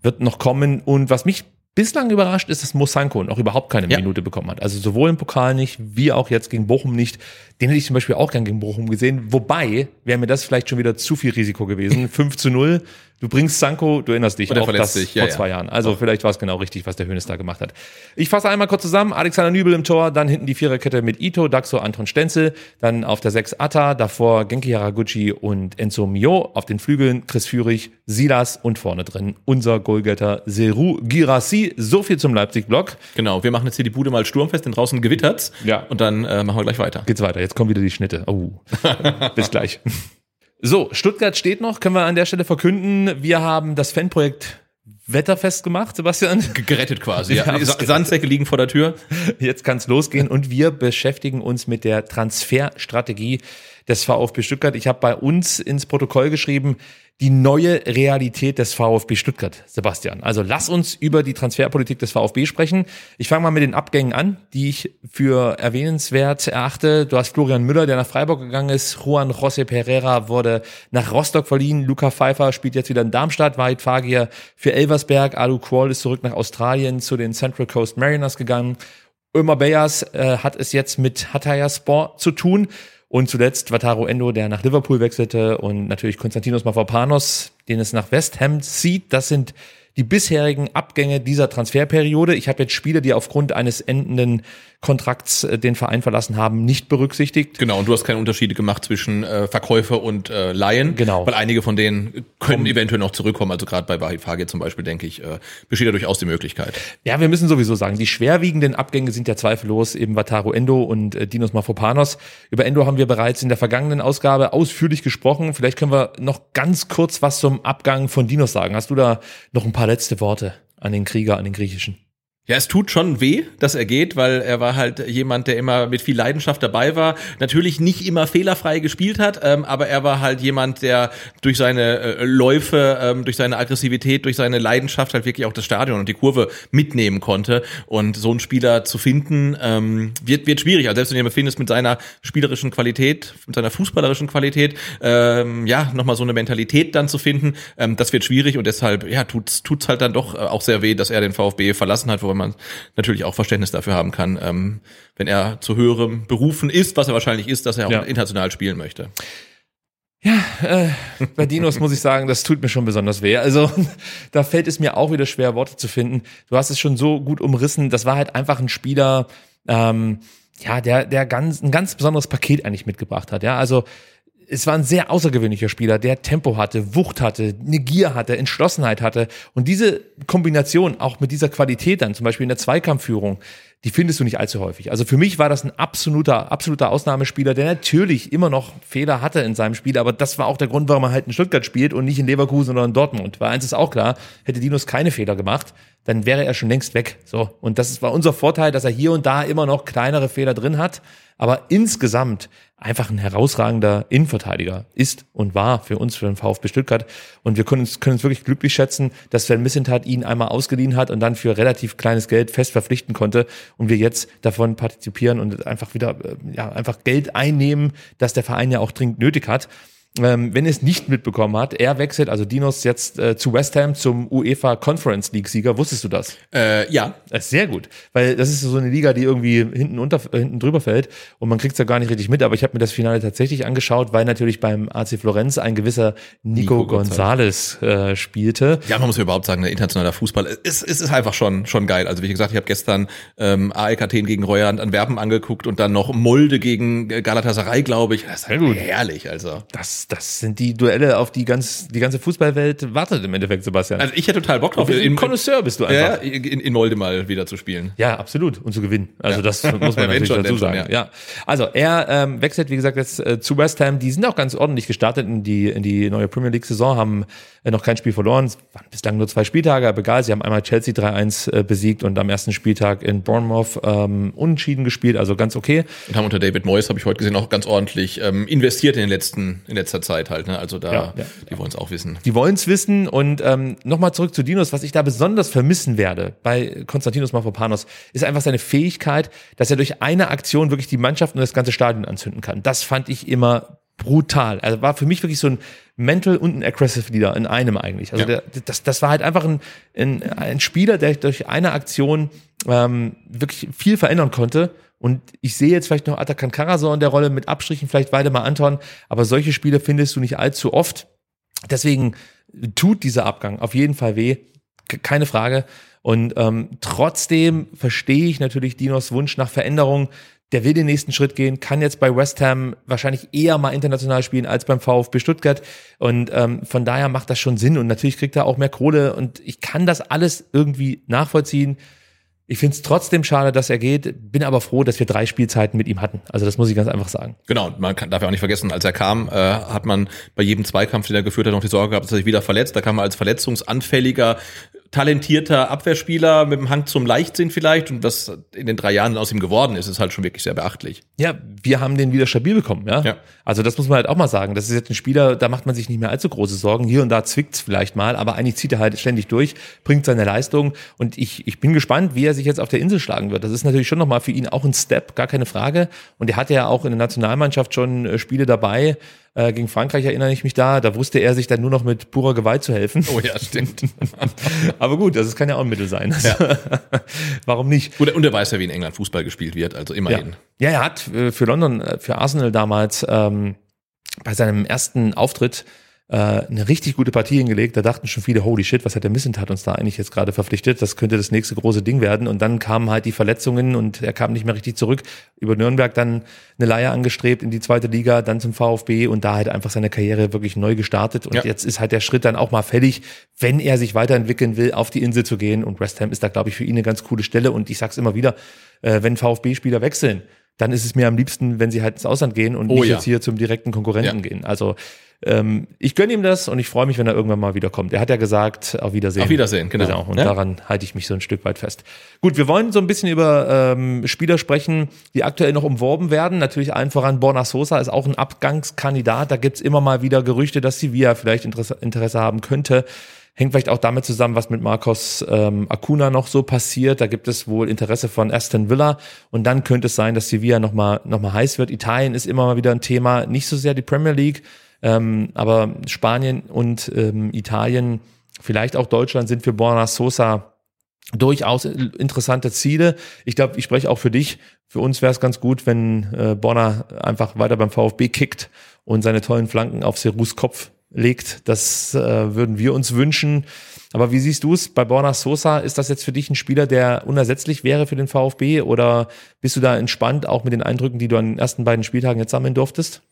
Wird noch kommen. Und was mich bislang überrascht ist, dass Mosanko noch überhaupt keine Ja. Minute bekommen hat. Also sowohl im Pokal nicht, wie auch jetzt gegen Bochum nicht. Den hätte ich zum Beispiel auch gern gegen Bochum gesehen. Wobei wäre mir das vielleicht schon wieder zu viel Risiko gewesen. [laughs] 5 zu 0. Du bringst Sanko, du erinnerst dich Und er auch das sich, ja, vor ja. zwei Jahren. Also vielleicht war es genau richtig, was der Hönes da gemacht hat. Ich fasse einmal kurz zusammen. Alexander Nübel im Tor, dann hinten die Viererkette mit Ito, Daxo, Anton Stenzel, dann auf der 6 Atta, davor Genki Haraguchi und Enzo Mio, auf den Flügeln Chris Führig, Silas und vorne drin unser Goalgetter Seru Girassi. So viel zum Leipzig-Block. Genau, wir machen jetzt hier die Bude mal sturmfest, denn draußen gewittert's. Ja. Und dann äh, machen wir gleich weiter. Geht's weiter. Jetzt kommen wieder die Schnitte. Oh. [laughs] Bis gleich. So, Stuttgart steht noch, können wir an der Stelle verkünden. Wir haben das Fanprojekt wetterfest gemacht, Sebastian. G- Gerettet quasi. Ja. Sandsäcke liegen vor der Tür. Jetzt kann's losgehen und wir beschäftigen uns mit der Transferstrategie des VfB Stuttgart. Ich habe bei uns ins Protokoll geschrieben, die neue Realität des VfB Stuttgart, Sebastian. Also lass uns über die Transferpolitik des VfB sprechen. Ich fange mal mit den Abgängen an, die ich für erwähnenswert erachte. Du hast Florian Müller, der nach Freiburg gegangen ist. Juan José Pereira wurde nach Rostock verliehen. Luca Pfeiffer spielt jetzt wieder in Darmstadt. Wahid Fagir für Elversberg. Alu Quall ist zurück nach Australien zu den Central Coast Mariners gegangen. Ömer Beyers äh, hat es jetzt mit Hataya Sport zu tun. Und zuletzt Wataru Endo, der nach Liverpool wechselte und natürlich Konstantinos Mavropanos, den es nach West Ham zieht. Das sind die bisherigen Abgänge dieser Transferperiode. Ich habe jetzt Spieler, die aufgrund eines endenden Kontrakts äh, den Verein verlassen haben, nicht berücksichtigt. Genau, und du hast keine Unterschiede gemacht zwischen äh, Verkäufer und äh, Laien. Genau. Weil einige von denen können eventuell noch zurückkommen. Also gerade bei Wahid Fagir zum Beispiel, denke ich, äh, besteht da durchaus die Möglichkeit. Ja, wir müssen sowieso sagen, die schwerwiegenden Abgänge sind ja zweifellos eben Wataru Endo und äh, Dinos Mafropanos. Über Endo haben wir bereits in der vergangenen Ausgabe ausführlich gesprochen. Vielleicht können wir noch ganz kurz was zum Abgang von Dinos sagen. Hast du da noch ein paar letzte Worte an den Krieger, an den griechischen? Ja, es tut schon weh, dass er geht, weil er war halt jemand, der immer mit viel Leidenschaft dabei war. Natürlich nicht immer fehlerfrei gespielt hat, ähm, aber er war halt jemand, der durch seine äh, Läufe, ähm, durch seine Aggressivität, durch seine Leidenschaft halt wirklich auch das Stadion und die Kurve mitnehmen konnte. Und so einen Spieler zu finden, ähm, wird, wird schwierig. Also selbst wenn du ihn findest mit seiner spielerischen Qualität, mit seiner fußballerischen Qualität, ähm, ja, nochmal so eine Mentalität dann zu finden, ähm, das wird schwierig und deshalb, ja, tut's, tut's halt dann doch äh, auch sehr weh, dass er den VfB verlassen hat, wobei man natürlich auch Verständnis dafür haben kann, ähm, wenn er zu höherem berufen ist, was er wahrscheinlich ist, dass er auch Ja. international spielen möchte. Ja, äh, bei Dinos muss ich sagen, das tut mir schon besonders weh. Also [laughs] da fällt es mir auch wieder schwer, Worte zu finden. Du hast es schon so gut umrissen. Das war halt einfach ein Spieler, ähm, ja, der, der ganz, ein ganz besonderes Paket eigentlich mitgebracht hat. Ja, also es war ein sehr außergewöhnlicher Spieler, der Tempo hatte, Wucht hatte, eine Gier hatte, Entschlossenheit hatte. Und diese Kombination auch mit dieser Qualität dann, zum Beispiel in der Zweikampfführung, die findest du nicht allzu häufig. Also für mich war das ein absoluter, absoluter Ausnahmespieler, der natürlich immer noch Fehler hatte in seinem Spiel, aber das war auch der Grund, warum er halt in Stuttgart spielt und nicht in Leverkusen oder in Dortmund. Weil eins ist auch klar, hätte Dinos keine Fehler gemacht, dann wäre er schon längst weg. So. Und das war unser Vorteil, dass er hier und da immer noch kleinere Fehler drin hat. Aber insgesamt einfach ein herausragender Innenverteidiger ist und war für uns, für den VfB Stuttgart. Und wir können uns, können uns wirklich glücklich schätzen, dass Sven Missentat ihn einmal ausgeliehen hat und dann für relativ kleines Geld fest verpflichten konnte und wir jetzt davon partizipieren und einfach wieder, äh, ja, einfach Geld einnehmen, das der Verein ja auch dringend nötig hat. Ähm, wenn ihr es nicht mitbekommen hat, er wechselt, also Dinos jetzt äh, zu West Ham zum UEFA Conference League Sieger. Wusstest du das? Äh, ja, Das ist sehr gut, weil das ist so eine Liga, die irgendwie hinten unter, äh, hinten drüber fällt und man kriegt es ja gar nicht richtig mit. Aber ich habe mir das Finale tatsächlich angeschaut, weil natürlich beim AC Florenz ein gewisser Nico, Nico Gonzalez äh, spielte. Ja, man muss ja überhaupt sagen, der internationale Fußball ist, ist, ist einfach schon, schon geil. Also wie gesagt, ich habe gestern ähm, AEK Athen gegen Royal Antwerpen angeguckt und dann noch Molde gegen äh, Galatasaray, glaube ich. Das ist halt Sehr gut. herrlich, also. Das, das sind die Duelle, auf die ganz, die ganze Fußballwelt wartet im Endeffekt, Sebastian. Also ich hätte total Bock drauf, Auf ein Connoisseur bist du ja, einfach. in, in Molde mal wieder zu spielen. Ja, absolut. Und zu gewinnen. Also Ja. das muss man [laughs] natürlich schon, dazu denn schon, sagen. ja. ja. Also er ähm, wechselt, wie gesagt, jetzt äh, zu West Ham. Die sind auch ganz ordentlich gestartet in die, in die neue Premier League-Saison, haben äh, noch kein Spiel verloren. Es waren bislang nur zwei Spieltage, aber egal. Sie haben einmal Chelsea 3-1 äh, besiegt und am ersten Spieltag in Bournemouth ähm, unentschieden gespielt. Also ganz okay. Und haben unter David Moyes, habe ich heute gesehen, auch ganz ordentlich ähm, investiert in den letzten, in letzter Zeit halt. Ne? Also da, Ja, ja. die wollen es auch wissen. Die wollen es wissen und ähm, nochmal zurück zu Dinos, was ich da besonders vermissen werde bei Konstantinos Mavropanos, ist einfach seine Fähigkeit, dass er durch eine Aktion wirklich die Mannschaft und das ganze Stadion anzünden kann. Das fand ich immer brutal. Also war für mich wirklich so ein Mental und ein Aggressive Leader in einem eigentlich. Also Ja. der, das, das war halt einfach ein, ein, ein Spieler, der durch eine Aktion ähm, wirklich viel verändern konnte. Und ich sehe jetzt vielleicht noch Atakan Karasor in der Rolle mit Abstrichen, vielleicht Waldemar Anton, aber solche Spiele findest du nicht allzu oft. Deswegen tut dieser Abgang auf jeden Fall weh, keine Frage. Und ähm, trotzdem verstehe ich natürlich Dinos Wunsch nach Veränderung. Der will den nächsten Schritt gehen, kann jetzt bei West Ham wahrscheinlich eher mal international spielen als beim VfB Stuttgart. Und ähm, von daher macht das schon Sinn. Und natürlich kriegt er auch mehr Kohle. Und ich kann das alles irgendwie nachvollziehen. Ich finde es trotzdem schade, dass er geht, bin aber froh, dass wir drei Spielzeiten mit ihm hatten. Also das muss ich ganz einfach sagen. Genau, man kann, darf ja auch nicht vergessen, als er kam, äh, hat man bei jedem Zweikampf, den er geführt hat, noch die Sorge gehabt, dass er sich wieder verletzt. Da kam er als verletzungsanfälliger, talentierter Abwehrspieler mit dem Hang zum Leichtsinn vielleicht. Und was in den drei Jahren aus ihm geworden ist, ist halt schon wirklich sehr beachtlich. Ja, wir haben den wieder stabil bekommen, ja? Ja. Also das muss man halt auch mal sagen. Das ist jetzt ein Spieler, da macht man sich nicht mehr allzu große Sorgen. Hier und da zwickt's vielleicht mal, aber eigentlich zieht er halt ständig durch, bringt seine Leistung und ich, ich bin gespannt, wie er sich jetzt auf der Insel schlagen wird. Das ist natürlich schon nochmal für ihn auch ein Step, gar keine Frage. Und er hatte ja auch in der Nationalmannschaft schon äh, Spiele dabei. Äh, gegen Frankreich erinnere ich mich da. Da wusste er sich dann nur noch mit purer Gewalt zu helfen. Oh ja, stimmt. [laughs] aber gut, das kann ja auch ein Mittel sein. [laughs] Warum nicht? Gut, und er weiß ja, wie in England Fußball gespielt wird, also immerhin. Ja, er hat äh, für London, äh, für Arsenal damals ähm, bei seinem ersten Auftritt äh, eine richtig gute Partie hingelegt. Da dachten schon viele, holy shit, was hat der Missentat uns da eigentlich jetzt gerade verpflichtet? Das könnte das nächste große Ding werden. Und dann kamen halt die Verletzungen und er kam nicht mehr richtig zurück. Über Nürnberg dann eine Leihe angestrebt in die zweite Liga, dann zum VfB und da halt einfach seine Karriere wirklich neu gestartet. Und Ja. jetzt ist halt der Schritt dann auch mal fällig, wenn er sich weiterentwickeln will, auf die Insel zu gehen. Und West Ham ist da, glaube ich, für ihn eine ganz coole Stelle. Und ich sag's immer wieder, äh, wenn VfB-Spieler wechseln, dann ist es mir am liebsten, wenn sie halt ins Ausland gehen und Oh nicht ja. jetzt hier zum direkten Konkurrenten Ja. gehen. Also ähm, ich gönne ihm das und ich freue mich, wenn er irgendwann mal wiederkommt. Er hat ja gesagt, auf Wiedersehen. Auf Wiedersehen, genau. Und Ja. daran halte ich mich so ein Stück weit fest. Gut, wir wollen so ein bisschen über ähm, Spieler sprechen, die aktuell noch umworben werden. Natürlich allen voran Borna Sosa ist auch ein Abgangskandidat. Da gibt's immer mal wieder Gerüchte, dass Sevilla vielleicht Interesse, Interesse haben könnte. Hängt vielleicht auch damit zusammen, was mit Marcos ähm, Acuna noch so passiert. Da gibt es wohl Interesse von Aston Villa. Und dann könnte es sein, dass Sevilla nochmal noch mal heiß wird. Italien ist immer mal wieder ein Thema. Nicht so sehr die Premier League. Ähm, aber Spanien und ähm, Italien, vielleicht auch Deutschland sind für Borna Sosa durchaus interessante Ziele. Ich glaube, ich spreche auch für dich. Für uns wäre es ganz gut, wenn äh, Borna einfach weiter beim VfB kickt und seine tollen Flanken auf Serus Kopf legt. Das äh, würden wir uns wünschen. Aber wie siehst du es bei Borna Sosa? Ist das jetzt für dich ein Spieler, der unersetzlich wäre für den VfB? Oder bist du da entspannt, auch mit den Eindrücken, die du an den ersten beiden Spieltagen jetzt sammeln durftest?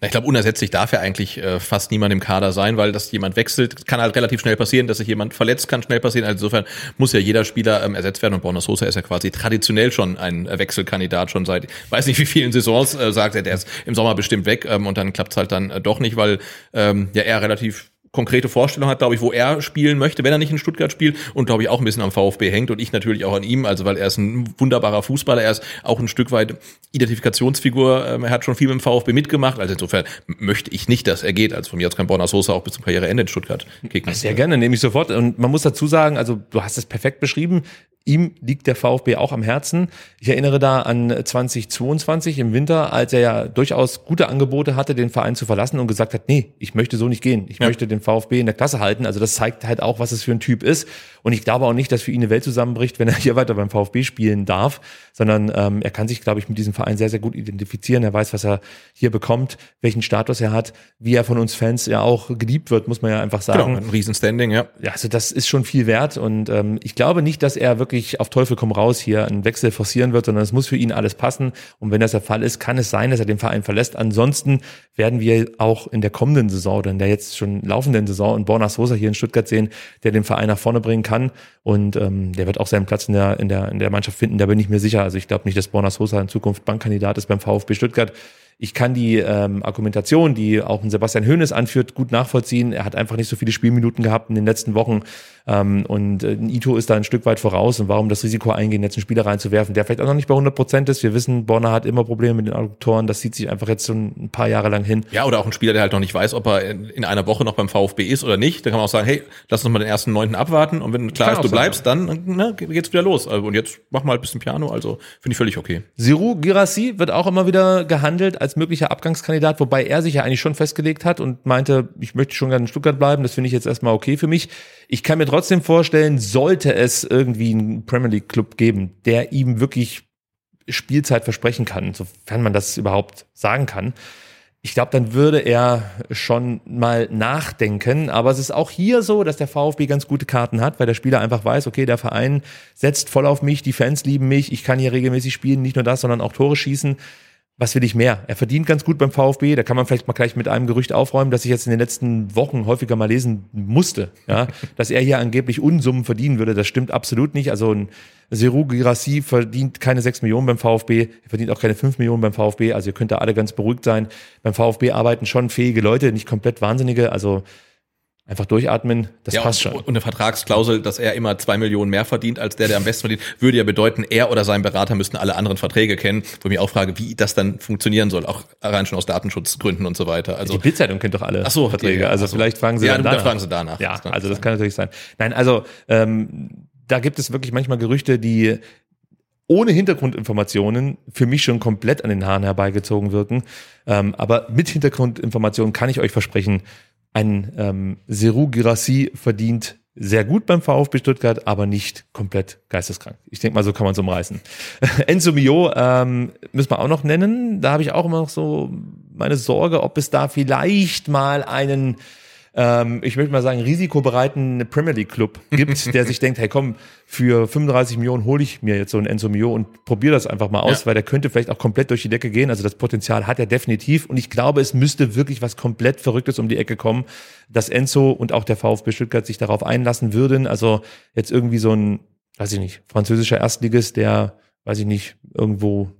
Na, Ich glaube, unersetzlich darf ja eigentlich äh, fast niemand im Kader sein, weil dass jemand wechselt, kann halt relativ schnell passieren, dass sich jemand verletzt, kann schnell passieren. Also insofern muss ja jeder Spieler ähm, ersetzt werden und Borna Sosa ist ja quasi traditionell schon ein äh, Wechselkandidat, schon seit weiß nicht wie vielen Saisons, äh, sagt er, der ist im Sommer bestimmt weg ähm, und dann klappt es halt dann äh, doch nicht, weil ähm, ja er relativ konkrete Vorstellung hat, glaube ich, wo er spielen möchte, wenn er nicht in Stuttgart spielt und glaube ich auch ein bisschen am VfB hängt und ich natürlich auch an ihm, also weil er ist ein wunderbarer Fußballer, er ist auch ein Stück weit Identifikationsfigur, ähm, er hat schon viel mit dem VfB mitgemacht, also insofern möchte ich nicht, dass er geht, also von mir aus kann Borna Sosa auch bis zum Karriereende in Stuttgart kicken. Sehr gerne, nehme ich sofort. Und man muss dazu sagen, also du hast es perfekt beschrieben. Ihm liegt der VfB auch am Herzen. Ich erinnere da an 2022 im Winter, als er ja durchaus gute Angebote hatte, den Verein zu verlassen und gesagt hat, nee, ich möchte so nicht gehen. Ich Ja. möchte den VfB in der Klasse halten. Also das zeigt halt auch, was es für ein Typ ist. Und ich glaube auch nicht, dass für ihn eine Welt zusammenbricht, wenn er [laughs] hier weiter beim VfB spielen darf, sondern ähm, er kann sich, glaube ich, mit diesem Verein sehr, sehr gut identifizieren. Er weiß, was er hier bekommt, welchen Status er hat, wie er von uns Fans ja auch geliebt wird, muss man ja einfach sagen. Genau, ein Riesenstanding, ja. Ja, also das ist schon viel wert und ähm, ich glaube nicht, dass er wirklich auf Teufel komm raus hier einen Wechsel forcieren wird, sondern es muss für ihn alles passen und wenn das der Fall ist, kann es sein, dass er den Verein verlässt. Ansonsten werden wir auch in der kommenden Saison oder in der jetzt schon laufenden Saison einen Borna Sosa hier in Stuttgart sehen, der den Verein nach vorne bringen kann und ähm, der wird auch seinen Platz in der, in der, in der Mannschaft finden, da bin ich mir sicher. Also ich glaube nicht, dass Borna Sosa in Zukunft Bankkandidat ist beim VfB Stuttgart. Ich kann die ähm, Argumentation, die auch ein Sebastian Hoeneß anführt, gut nachvollziehen. Er hat einfach nicht so viele Spielminuten gehabt in den letzten Wochen. Ähm, und äh, ein Ito ist da ein Stück weit voraus. Und warum das Risiko eingehen, jetzt einen Spieler reinzuwerfen, der vielleicht auch noch nicht bei 100 Prozent ist. Wir wissen, Borna hat immer Probleme mit den Adduktoren. Das zieht sich einfach jetzt so ein paar Jahre lang hin. Ja, oder auch ein Spieler, der halt noch nicht weiß, ob er in, in einer Woche noch beim VfB ist oder nicht. Da kann man auch sagen, hey, lass uns mal den ersten Neunten abwarten und wenn klar ist, du sein, bleibst, dann ne, geht's wieder los. Also, Und jetzt mach mal ein bisschen Piano, also finde ich völlig okay. Siru Girassi wird auch immer wieder gehandelt als als möglicher Abgangskandidat, wobei er sich ja eigentlich schon festgelegt hat und meinte, ich möchte schon gerne in Stuttgart bleiben, das finde ich jetzt erstmal okay für mich. Ich kann mir trotzdem vorstellen, sollte es irgendwie einen Premier League Club geben, der ihm wirklich Spielzeit versprechen kann, sofern man das überhaupt sagen kann, ich glaube, dann würde er schon mal nachdenken. Aber es ist auch hier so, dass der VfB ganz gute Karten hat, weil der Spieler einfach weiß, okay, der Verein setzt voll auf mich, die Fans lieben mich, ich kann hier regelmäßig spielen, nicht nur das, sondern auch Tore schießen was will ich mehr? Er verdient ganz gut beim VfB. Da kann man vielleicht mal gleich mit einem Gerücht aufräumen, das ich jetzt in den letzten Wochen häufiger mal lesen musste, ja, [laughs] dass er hier angeblich Unsummen verdienen würde. Das stimmt absolut nicht. Also ein Seru Girassi verdient keine sechs Millionen beim VfB, er verdient auch keine fünf Millionen beim VfB. Also ihr könnt da alle ganz beruhigt sein. Beim VfB arbeiten schon fähige Leute, nicht komplett Wahnsinnige. Also Einfach durchatmen, das ja, passt schon. Und eine Vertragsklausel, dass er immer zwei Millionen mehr verdient als der, der am besten verdient, würde ja bedeuten, er oder sein Berater müssten alle anderen Verträge kennen. Wo ich mich auch frage, wie das dann funktionieren soll, auch rein schon aus Datenschutzgründen und so weiter. Also die Bildzeitung kennt doch alle ach so, Verträge. also so. vielleicht fragen sie ja, dann, danach. fragen sie danach. Ja, das also das kann natürlich sein. Nein, also ähm, da gibt es wirklich manchmal Gerüchte, die ohne Hintergrundinformationen für mich schon komplett an den Haaren herbeigezogen wirken. Ähm, aber mit Hintergrundinformationen kann ich euch versprechen, ein ähm, Seru Girassi verdient sehr gut beim VfB Stuttgart, aber nicht komplett geisteskrank. Ich denke mal, so kann man es umreißen. [laughs] Enzo Mio ähm, müssen wir auch noch nennen. Da habe ich auch immer noch so meine Sorge, ob es da vielleicht mal einen ähm, ich möchte mal sagen, risikobereiten Premier League Club gibt, [laughs] der sich denkt, hey komm, für 35 Millionen hole ich mir jetzt so einen Enzo Mio und probiere das einfach mal aus, Ja. weil der könnte vielleicht auch komplett durch die Decke gehen. Also das Potenzial hat er definitiv. Und ich glaube, es müsste wirklich was komplett Verrücktes um die Ecke kommen, dass Enzo und auch der VfB Stuttgart sich darauf einlassen würden. Also jetzt irgendwie so ein, weiß ich nicht, französischer Erstligist, der, weiß ich nicht, irgendwo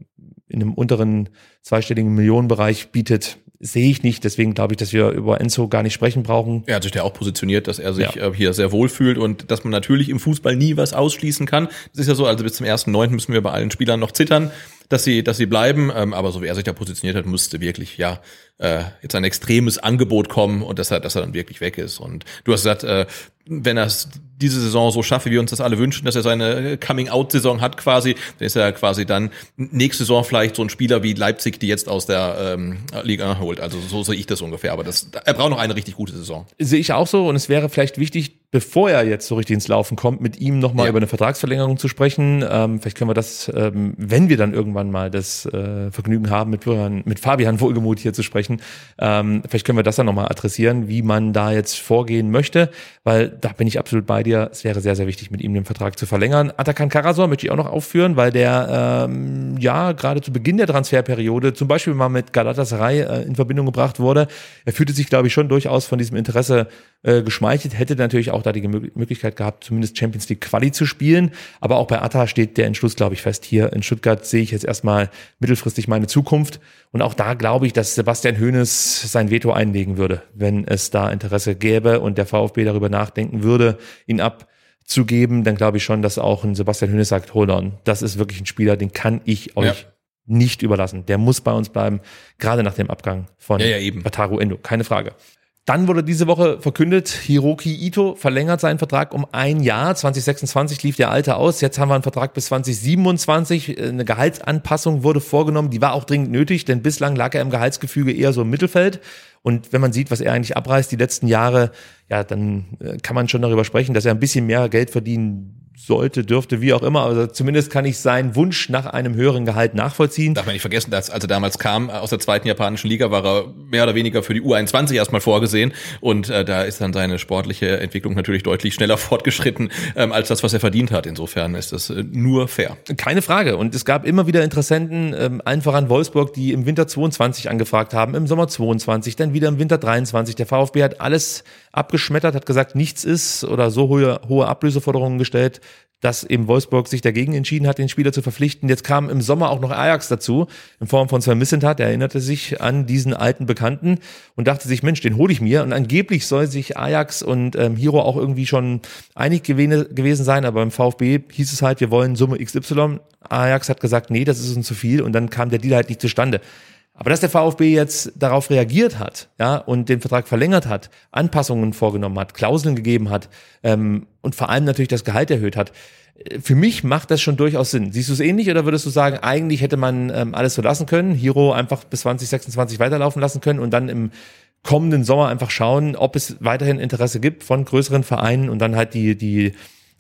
in einem unteren zweistelligen Millionenbereich bietet, sehe ich nicht. Deswegen glaube ich, dass wir über Enzo gar nicht sprechen brauchen. Er hat sich ja auch positioniert, dass er sich Ja. äh, hier sehr wohl fühlt und dass man natürlich im Fußball nie was ausschließen kann. Das ist ja so, also bis zum 1.9. müssen wir bei allen Spielern noch zittern, dass sie, dass sie bleiben. Ähm, aber so wie er sich da positioniert hat, müsste wirklich, ja, äh, jetzt ein extremes Angebot kommen und dass er, dass er dann wirklich weg ist. Und du hast gesagt, äh, wenn er es diese Saison so schafft, wie wir uns das alle wünschen, dass er seine Coming-out-Saison hat quasi, dann ist er quasi dann nächste Saison vielleicht so ein Spieler wie Leipzig, die jetzt aus der ähm, Liga holt. Also so sehe ich das ungefähr. Aber das, er braucht noch eine richtig gute Saison. Sehe ich auch so. Und es wäre vielleicht wichtig, bevor er jetzt so richtig ins Laufen kommt, mit ihm nochmal Ja. über eine Vertragsverlängerung zu sprechen. Ähm, vielleicht können wir das, ähm, wenn wir dann irgendwann mal das äh, Vergnügen haben, mit, mit Fabian Wohlgemuth hier zu sprechen, ähm, vielleicht können wir das dann nochmal adressieren, wie man da jetzt vorgehen möchte, weil da bin ich absolut bei dir. Es wäre sehr, sehr wichtig, mit ihm den Vertrag zu verlängern. Atakan Karasor möchte ich auch noch aufführen, weil der ähm, ja gerade zu Beginn der Transferperiode zum Beispiel mal mit Galatasaray äh, in Verbindung gebracht wurde. Er fühlte sich, glaube ich, schon durchaus von diesem Interesse äh, geschmeichelt, hätte natürlich auch da die Möglichkeit gehabt, zumindest Champions League Quali zu spielen. Aber auch bei Atta steht der Entschluss, glaube ich, fest. Hier in Stuttgart sehe ich jetzt erstmal mittelfristig meine Zukunft. Und auch da glaube ich, dass Sebastian Hoeneß sein Veto einlegen würde, wenn es da Interesse gäbe und der VfB darüber nachdenken würde, ihn abzugeben, dann glaube ich schon, dass auch ein Sebastian Hoeneß sagt, hold on, das ist wirklich ein Spieler, den kann ich euch Ja. nicht überlassen. Der muss bei uns bleiben, gerade nach dem Abgang von Ja, ja, eben. Wataru Endo, keine Frage. Dann wurde diese Woche verkündet, Hiroki Ito verlängert seinen Vertrag um ein Jahr. 2026 lief der alte aus. Jetzt haben wir einen Vertrag bis 2027. Eine Gehaltsanpassung wurde vorgenommen. Die war auch dringend nötig, denn bislang lag er im Gehaltsgefüge eher so im Mittelfeld. Und wenn man sieht, was er eigentlich abreißt die letzten Jahre, ja, dann äh, kann man schon darüber sprechen, dass er ein bisschen mehr Geld verdienen sollte, dürfte, wie auch immer. Also zumindest kann ich seinen Wunsch nach einem höheren Gehalt nachvollziehen. Darf man nicht vergessen, dass als er damals kam äh, aus der zweiten japanischen Liga, war er mehr oder weniger für die U21 erstmal vorgesehen und äh, da ist dann seine sportliche Entwicklung natürlich deutlich schneller [laughs] fortgeschritten ähm, als das, was er verdient hat. Insofern ist das äh, nur fair. Keine Frage. Und es gab immer wieder Interessenten, ähm, allen voran Wolfsburg, die im Winter 22 angefragt haben, im Sommer 22, dann wieder im Winter 23. Der VfB hat alles abgeschmettert, hat gesagt, nichts ist oder so hohe, hohe Ablöseforderungen gestellt, dass eben Wolfsburg sich dagegen entschieden hat, den Spieler zu verpflichten. Jetzt kam im Sommer auch noch Ajax dazu, in Form von Sven Missentat. Er erinnerte sich an diesen alten Bekannten und dachte sich, Mensch, den hole ich mir. Und angeblich soll sich Ajax und ähm, Hiro auch irgendwie schon einig gewesen sein, aber beim VfB hieß es halt, wir wollen Summe XY. Ajax hat gesagt, nee, das ist uns zu viel und dann kam der Deal halt nicht zustande. Aber dass der VfB jetzt darauf reagiert hat, ja, und den Vertrag verlängert hat, Anpassungen vorgenommen hat, Klauseln gegeben hat ähm, und vor allem natürlich das Gehalt erhöht hat, äh, für mich macht das schon durchaus Sinn. Siehst du es ähnlich oder würdest du sagen, eigentlich hätte man ähm, alles so lassen können, Hero einfach bis 2026 weiterlaufen lassen können und dann im kommenden Sommer einfach schauen, ob es weiterhin Interesse gibt von größeren Vereinen und dann halt die, die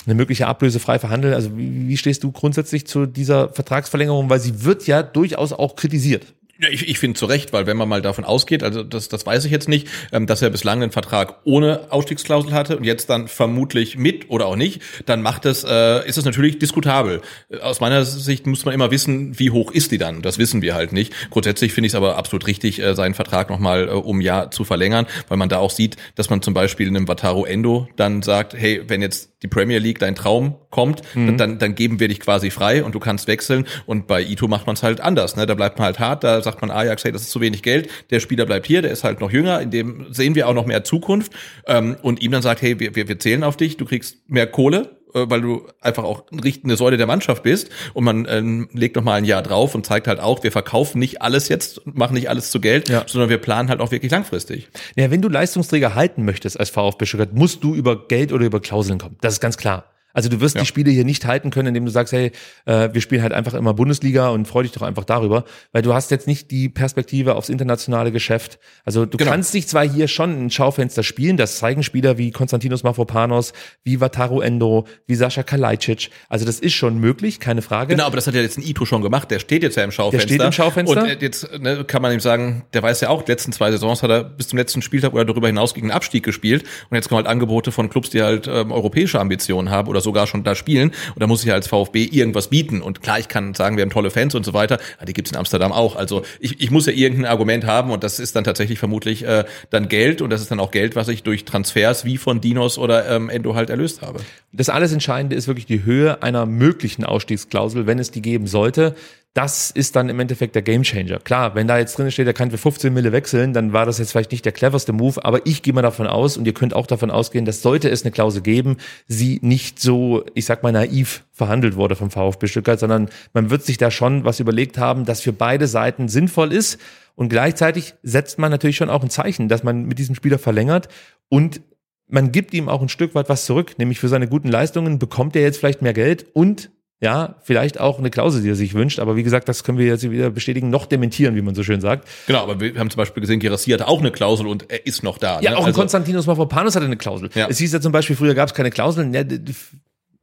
eine mögliche Ablöse frei verhandeln. Also wie, wie stehst du grundsätzlich zu dieser Vertragsverlängerung? Weil sie wird ja durchaus auch kritisiert. Ja, ich, ich finde zu Recht, weil wenn man mal davon ausgeht, also das, das weiß ich jetzt nicht, ähm, dass er bislang einen Vertrag ohne Ausstiegsklausel hatte und jetzt dann vermutlich mit oder auch nicht, dann macht es, äh, ist es natürlich diskutabel. Aus meiner Sicht muss man immer wissen, wie hoch ist die dann. Das wissen wir halt nicht. Grundsätzlich finde ich es aber absolut richtig, äh, seinen Vertrag nochmal äh, um ein Jahr zu verlängern, weil man da auch sieht, dass man zum Beispiel in einem Wataru Endo dann sagt, hey, wenn jetzt die Premier League dein Traum kommt, mhm. dann, dann geben wir dich quasi frei und du kannst wechseln. Und bei Ito macht man es halt anders. Ne? Da bleibt man halt hart, da sagt man Ajax, hey, das ist zu wenig Geld, der Spieler bleibt hier, der ist halt noch jünger, in dem sehen wir auch noch mehr Zukunft. Ähm, und ihm dann sagt, hey, wir, wir, wir zählen auf dich, du kriegst mehr Kohle, äh, weil du einfach auch eine Säule der Mannschaft bist und man ähm, legt noch mal ein Jahr drauf und zeigt halt auch, wir verkaufen nicht alles jetzt, machen nicht alles zu Geld, ja. sondern wir planen halt auch wirklich langfristig. Ja, wenn du Leistungsträger halten möchtest als VfB Stuttgart, musst du über Geld oder über Klauseln kommen. Das ist ganz klar. Also du wirst ja. die Spiele hier nicht halten können, indem du sagst, hey, äh, wir spielen halt einfach immer Bundesliga und freu dich doch einfach darüber, weil du hast jetzt nicht die Perspektive aufs internationale Geschäft. Also du genau. kannst dich zwar hier schon ein Schaufenster spielen, das zeigen Spieler wie Konstantinos Mafropanos, wie Wataru Endo, wie Sascha Kalajdzic. Also das ist schon möglich, keine Frage. Genau, aber das hat ja jetzt ein Ito schon gemacht, der steht jetzt ja im Schaufenster. Der steht im Schaufenster. Und äh, jetzt ne, kann man ihm sagen, der weiß ja auch, die letzten zwei Saisons hat er bis zum letzten Spieltag oder darüber hinaus gegen den Abstieg gespielt und jetzt kommen halt Angebote von Clubs, die halt ähm, europäische Ambitionen haben oder sogar schon da spielen und da muss ich ja als VfB irgendwas bieten. Und klar, ich kann sagen, wir haben tolle Fans und so weiter, aber die gibt's in Amsterdam auch. Also ich, ich muss ja irgendein Argument haben und das ist dann tatsächlich vermutlich äh, dann Geld und das ist dann auch Geld, was ich durch Transfers wie von Dinos oder ähm, Endo halt erlöst habe. Das alles Entscheidende ist wirklich die Höhe einer möglichen Ausstiegsklausel, wenn es die geben sollte das ist dann im Endeffekt der Gamechanger. Klar, wenn da jetzt drin steht, er kann für 15 Mille wechseln, dann war das jetzt vielleicht nicht der cleverste Move, aber ich gehe mal davon aus und ihr könnt auch davon ausgehen, dass sollte es eine Klausel geben, sie nicht so, ich sag mal, naiv verhandelt wurde vom VfB Stuttgart, sondern man wird sich da schon was überlegt haben, das für beide Seiten sinnvoll ist und gleichzeitig setzt man natürlich schon auch ein Zeichen, dass man mit diesem Spieler verlängert und man gibt ihm auch ein Stück weit was zurück, nämlich für seine guten Leistungen bekommt er jetzt vielleicht mehr Geld und ja, vielleicht auch eine Klausel, die er sich wünscht, aber wie gesagt, das können wir jetzt wieder bestätigen, noch dementieren, wie man so schön sagt. Genau, aber wir haben zum Beispiel gesehen, Gerassi hatte auch eine Klausel und er ist noch da. Ja, ne? auch also, Konstantinos Mavropanos hatte eine Klausel. Ja. Es hieß ja zum Beispiel, früher gab es keine Klauseln. Ja,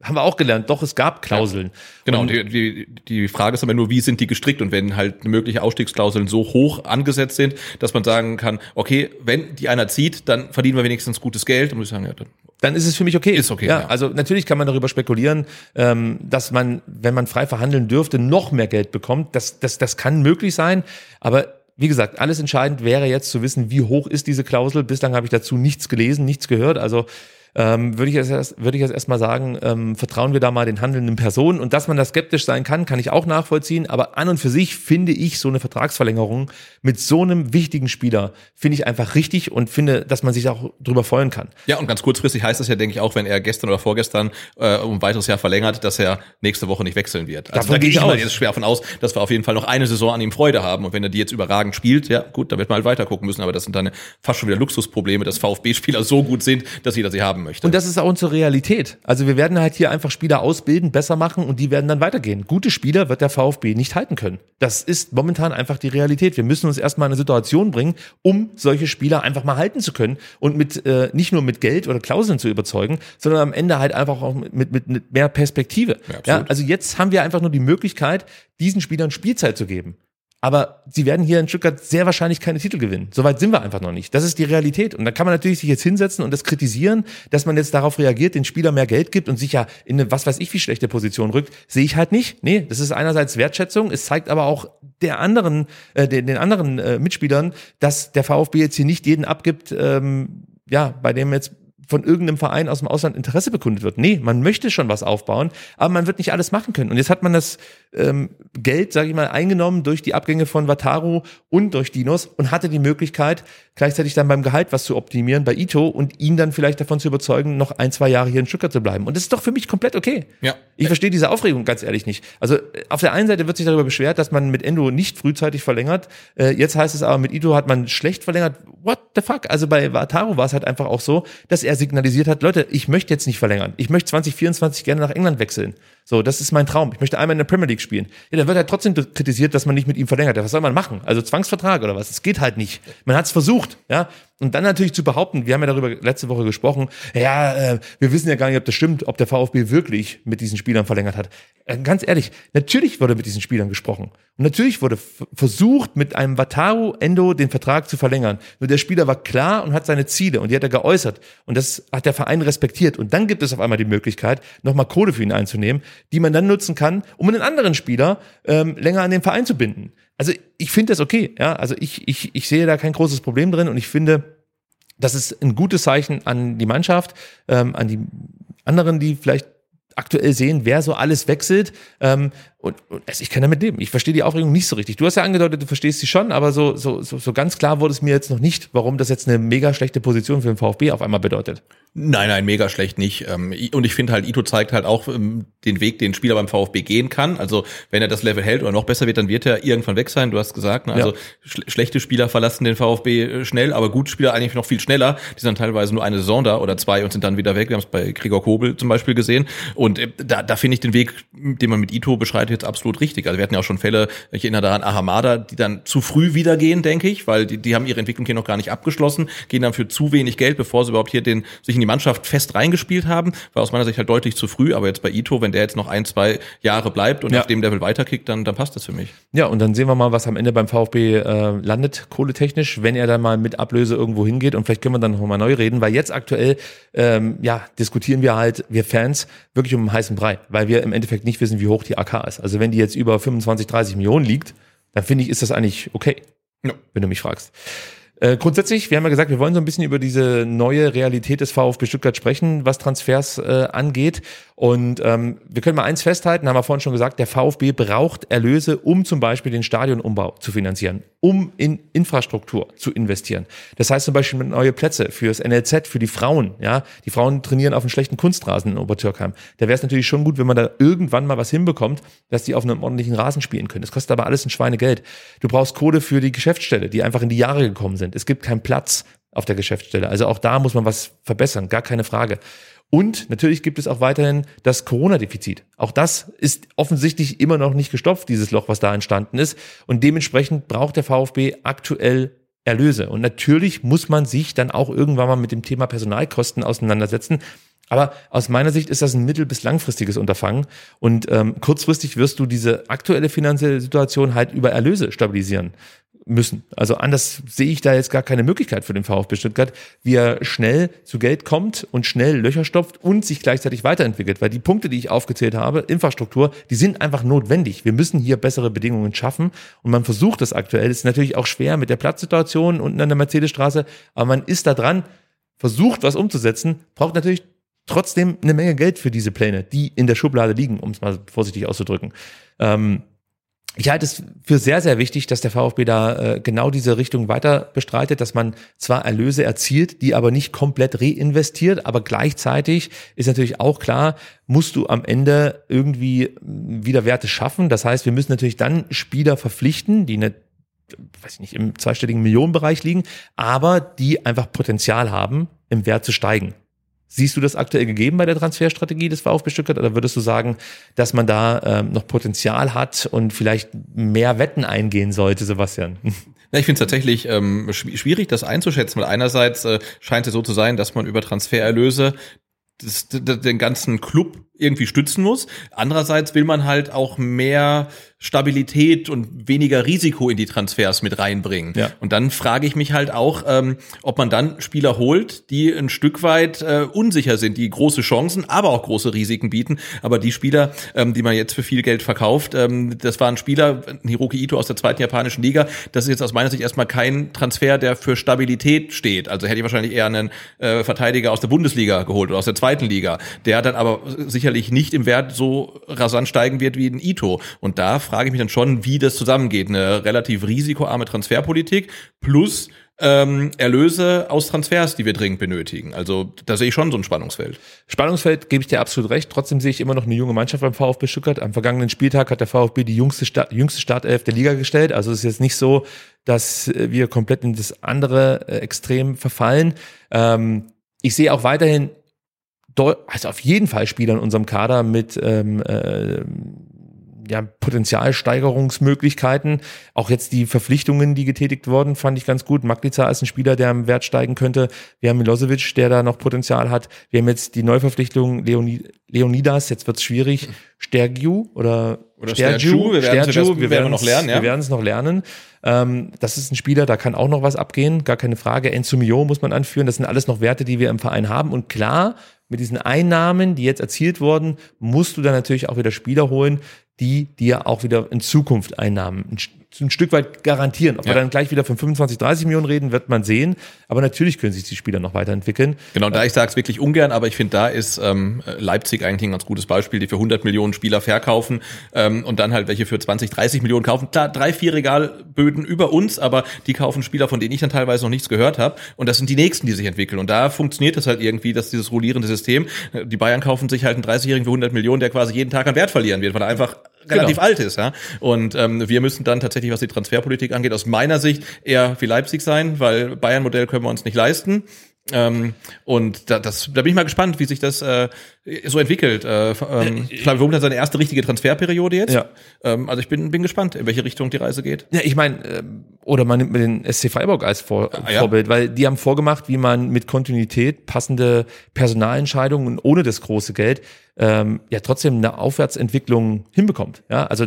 haben wir auch gelernt, doch, es gab Klauseln. Genau, und die, die, die Frage ist aber nur, wie sind die gestrickt und wenn halt mögliche Ausstiegsklauseln so hoch angesetzt sind, dass man sagen kann, okay, wenn die einer zieht, dann verdienen wir wenigstens gutes Geld, dann muss ich sagen, ja, dann dann ist es für mich okay. Ist okay. Ja, ja, also natürlich kann man darüber spekulieren, ähm, dass man, wenn man frei verhandeln dürfte, noch mehr Geld bekommt. Das, das, das kann möglich sein, aber wie gesagt, alles entscheidend wäre jetzt zu wissen, wie hoch ist diese Klausel. Bislang habe ich dazu nichts gelesen, nichts gehört. Also ähm, würde ich jetzt erst, würde ich jetzt erstmal sagen, ähm, vertrauen wir da mal den handelnden Personen. Und dass man da skeptisch sein kann, kann ich auch nachvollziehen. Aber an und für sich finde ich so eine Vertragsverlängerung mit so einem wichtigen Spieler, finde ich einfach richtig und finde, dass man sich auch drüber freuen kann. Ja, und ganz kurzfristig heißt das ja, denke ich, auch, wenn er gestern oder vorgestern äh, um ein weiteres Jahr verlängert, dass er nächste Woche nicht wechseln wird. Also Davon da gehe ich mal jetzt schwer von aus, dass wir auf jeden Fall noch eine Saison an ihm Freude haben. Und wenn er die jetzt überragend spielt, ja gut, dann wird man halt weiter gucken müssen. Aber das sind dann fast schon wieder Luxusprobleme, dass VfB-Spieler so gut sind, dass jeder sie haben möchte. Und das ist auch unsere Realität. Also wir werden halt hier einfach Spieler ausbilden, besser machen und die werden dann weitergehen. Gute Spieler wird der VfB nicht halten können. Das ist momentan einfach die Realität. Wir müssen uns erstmal in eine Situation bringen, um solche Spieler einfach mal halten zu können und mit äh, nicht nur mit Geld oder Klauseln zu überzeugen, sondern am Ende halt einfach auch mit, mit, mit mehr Perspektive. Ja, ja, also jetzt haben wir einfach nur die Möglichkeit, diesen Spielern Spielzeit zu geben. Aber sie werden hier in Stuttgart sehr wahrscheinlich keine Titel gewinnen. Soweit sind wir einfach noch nicht. Das ist die Realität. Und da kann man natürlich sich jetzt hinsetzen und das kritisieren, dass man jetzt darauf reagiert, den Spieler mehr Geld gibt und sich ja in eine was weiß ich wie schlechte Position rückt. Sehe ich halt nicht. Nee, das ist einerseits Wertschätzung. Es zeigt aber auch der anderen, äh, den, den anderen äh, Mitspielern, dass der VfB jetzt hier nicht jeden abgibt, ähm, ja, bei dem jetzt von irgendeinem Verein aus dem Ausland Interesse bekundet wird. Nee, man möchte schon was aufbauen, aber man wird nicht alles machen können. Und jetzt hat man das ähm, Geld, sage ich mal, eingenommen durch die Abgänge von Wataru und durch Dinos und hatte die Möglichkeit, gleichzeitig dann beim Gehalt was zu optimieren bei Ito und ihn dann vielleicht davon zu überzeugen, noch ein, zwei Jahre hier in Stuttgart zu bleiben. Und das ist doch für mich komplett okay. Ja. Ich verstehe diese Aufregung ganz ehrlich nicht. Also äh, auf der einen Seite wird sich darüber beschwert, dass man mit Endo nicht frühzeitig verlängert. Äh, jetzt heißt es aber, mit Ito hat man schlecht verlängert. What the fuck? Also bei Wataru war es halt einfach auch so, dass er signalisiert hat, Leute, ich möchte jetzt nicht verlängern. Ich möchte 2024 gerne nach England wechseln. So, das ist mein Traum. Ich möchte einmal in der Premier League spielen. Ja, dann wird halt trotzdem kritisiert, dass man nicht mit ihm verlängert. Ja, was soll man machen? Also Zwangsvertrag oder was? Es geht halt nicht. Man hat es versucht, ja. Und dann natürlich zu behaupten, wir haben ja darüber letzte Woche gesprochen, ja, äh, wir wissen ja gar nicht, ob das stimmt, ob der VfB wirklich mit diesen Spielern verlängert hat. Äh, ganz ehrlich, natürlich wurde mit diesen Spielern gesprochen. Und natürlich wurde versucht, mit einem Wataru Endo den Vertrag zu verlängern. Nur der Spieler war klar und hat seine Ziele und die hat er geäußert. Und das hat der Verein respektiert. Und dann gibt es auf einmal die Möglichkeit, nochmal Kohle für ihn einzunehmen, die man dann nutzen kann, um einen anderen Spieler ähm, länger an den Verein zu binden. Also ich finde das okay. Ja, also ich, ich, ich sehe da kein großes Problem drin und ich finde, das ist ein gutes Zeichen an die Mannschaft, ähm, an die anderen, die vielleicht aktuell sehen, wer so alles wechselt. Ähm, und, und also ich kann damit leben. Ich verstehe die Aufregung nicht so richtig. Du hast ja angedeutet, du verstehst sie schon, aber so, so, so, so ganz klar wurde es mir jetzt noch nicht, warum das jetzt eine mega schlechte Position für den VfB auf einmal bedeutet. Nein, nein, mega schlecht nicht. Ähm, und ich finde halt, Ito zeigt halt auch ähm, den Weg, den Spieler beim VfB gehen kann. Also wenn er das Level hält oder noch besser wird, dann wird er irgendwann weg sein. Du hast gesagt, ne? also ja. sch schlechte Spieler verlassen den VfB äh, schnell, aber gute Spieler eigentlich noch viel schneller. Die sind dann teilweise nur eine Saison da oder zwei und sind dann wieder weg. Wir haben es bei Gregor Kobel zum Beispiel gesehen. Und äh, da, da finde ich den Weg, den man mit Ito beschreitet, jetzt absolut richtig. Also wir hatten ja auch schon Fälle, ich erinnere daran, Ahamada, die dann zu früh wieder gehen, denke ich, weil die, die haben ihre Entwicklung hier noch gar nicht abgeschlossen, gehen dann für zu wenig Geld, bevor sie überhaupt hier den, sich in die Mannschaft fest reingespielt haben. War aus meiner Sicht halt deutlich zu früh, aber jetzt bei Ito, wenn der jetzt noch ein, zwei Jahre bleibt und ja. auf dem Level weiterkickt, dann, dann passt das für mich. Ja, und dann sehen wir mal, was am Ende beim VfB äh, landet, kohletechnisch, wenn er dann mal mit Ablöse irgendwo hingeht und vielleicht können wir dann noch mal neu reden, weil jetzt aktuell ähm, ja, diskutieren wir halt, wir Fans, wirklich um einen heißen Brei, weil wir im Endeffekt nicht wissen, wie hoch die AK ist. Also wenn die jetzt über 25, 30 Millionen liegt, dann finde ich, ist das eigentlich okay, ja. wenn du mich fragst. Äh, grundsätzlich, wir haben ja gesagt, wir wollen so ein bisschen über diese neue Realität des VfB Stuttgart sprechen, was Transfers äh, angeht. Und ähm, wir können mal eins festhalten, haben wir vorhin schon gesagt, der VfB braucht Erlöse, um zum Beispiel den Stadionumbau zu finanzieren, um in Infrastruktur zu investieren. Das heißt zum Beispiel neue Plätze fürs NLZ, für die Frauen. Ja, Die Frauen trainieren auf einem schlechten Kunstrasen in Obertürkheim. Da wäre es natürlich schon gut, wenn man da irgendwann mal was hinbekommt, dass die auf einem ordentlichen Rasen spielen können. Das kostet aber alles ein Schweinegeld. Du brauchst Kohle für die Geschäftsstelle, die einfach in die Jahre gekommen sind. Es gibt keinen Platz auf der Geschäftsstelle. Also auch da muss man was verbessern, gar keine Frage. Und natürlich gibt es auch weiterhin das Corona-Defizit. Auch das ist offensichtlich immer noch nicht gestopft, dieses Loch, was da entstanden ist. Und dementsprechend braucht der VfB aktuell Erlöse. Und natürlich muss man sich dann auch irgendwann mal mit dem Thema Personalkosten auseinandersetzen. Aber aus meiner Sicht ist das ein mittel- bis langfristiges Unterfangen. Und ähm, kurzfristig wirst du diese aktuelle finanzielle Situation halt über Erlöse stabilisieren müssen. Also anders sehe ich da jetzt gar keine Möglichkeit für den VfB Stuttgart, wie er schnell zu Geld kommt und schnell Löcher stopft und sich gleichzeitig weiterentwickelt. Weil die Punkte, die ich aufgezählt habe, Infrastruktur, die sind einfach notwendig. Wir müssen hier bessere Bedingungen schaffen und man versucht das aktuell. Ist natürlich auch schwer mit der Platzsituation unten an der Mercedesstraße, aber man ist da dran, versucht was umzusetzen, braucht natürlich trotzdem eine Menge Geld für diese Pläne, die in der Schublade liegen, um es mal vorsichtig auszudrücken. Ähm, ich halte es für sehr, sehr wichtig, dass der VfB da äh, genau diese Richtung weiter bestreitet, dass man zwar Erlöse erzielt, die aber nicht komplett reinvestiert, aber gleichzeitig ist natürlich auch klar, musst du am Ende irgendwie wieder Werte schaffen. Das heißt, wir müssen natürlich dann Spieler verpflichten, die eine weiß ich nicht, im zweistelligen Millionenbereich liegen, aber die einfach Potenzial haben, im Wert zu steigen. Siehst du das aktuell gegeben bei der Transferstrategie des VfB Stuttgart oder würdest du sagen, dass man da ähm, noch Potenzial hat und vielleicht mehr Wetten eingehen sollte, Sebastian? [laughs] Ja, ich finde es tatsächlich ähm, schwierig, das einzuschätzen, weil einerseits äh, scheint es so zu sein, dass man über Transfererlöse das, den ganzen Club irgendwie stützen muss. Andererseits will man halt auch mehr Stabilität und weniger Risiko in die Transfers mit reinbringen. Ja. Und dann frage ich mich halt auch, ähm, ob man dann Spieler holt, die ein Stück weit äh, unsicher sind, die große Chancen, aber auch große Risiken bieten. Aber die Spieler, ähm, die man jetzt für viel Geld verkauft, ähm, das waren Spieler, Hiroki Ito aus der zweiten japanischen Liga, das ist jetzt aus meiner Sicht erstmal kein Transfer, der für Stabilität steht. Also hätte ich wahrscheinlich eher einen äh, Verteidiger aus der Bundesliga geholt oder aus der zweiten Liga, der dann aber sicherlich nicht im Wert so rasant steigen wird wie ein Ito. Und da frage ich mich dann schon, wie das zusammengeht. Eine relativ risikoarme Transferpolitik plus ähm, Erlöse aus Transfers, die wir dringend benötigen. Also da sehe ich schon so ein Spannungsfeld. Spannungsfeld gebe ich dir absolut recht. Trotzdem sehe ich immer noch eine junge Mannschaft beim VfB Stuttgart. Am vergangenen Spieltag hat der VfB die jüngste, Start, jüngste Startelf der Liga gestellt. Also es ist jetzt nicht so, dass wir komplett in das andere äh, Extrem verfallen. Ähm, ich sehe auch weiterhin also auf jeden Fall Spieler in unserem Kader mit ähm, äh, ja, Potenzialsteigerungsmöglichkeiten. Auch jetzt die Verpflichtungen, die getätigt wurden, fand ich ganz gut. Maglica ist ein Spieler, der im Wert steigen könnte. Wir haben Milosevic, der da noch Potenzial hat. Wir haben jetzt die Neuverpflichtung Leonid Leonidas, jetzt wird's schwierig. Stergiu oder, oder Stergiu, wir werden Stergiu, wir werden noch lernen. Ja. Wir werden es noch lernen. Ähm, das ist ein Spieler, da kann auch noch was abgehen, gar keine Frage. Enzumio muss man anführen. Das sind alles noch Werte, die wir im Verein haben. Und klar, mit diesen Einnahmen, die jetzt erzielt wurden, musst du dann natürlich auch wieder Spieler holen, die dir auch wieder in Zukunft Einnahmen ein, Stück weit garantieren. Ob ja. wir dann gleich wieder von 25, 30 Millionen reden, wird man sehen. Aber natürlich können sich die Spieler noch weiterentwickeln. Genau, da ich sage es wirklich ungern, aber ich finde, da ist ähm, Leipzig eigentlich ein ganz gutes Beispiel, die für 100 Millionen Spieler verkaufen ähm, und dann halt welche für 20, 30 Millionen kaufen. Klar, drei, vier Regalböden über uns, aber die kaufen Spieler, von denen ich dann teilweise noch nichts gehört habe. Und das sind die nächsten, die sich entwickeln. Und da funktioniert das halt irgendwie, dass dieses rollierende System, die Bayern kaufen sich halt einen 30-Jährigen für 100 Millionen, der quasi jeden Tag an Wert verlieren wird, weil er einfach relativ genau. alt ist. Ja? Und ähm, wir müssen dann tatsächlich, was die Transferpolitik angeht, aus meiner Sicht eher wie Leipzig sein, weil Bayern-Modell können wir uns nicht leisten. Ähm, und da, das, da bin ich mal gespannt, wie sich das äh, so entwickelt. Äh, ähm, ich glaube, Wurm hat seine erste richtige Transferperiode jetzt. Ja. Ähm, also ich bin, bin gespannt, in welche Richtung die Reise geht. Ja, ich meine, äh, oder man nimmt mir den SC Freiburg als Vor ah, ja. Vorbild, weil die haben vorgemacht, wie man mit Kontinuität passende Personalentscheidungen und ohne das große Geld ähm, ja trotzdem eine Aufwärtsentwicklung hinbekommt. Ja, also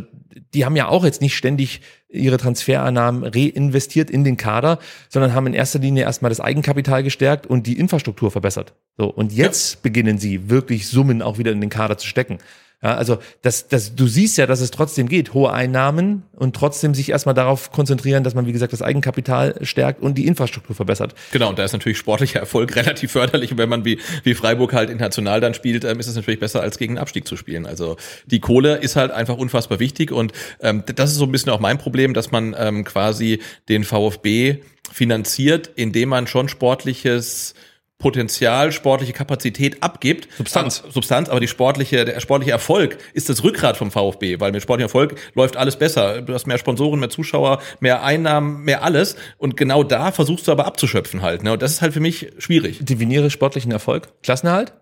die haben ja auch jetzt nicht ständig ihre Transferannahmen reinvestiert in den Kader, sondern haben in erster Linie erstmal das Eigenkapital gestärkt und die Infrastruktur verbessert. So und jetzt ja. beginnen sie wirklich Summen auch wieder in den Kader zu stecken. Ja, also das, das, du siehst ja, dass es trotzdem geht, hohe Einnahmen und trotzdem sich erstmal darauf konzentrieren, dass man, wie gesagt, das Eigenkapital stärkt und die Infrastruktur verbessert. Genau, und da ist natürlich sportlicher Erfolg [laughs] relativ förderlich. Und wenn man wie, wie Freiburg halt international dann spielt, ähm, ist es natürlich besser, als gegen Abstieg zu spielen. Also die Kohle ist halt einfach unfassbar wichtig. Und ähm, das ist so ein bisschen auch mein Problem, dass man ähm, quasi den VfB finanziert, indem man schon sportliches Potenzial, sportliche Kapazität abgibt. Substanz. Aber, Substanz, aber die sportliche, der sportliche Erfolg ist das Rückgrat vom VfB, weil mit sportlichem Erfolg läuft alles besser. Du hast mehr Sponsoren, mehr Zuschauer, mehr Einnahmen, mehr alles. Und genau da versuchst du aber abzuschöpfen halt. Ne? Und das ist halt für mich schwierig. Definiere sportlichen Erfolg. Klassenerhalt?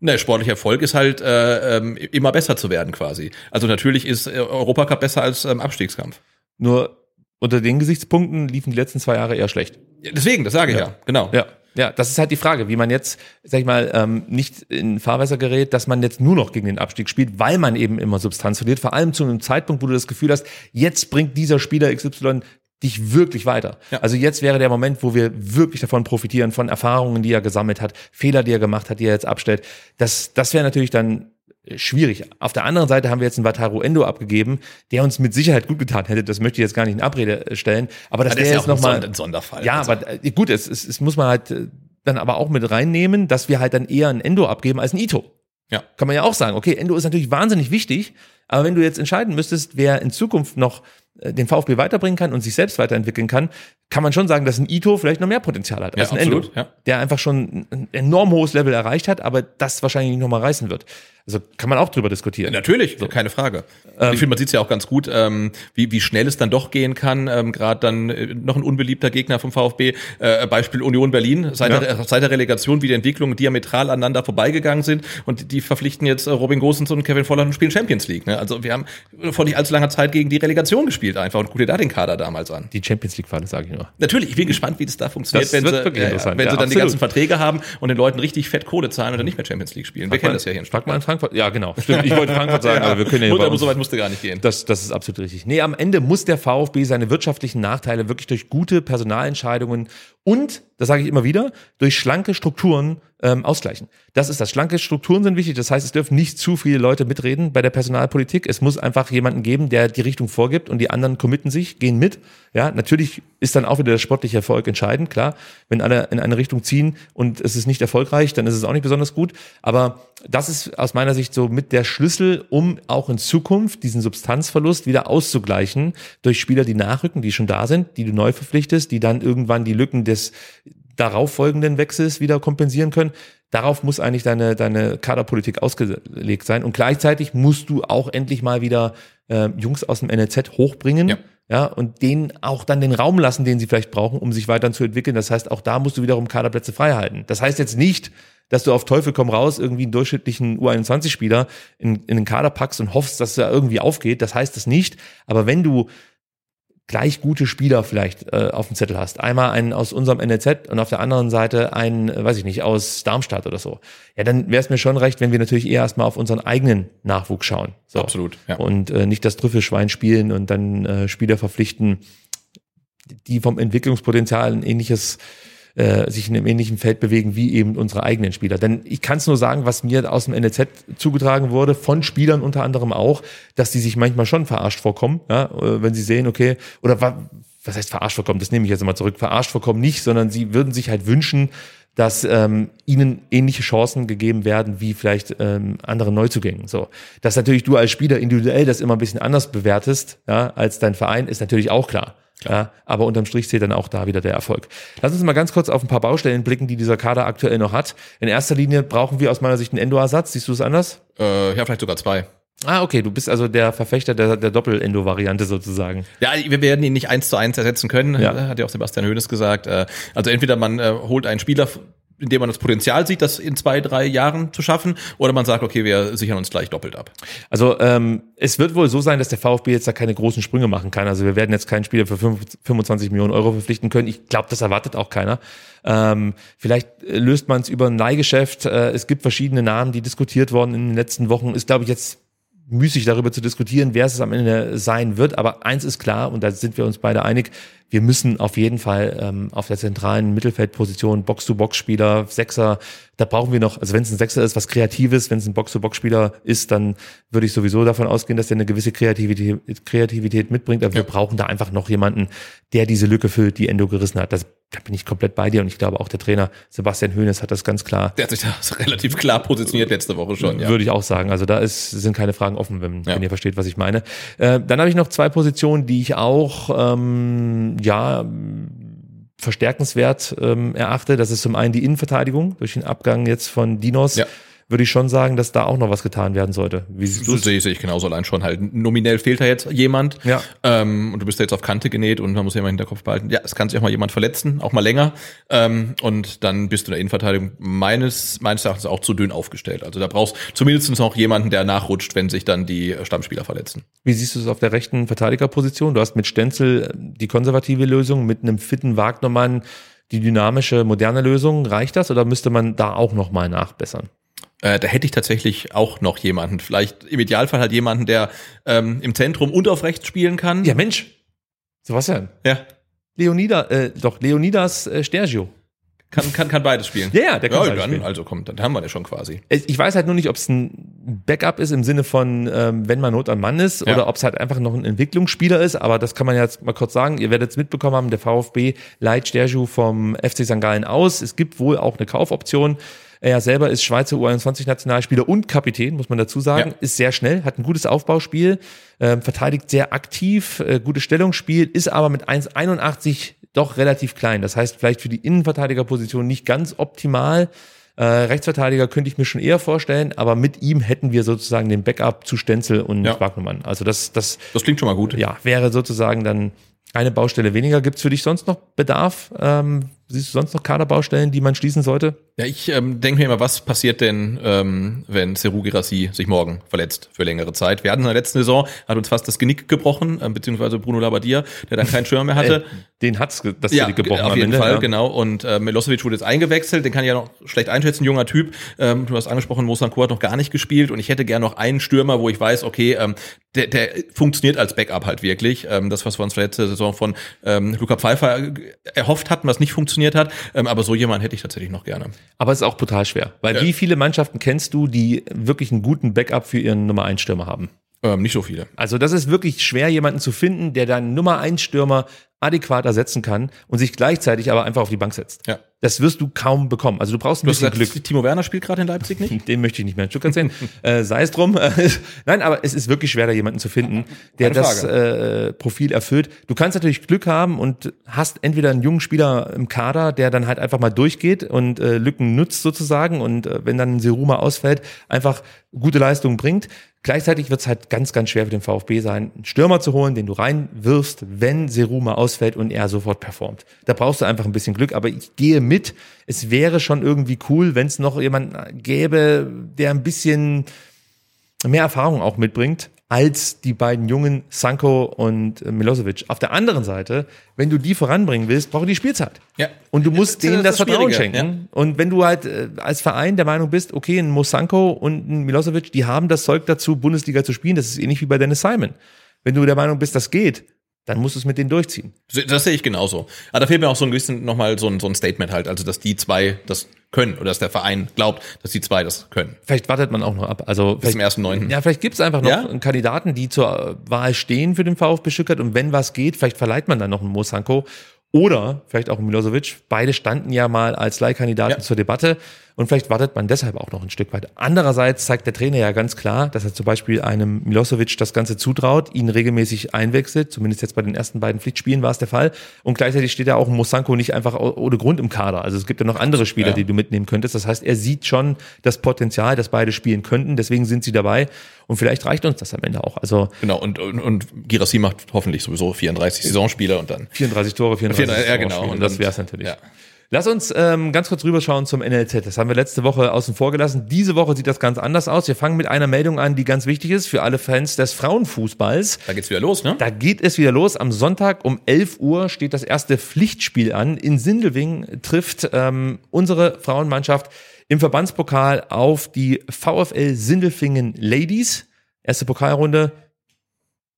Ne, sportlicher Erfolg ist halt äh, ähm, immer besser zu werden quasi. Also natürlich ist äh, Europacup besser als ähm, Abstiegskampf. Nur unter den Gesichtspunkten liefen die letzten zwei Jahre eher schlecht. Deswegen, das sage ich ja, ja. genau. Ja. Ja, das ist halt die Frage, wie man jetzt, sag ich mal, ähm, nicht in Fahrwässer gerät, dass man jetzt nur noch gegen den Abstieg spielt, weil man eben immer Substanz verliert. Vor allem zu einem Zeitpunkt, wo du das Gefühl hast, jetzt bringt dieser Spieler XY dich wirklich weiter. Ja. Also jetzt wäre der Moment, wo wir wirklich davon profitieren, von Erfahrungen, die er gesammelt hat, Fehler, die er gemacht hat, die er jetzt abstellt. Das, das wäre natürlich dann schwierig. Auf der anderen Seite haben wir jetzt einen Wataru Endo abgegeben, der uns mit Sicherheit gut getan hätte. Das möchte ich jetzt gar nicht in Abrede stellen. Aber das wäre jetzt nochmal ein Sonderfall. Ja, also. aber äh, gut, es, es, es muss man halt äh, dann aber auch mit reinnehmen, dass wir halt dann eher ein Endo abgeben als ein Ito. Ja. Kann man ja auch sagen. Okay, Endo ist natürlich wahnsinnig wichtig, aber wenn du jetzt entscheiden müsstest, wer in Zukunft noch äh, den VfB weiterbringen kann und sich selbst weiterentwickeln kann, kann man schon sagen, dass ein Ito vielleicht noch mehr Potenzial hat als ja, ein absolut, Endo, ja. der einfach schon ein enorm hohes Level erreicht hat, aber das wahrscheinlich nicht nochmal reißen wird. Also kann man auch drüber diskutieren. Natürlich, so. keine Frage. Ähm, ich finde, man sieht es ja auch ganz gut, ähm, wie, wie schnell es dann doch gehen kann. Ähm, Gerade dann äh, noch ein unbeliebter Gegner vom VfB, äh, Beispiel Union Berlin, seit, ja. der, seit der Relegation, wie die Entwicklungen diametral aneinander vorbeigegangen sind und die verpflichten jetzt äh, Robin Gosens und Kevin Volland und spielen Champions League. Ne? Also wir haben vor nicht allzu langer Zeit gegen die Relegation gespielt spielt einfach und guck dir da den Kader damals an. Die Champions League-Falle, sage ich nur. Natürlich, ich bin gespannt, wie das da funktioniert, Das wenn, wird sie, wirklich ja, ja, interessant. wenn sie Ja, dann die absolut. ganzen Verträge haben und den Leuten richtig fett Kohle zahlen und dann nicht mehr Champions League spielen. Wir kennen das ja hier in Frag mal in Frankfurt. Ja, genau. Stimmt, ich wollte Frankfurt sagen, [laughs] aber wir können ja uns- so weit musste gar nicht gehen. Das, das ist absolut richtig. Nee, am Ende muss der VfB seine wirtschaftlichen Nachteile wirklich durch gute Personalentscheidungen und, das sage ich immer wieder, durch schlanke Strukturen ähm, ausgleichen. Das ist das. Schlanke Strukturen sind wichtig. Das heißt, es dürfen nicht zu viele Leute mitreden bei der Personalpolitik. Es muss einfach jemanden geben, der die Richtung vorgibt und die anderen committen sich, gehen mit. Ja, natürlich ist dann auch wieder der sportliche Erfolg entscheidend, klar. Wenn alle in eine Richtung ziehen und es ist nicht erfolgreich, dann ist es auch nicht besonders gut. Aber das ist aus meiner Sicht so mit der Schlüssel, um auch in Zukunft diesen Substanzverlust wieder auszugleichen durch Spieler, die nachrücken, die schon da sind, die du neu verpflichtest, die dann irgendwann die Lücken des darauffolgenden Wechsels wieder kompensieren können. Darauf muss eigentlich deine, deine Kaderpolitik ausgelegt sein. Und gleichzeitig musst du auch endlich mal wieder äh, Jungs aus dem NLZ hochbringen. Ja. Ja, und denen auch dann den Raum lassen, den sie vielleicht brauchen, um sich weiter zu entwickeln. Das heißt, auch da musst du wiederum Kaderplätze frei halten. Das heißt jetzt nicht, dass du auf Teufel komm raus irgendwie einen durchschnittlichen U21-Spieler in, in den Kader packst und hoffst, dass er irgendwie aufgeht. Das heißt das nicht. Aber wenn du gleich gute Spieler vielleicht äh, auf dem Zettel hast. Einmal einen aus unserem NLZ und auf der anderen Seite einen, äh, weiß ich nicht, aus Darmstadt oder so. Ja, dann wäre es mir schon recht, wenn wir natürlich eher erstmal auf unseren eigenen Nachwuchs schauen. So. Absolut, ja. Und äh, nicht das Trüffelschwein spielen und dann äh, Spieler verpflichten, die vom Entwicklungspotenzial ein ähnliches äh, sich in einem ähnlichen Feld bewegen wie eben unsere eigenen Spieler. Denn ich kann es nur sagen, was mir aus dem NLZ zugetragen wurde, von Spielern unter anderem auch, dass die sich manchmal schon verarscht vorkommen, ja, äh, wenn sie sehen, okay, oder wa- was heißt verarscht vorkommen, das nehme ich jetzt mal zurück, verarscht vorkommen nicht, sondern sie würden sich halt wünschen, dass ähm, ihnen ähnliche Chancen gegeben werden wie vielleicht ähm, anderen Neuzugängen. So, dass natürlich du als Spieler individuell das immer ein bisschen anders bewertest, ja, als dein Verein, ist natürlich auch klar. Ja, aber unterm Strich zählt dann auch da wieder der Erfolg. Lass uns mal ganz kurz auf ein paar Baustellen blicken, die dieser Kader aktuell noch hat. In erster Linie brauchen wir aus meiner Sicht einen Endo-Ersatz. Siehst du es anders? Äh, ja, vielleicht sogar zwei. Ah, okay, du bist also der Verfechter der, der Doppel-Endo-Variante sozusagen. Ja, wir werden ihn nicht eins zu eins ersetzen können, Ja. hat ja auch Sebastian Hoeneß gesagt. Äh, Also entweder man äh, holt einen Spieler, in dem man das Potenzial sieht, das in zwei, drei Jahren zu schaffen, oder man sagt, okay, wir sichern uns gleich doppelt ab. Also ähm, es wird wohl so sein, dass der VfB jetzt da keine großen Sprünge machen kann. Also wir werden jetzt keinen Spieler für fünf- 25 Millionen Euro verpflichten können. Ich glaube, das erwartet auch keiner. Ähm, vielleicht löst man es über ein Leihgeschäft. Äh, es gibt verschiedene Namen, die diskutiert worden in den letzten Wochen. Ist, glaube ich, jetzt müßig darüber zu diskutieren, wer es am Ende sein wird. Aber eins ist klar, und da sind wir uns beide einig, wir müssen auf jeden Fall ähm, auf der zentralen Mittelfeldposition Box-to-Box-Spieler, Sechser, da brauchen wir noch, also wenn es ein Sechser ist, was Kreatives, wenn es ein Box-to-Box-Spieler ist, dann würde ich sowieso davon ausgehen, dass der eine gewisse Kreativität, Kreativität mitbringt. Aber wir brauchen da einfach noch jemanden, der diese Lücke füllt, die Endo gerissen hat. Das, da bin ich komplett bei dir und ich glaube auch der Trainer Sebastian Hoeneß hat das ganz klar Der hat sich da [laughs] relativ klar positioniert letzte Woche schon. Ja. würde ich auch sagen. Also da ist, sind keine Fragen offen, wenn, Ja. wenn ihr versteht, was ich meine. Äh, dann habe ich noch zwei Positionen, die ich auch ähm, ja verstärkenswert ähm, erachte. Das ist zum einen die Innenverteidigung durch den Abgang jetzt von Dinos. Ja. Würde ich schon sagen, dass da auch noch was getan werden sollte. Wie siehst du So sehe ich genauso allein schon halt. Nominell fehlt da jetzt jemand. Ja. Ähm, und du bist da jetzt auf Kante genäht und man muss ja immer im Hinterkopf behalten. Ja, es kann sich auch mal jemand verletzen, auch mal länger. Ähm, und dann bist du in der Innenverteidigung meines, meines Erachtens auch zu dünn aufgestellt. Also da brauchst zumindest noch jemanden, der nachrutscht, wenn sich dann die Stammspieler verletzen. Wie siehst du es auf der rechten Verteidigerposition? Du hast mit Stenzel die konservative Lösung, mit einem fitten Wagnermann die dynamische, moderne Lösung. Reicht das oder müsste man da auch noch mal nachbessern? Äh, da hätte ich tatsächlich auch noch jemanden. Vielleicht im Idealfall halt jemanden, der ähm, im Zentrum und auf rechts spielen kann. Ja, Mensch. Sebastian. ja. Leonida, äh, doch, Leonidas äh, Stergio. Kann, kann, kann beides spielen. Ja, ja, der kann ja, beides dann, spielen. Also komm, dann haben wir das schon quasi. Es- Ich weiß halt nur nicht, ob es ein Backup ist im Sinne von, ähm, wenn man Not am Mann ist, Ja. oder ob es halt einfach noch ein Entwicklungsspieler ist, aber das kann man jetzt mal kurz sagen. Ihr werdet es mitbekommen haben, der VfB leiht Sterju vom FC St. Gallen aus. Es gibt wohl auch eine Kaufoption. Er selber ist Schweizer U21-Nationalspieler und Kapitän, muss man dazu sagen. Ja. Ist sehr schnell, hat ein gutes Aufbauspiel, ähm, verteidigt sehr aktiv, äh, gutes Stellungsspiel, ist aber mit 1,81 doch relativ klein. Das heißt, vielleicht für die Innenverteidigerposition nicht ganz optimal. Äh, Rechtsverteidiger könnte ich mir schon eher vorstellen, aber mit ihm hätten wir sozusagen den Backup zu Stenzel und Ja. Wagnermann. Also das, das Das klingt schon mal gut. ja, wäre sozusagen dann eine Baustelle weniger. Gibt es für dich sonst noch Bedarf? Ähm, siehst du sonst noch Kaderbaustellen, die man schließen sollte? Ja, ich ähm, denke mir immer, was passiert denn, ähm, wenn Seru Girassi sich morgen verletzt für längere Zeit? Wir hatten in der letzten Saison, hat uns fast das Genick gebrochen, ähm, beziehungsweise Bruno Labbadia, der dann keinen Schirm mehr hatte. Äh, den hat's ge- das ja, Genick gebrochen auf jeden Ende, Fall, ja. genau. Und äh, Milosevic wurde jetzt eingewechselt, den kann ich ja noch schlecht einschätzen, junger Typ. Ähm, du hast angesprochen, Mosanko hat noch gar nicht gespielt und ich hätte gerne noch einen Stürmer, wo ich weiß, okay, ähm, der, der funktioniert als Backup halt wirklich. Ähm, das, was wir uns letzte Saison von ähm, Luca Pfeiffer erhofft hatten, was nicht funktioniert hat. Ähm, aber so jemanden hätte ich tatsächlich noch gerne. Aber es ist auch brutal schwer. Weil Ja. wie viele Mannschaften kennst du, die wirklich einen guten Backup für ihren Nummer 1 Stürmer haben? Ähm, nicht so viele. Also das ist wirklich schwer, jemanden zu finden, der deinen Nummer 1 Stürmer adäquat ersetzen kann und sich gleichzeitig aber einfach auf die Bank setzt. Ja. Das wirst du kaum bekommen. Also du brauchst ein Du bisschen gesagt, Glück. Timo Werner spielt gerade in Leipzig nicht? [laughs] Dem möchte ich nicht mehr ein Stück erzählen. äh, sei es drum. [laughs] Nein, aber es ist wirklich schwer, da jemanden zu finden, der das äh, Profil erfüllt. Du kannst natürlich Glück haben und hast entweder einen jungen Spieler im Kader, der dann halt einfach mal durchgeht und äh, Lücken nutzt sozusagen und äh, wenn dann ein Seruma ausfällt, einfach gute Leistungen bringt. Gleichzeitig wird es halt ganz, ganz schwer für den VfB sein, einen Stürmer zu holen, den du reinwirfst, wenn Seruma ausfällt und er sofort performt. Da brauchst du einfach ein bisschen Glück, aber ich gehe mit. Es wäre schon irgendwie cool, wenn es noch jemanden gäbe, der ein bisschen mehr Erfahrung auch mitbringt als die beiden jungen Sanko und Milosevic. Auf der anderen Seite, wenn du die voranbringen willst, brauchen die Spielzeit. Ja. Und du musst Das denen das, das Vertrauen schenken. Und wenn du halt äh, als Verein der Meinung bist, okay, ein Mosanko und ein Milosevic, die haben das Zeug dazu, Bundesliga zu spielen, das ist ähnlich wie bei Dennis Simon. Wenn du der Meinung bist, das geht, dann musst du es mit denen durchziehen. Das sehe ich genauso. Aber da fehlt mir auch so ein bisschen nochmal so ein, so ein Statement halt, also dass die zwei das können oder dass der Verein glaubt, dass die zwei das können. Vielleicht wartet man auch noch ab. Also Bis zum vielleicht- 1.9.. Ja, vielleicht gibt es einfach noch Ja? einen Kandidaten, die zur Wahl stehen für den VfB Stuttgart und wenn was geht, vielleicht verleiht man dann noch einen Mosanko oder vielleicht auch einen Milosevic. Beide standen ja mal als Leihkandidaten Ja. zur Debatte und vielleicht wartet man deshalb auch noch ein Stück weit. Andererseits zeigt der Trainer ja ganz klar, dass er zum Beispiel einem Milosevic das Ganze zutraut, ihn regelmäßig einwechselt, zumindest jetzt bei den ersten beiden Pflichtspielen war es der Fall und gleichzeitig steht ja auch Mosanko nicht einfach ohne Grund im Kader. Also es gibt ja noch andere Spieler, Ja. die du mitnehmen könntest. Das heißt, er sieht schon das Potenzial, dass beide spielen könnten, deswegen sind sie dabei und vielleicht reicht uns das am Ende auch. Also Genau, und, und, und Girassi macht hoffentlich sowieso 34 Saisonspiele und dann 34 Tore, 34 Ja, genau. Und das wäre es natürlich. Ja. Lass uns ähm, ganz kurz rüberschauen zum NLZ. Das haben wir letzte Woche außen vor gelassen. Diese Woche sieht das ganz anders aus. Wir fangen mit einer Meldung an, die ganz wichtig ist für alle Fans des Frauenfußballs. Da geht's wieder los, ne? Da geht es wieder los. Am Sonntag um 11 Uhr steht das erste Pflichtspiel an. In Sindelwing trifft ähm, unsere Frauenmannschaft im Verbandspokal auf die VfL Sindelfingen Ladies. Erste Pokalrunde.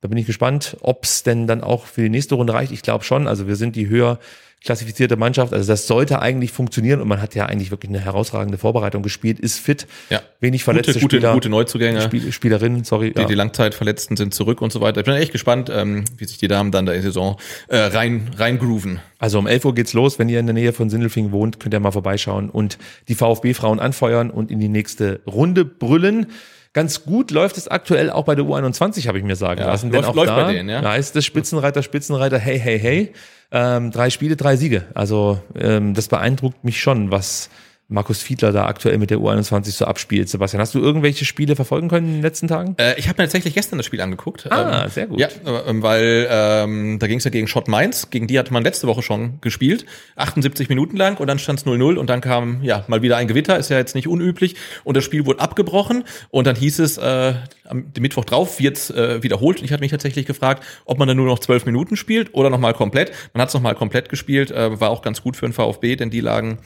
Da bin ich gespannt, ob es denn dann auch für die nächste Runde reicht. Ich glaube schon. Also wir sind die höher klassifizierte Mannschaft. Also das sollte eigentlich funktionieren und man hat ja eigentlich wirklich eine herausragende Vorbereitung gespielt, ist fit, Ja. wenig verletzte Gute, gute, Spieler, gute Neuzugänge. Spiel, Spielerinnen, sorry. Die, ja. die Langzeitverletzten sind zurück und so weiter. Ich bin echt gespannt, ähm, wie sich die Damen dann da in die Saison äh, rein, rein grooven. Also um 11 Uhr geht's los. Wenn ihr in der Nähe von Sindelfingen wohnt, könnt ihr mal vorbeischauen und die VfB-Frauen anfeuern und in die nächste Runde brüllen. Ganz gut läuft es aktuell auch bei der U21, habe ich mir sagen Ja, lassen. läuft- denn auch läuft da bei denen, ja. heißt es Spitzenreiter, Spitzenreiter, hey, hey, hey. Ähm, drei Spiele, drei Siege. Also ähm, das beeindruckt mich schon, was Markus Fiedler da aktuell mit der U21 so abspielt. Sebastian, hast du irgendwelche Spiele verfolgen können in den letzten Tagen? Äh, ich habe mir tatsächlich gestern das Spiel angeguckt. Ah, ähm, sehr gut. Ja, ähm, weil ähm, da ging es ja gegen Schott Mainz. Gegen die hatte man letzte Woche schon gespielt. 78 Minuten lang und dann stand es 0-0 und dann kam ja mal wieder ein Gewitter. Ist ja jetzt nicht unüblich. Und das Spiel wurde abgebrochen und dann hieß es, äh, am Mittwoch drauf wird's äh, wiederholt. Und ich hatte mich tatsächlich gefragt, ob man dann nur noch zwölf Minuten spielt oder nochmal komplett. Man hat es nochmal komplett gespielt. Äh, war auch ganz gut für den VfB, denn die lagen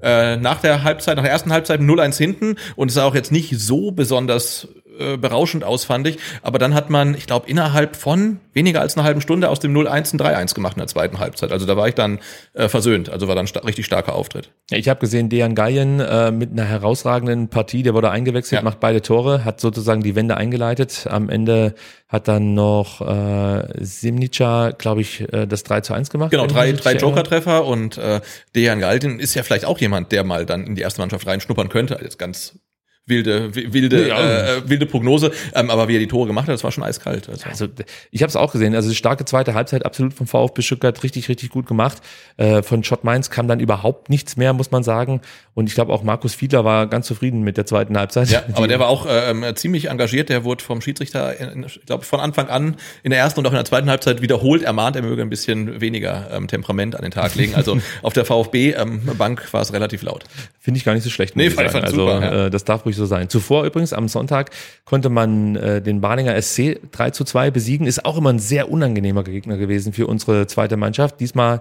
äh, nach der Halbzeit, nach der ersten Halbzeit 0-1 hinten und es sah auch jetzt nicht so besonders äh, berauschend aus, fand ich. Aber dann hat man, ich glaube, innerhalb von weniger als einer halben Stunde aus dem 0-1 ein 3-1 gemacht in der zweiten Halbzeit. Also da war ich dann äh, versöhnt. Also war dann sta richtig starker Auftritt. Ich habe gesehen, Dejan Gajen äh, mit einer herausragenden Partie, der wurde eingewechselt, Ja. macht beide Tore, hat sozusagen die Wende eingeleitet. Am Ende hat dann noch äh, Simnica, glaube ich, äh, das 3 zu 1 gemacht. Genau, drei, drei. Joker-Treffer und äh, Dejan Galtin ist ja vielleicht auch jemand, der mal dann in die erste Mannschaft reinschnuppern könnte. Jetzt ganz wilde, wilde, Ja. äh, wilde Prognose. Ähm, aber wie er die Tore gemacht hat, das war schon eiskalt. Also. Also ich habe es auch gesehen. Also starke zweite Halbzeit absolut vom VfB Stuttgart richtig richtig gut gemacht. Äh, von Schott Mainz kam dann überhaupt nichts mehr, muss man sagen. Und ich glaube auch Markus Fiedler war ganz zufrieden mit der zweiten Halbzeit. Ja, aber der war auch ähm, ziemlich engagiert. Der wurde vom Schiedsrichter, in- ich glaube, von Anfang an in der ersten und auch in der zweiten Halbzeit wiederholt ermahnt, er möge ein bisschen weniger ähm, Temperament an den Tag legen. Also [laughs] auf der VfB-Bank war es relativ laut. Finde ich gar nicht so schlecht. Nee, ich sagen. also super, ja. äh, das darf ruhig so sein. Zuvor übrigens am Sonntag konnte man äh, den Balinger SC 3 zu 2 besiegen. Ist auch immer ein sehr unangenehmer Gegner gewesen für unsere zweite Mannschaft. Diesmal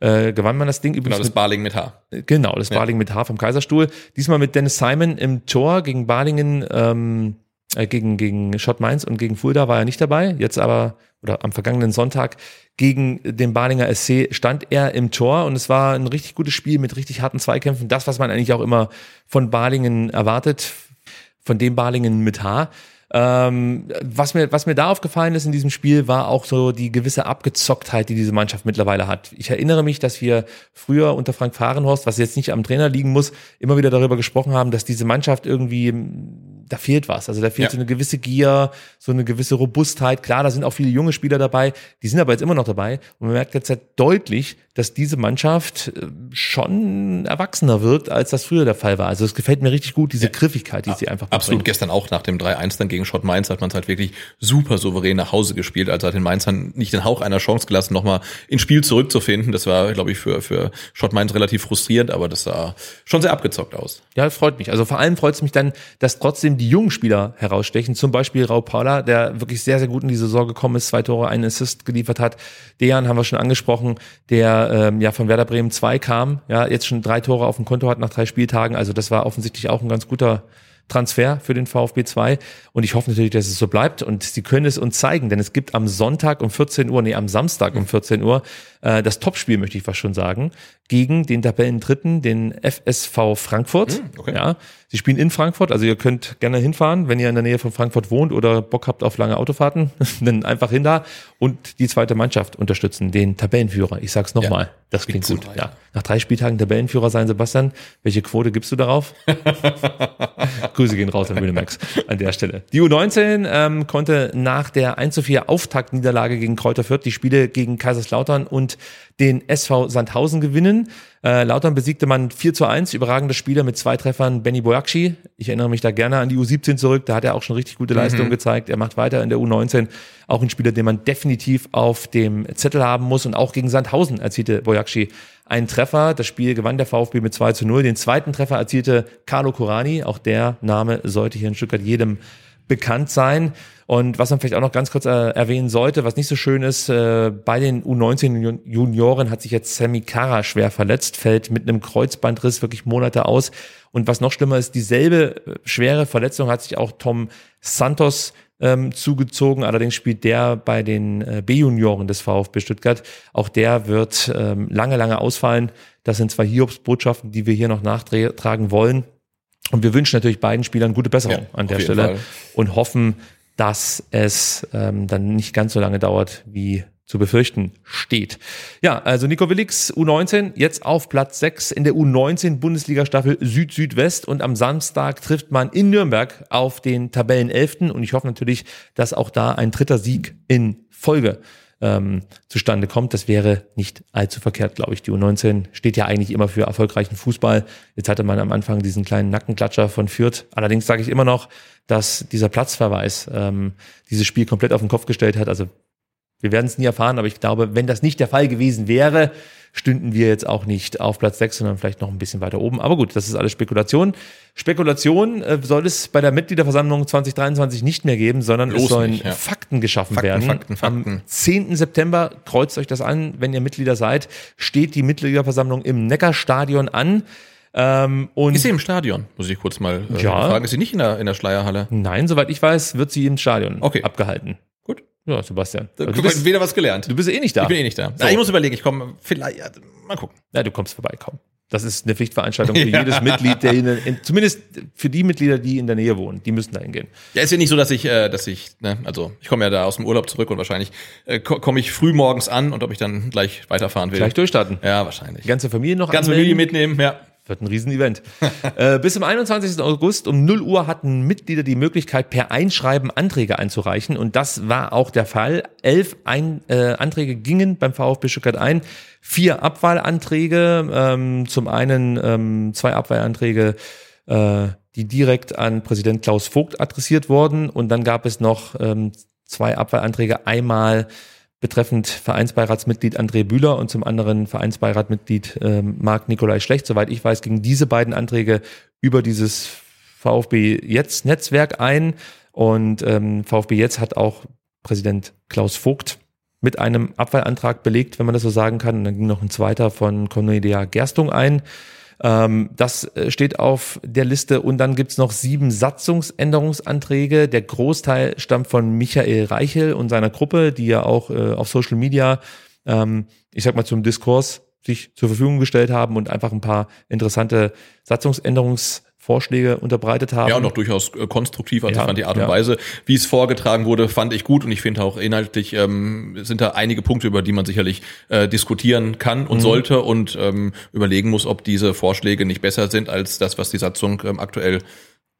äh, gewann man das Ding Genau, übrigens das mit Barling mit H. Genau, das Baling mit H vom Kaiserstuhl. Diesmal mit Dennis Simon im Tor gegen Balingen, ähm, äh, gegen, gegen Schott Mainz und gegen Fulda war er nicht dabei. Jetzt aber, oder am vergangenen Sonntag gegen den Balinger SC stand er im Tor und es war ein richtig gutes Spiel mit richtig harten Zweikämpfen. Das, was man eigentlich auch immer von Balingen erwartet, von dem Balingen mit H. Ähm, was mir, was mir da aufgefallen ist in diesem Spiel, war auch so die gewisse Abgezocktheit, die diese Mannschaft mittlerweile hat. Ich erinnere mich, dass wir früher unter Frank Fahrenhorst, was jetzt nicht am Trainer liegen muss, immer wieder darüber gesprochen haben, dass diese Mannschaft irgendwie, da fehlt was. Also da fehlt Ja. so eine gewisse Gier, so eine gewisse Robustheit. Klar, da sind auch viele junge Spieler dabei, die sind aber jetzt immer noch dabei. Und man merkt jetzt halt deutlich, dass diese Mannschaft äh, schon erwachsener wirkt, als das früher der Fall war. Also es gefällt mir richtig gut, diese Griffigkeit, die sie einfach Absolut. mitbringt. Gestern auch nach dem 3-1 dann gegen Schott Mainz hat man es halt wirklich super souverän nach Hause gespielt. Also hat den Mainzern nicht den Hauch einer Chance gelassen, nochmal ins Spiel zurückzufinden. Das war, glaube ich, für, für Schott Mainz relativ frustrierend, aber das sah schon sehr abgezockt aus. Ja, freut mich. Also vor allem freut es mich dann, dass trotzdem die jungen Spieler herausstechen. Zum Beispiel Raul Paula, der wirklich sehr, sehr gut in die Saison gekommen ist, zwei Tore, einen Assist geliefert hat. Dejan haben wir schon angesprochen, der ähm, ja von Werder Bremen 2 kam, ja, jetzt schon drei Tore auf dem Konto hat nach drei Spieltagen. Also das war offensichtlich auch ein ganz guter Transfer für den VfB 2 und ich hoffe natürlich, dass es so bleibt und sie können es uns zeigen, denn es gibt am Sonntag um 14 Uhr, nee, am Samstag um 14 Uhr äh, das Topspiel, möchte ich fast schon sagen, gegen den Tabellendritten, den FSV Frankfurt. okay. Ja, sie spielen in Frankfurt, also ihr könnt gerne hinfahren, wenn ihr in der Nähe von Frankfurt wohnt oder Bock habt auf lange Autofahrten, [laughs] dann einfach hin da und die zweite Mannschaft unterstützen, den Tabellenführer. Ich sag's nochmal, Ja, das klingt gut. Ja. Nach drei Spieltagen Tabellenführer sein, Sebastian, welche Quote gibst du darauf? [laughs] Grüße gehen raus an Max an der Stelle. Die U19 ähm, konnte nach der 1 zu 4 Auftaktniederlage gegen Kräuter Fürth die Spiele gegen Kaiserslautern und den SV Sandhausen gewinnen. Äh, Lautern besiegte man 4 zu 1, überragende Spieler mit zwei Treffern Benny Boakci. Ich erinnere mich da gerne an die U17 zurück, da hat er auch schon richtig gute Leistungen gezeigt. Er macht weiter in der U19, auch ein Spieler, den man definitiv auf dem Zettel haben muss und auch gegen Sandhausen erzielte Boakci einen Treffer. Das Spiel gewann der VfB mit 2 zu 0. Den zweiten Treffer erzielte Carlo Corani. Auch der Name sollte hier in Stuttgart jedem bekannt sein. Und was man vielleicht auch noch ganz kurz äh, erwähnen sollte, was nicht so schön ist, äh, bei den U19 Junioren hat sich jetzt Sammy Kara schwer verletzt, fällt mit einem Kreuzbandriss wirklich Monate aus. Und was noch schlimmer ist, dieselbe äh, schwere Verletzung hat sich auch Tom Santos ähm, zugezogen. Allerdings spielt der bei den äh, B-Junioren des VfB Stuttgart. Auch der wird ähm, lange, lange ausfallen. Das sind zwei Hiobsbotschaften, die wir hier noch nachtragen wollen. Und wir wünschen natürlich beiden Spielern gute Besserung Ja, an der Stelle Fall. und hoffen, dass es ähm, dann nicht ganz so lange dauert, wie zu befürchten steht. Ja, also Nico Willix, U19, jetzt auf Platz 6 in der U19 Bundesliga-Staffel Süd-Südwest und am Samstag trifft man in Nürnberg auf den Tabellenelften und ich hoffe natürlich, dass auch da ein dritter Sieg in Folge ähm, zustande kommt. Das wäre nicht allzu verkehrt, glaube ich. Die U19 steht ja eigentlich immer für erfolgreichen Fußball. Jetzt hatte man am Anfang diesen kleinen Nackenklatscher von Fürth. Allerdings sage ich immer noch, dass dieser Platzverweis ähm, dieses Spiel komplett auf den Kopf gestellt hat. Also wir werden es nie erfahren, aber ich glaube, wenn das nicht der Fall gewesen wäre, stünden wir jetzt auch nicht auf Platz 6, sondern vielleicht noch ein bisschen weiter oben. Aber gut, das ist alles Spekulation. Spekulation äh, soll es bei der Mitgliederversammlung 2023 nicht mehr geben, sondern es Bloß sollen nicht, ja. Fakten geschaffen Fakten, werden. Fakten, Fakten. Am 10. September, kreuzt euch das an, wenn ihr Mitglieder seid, steht die Mitgliederversammlung im Neckarstadion an. Ähm, und Ist sie im Stadion? Muss ich kurz mal äh, Ja. fragen. Ist sie nicht in der, in der Schleierhalle? Nein, soweit ich weiß, wird sie im Stadion Okay. abgehalten. Ja, Sebastian. Du Du bist, wieder was gelernt. du bist eh nicht da. ich bin eh nicht da. So. Na, ich muss überlegen, ich komme vielleicht, ja, mal gucken. Ja, du kommst vorbei, komm. Das ist eine Pflichtveranstaltung für [laughs] jedes Mitglied, der in, in, zumindest für die Mitglieder, die in der Nähe wohnen, die müssen da hingehen. Ja, ist ja nicht so, dass ich, äh, dass ich, ne, also ich komme ja da aus dem Urlaub zurück und wahrscheinlich äh, ko- komme ich früh morgens an und ob ich dann gleich weiterfahren will. Gleich durchstarten. Ja, wahrscheinlich. Die ganze Familie noch Ganze anmelden. Familie mitnehmen, ja. Wird ein Riesenevent. [laughs] äh, bis zum 21. August um 0 Uhr hatten Mitglieder die Möglichkeit, per Einschreiben Anträge einzureichen. Und das war auch der Fall. Elf ein, äh, Anträge gingen beim VfB Stuttgart ein. Vier Abwahlanträge. Ähm, zum einen ähm, zwei Abwahlanträge, äh, die direkt an Präsident Klaus Vogt adressiert wurden. Und dann gab es noch ähm, zwei Abwahlanträge. Einmal betreffend Vereinsbeiratsmitglied André Bühler und zum anderen Vereinsbeiratmitglied ähm, Marc Nikolai Schlecht. Soweit ich weiß, gingen diese beiden Anträge über dieses VfB Jetzt Netzwerk ein und ähm, VfB Jetzt hat auch Präsident Klaus Vogt mit einem Abwahlantrag belegt, wenn man das so sagen kann. Und dann ging noch ein zweiter von Cornelia Gerstung ein. Ähm, das äh, steht auf der Liste und dann gibt's noch sieben Satzungsänderungsanträge. Der Großteil stammt von Michael Reichel und seiner Gruppe, die ja auch äh, auf Social Media, ähm, ich sag mal, zum Diskurs sich zur Verfügung gestellt haben und einfach ein paar interessante Satzungsänderungs Vorschläge unterbreitet haben. Ja, und auch durchaus äh, konstruktiv. Also Ja, ich fand die Art und ja. Weise, wie es vorgetragen wurde, fand ich gut. Und ich finde auch inhaltlich ähm, sind da einige Punkte, über die man sicherlich äh, diskutieren kann und Mhm. sollte und ähm, überlegen muss, ob diese Vorschläge nicht besser sind als das, was die Satzung ähm, aktuell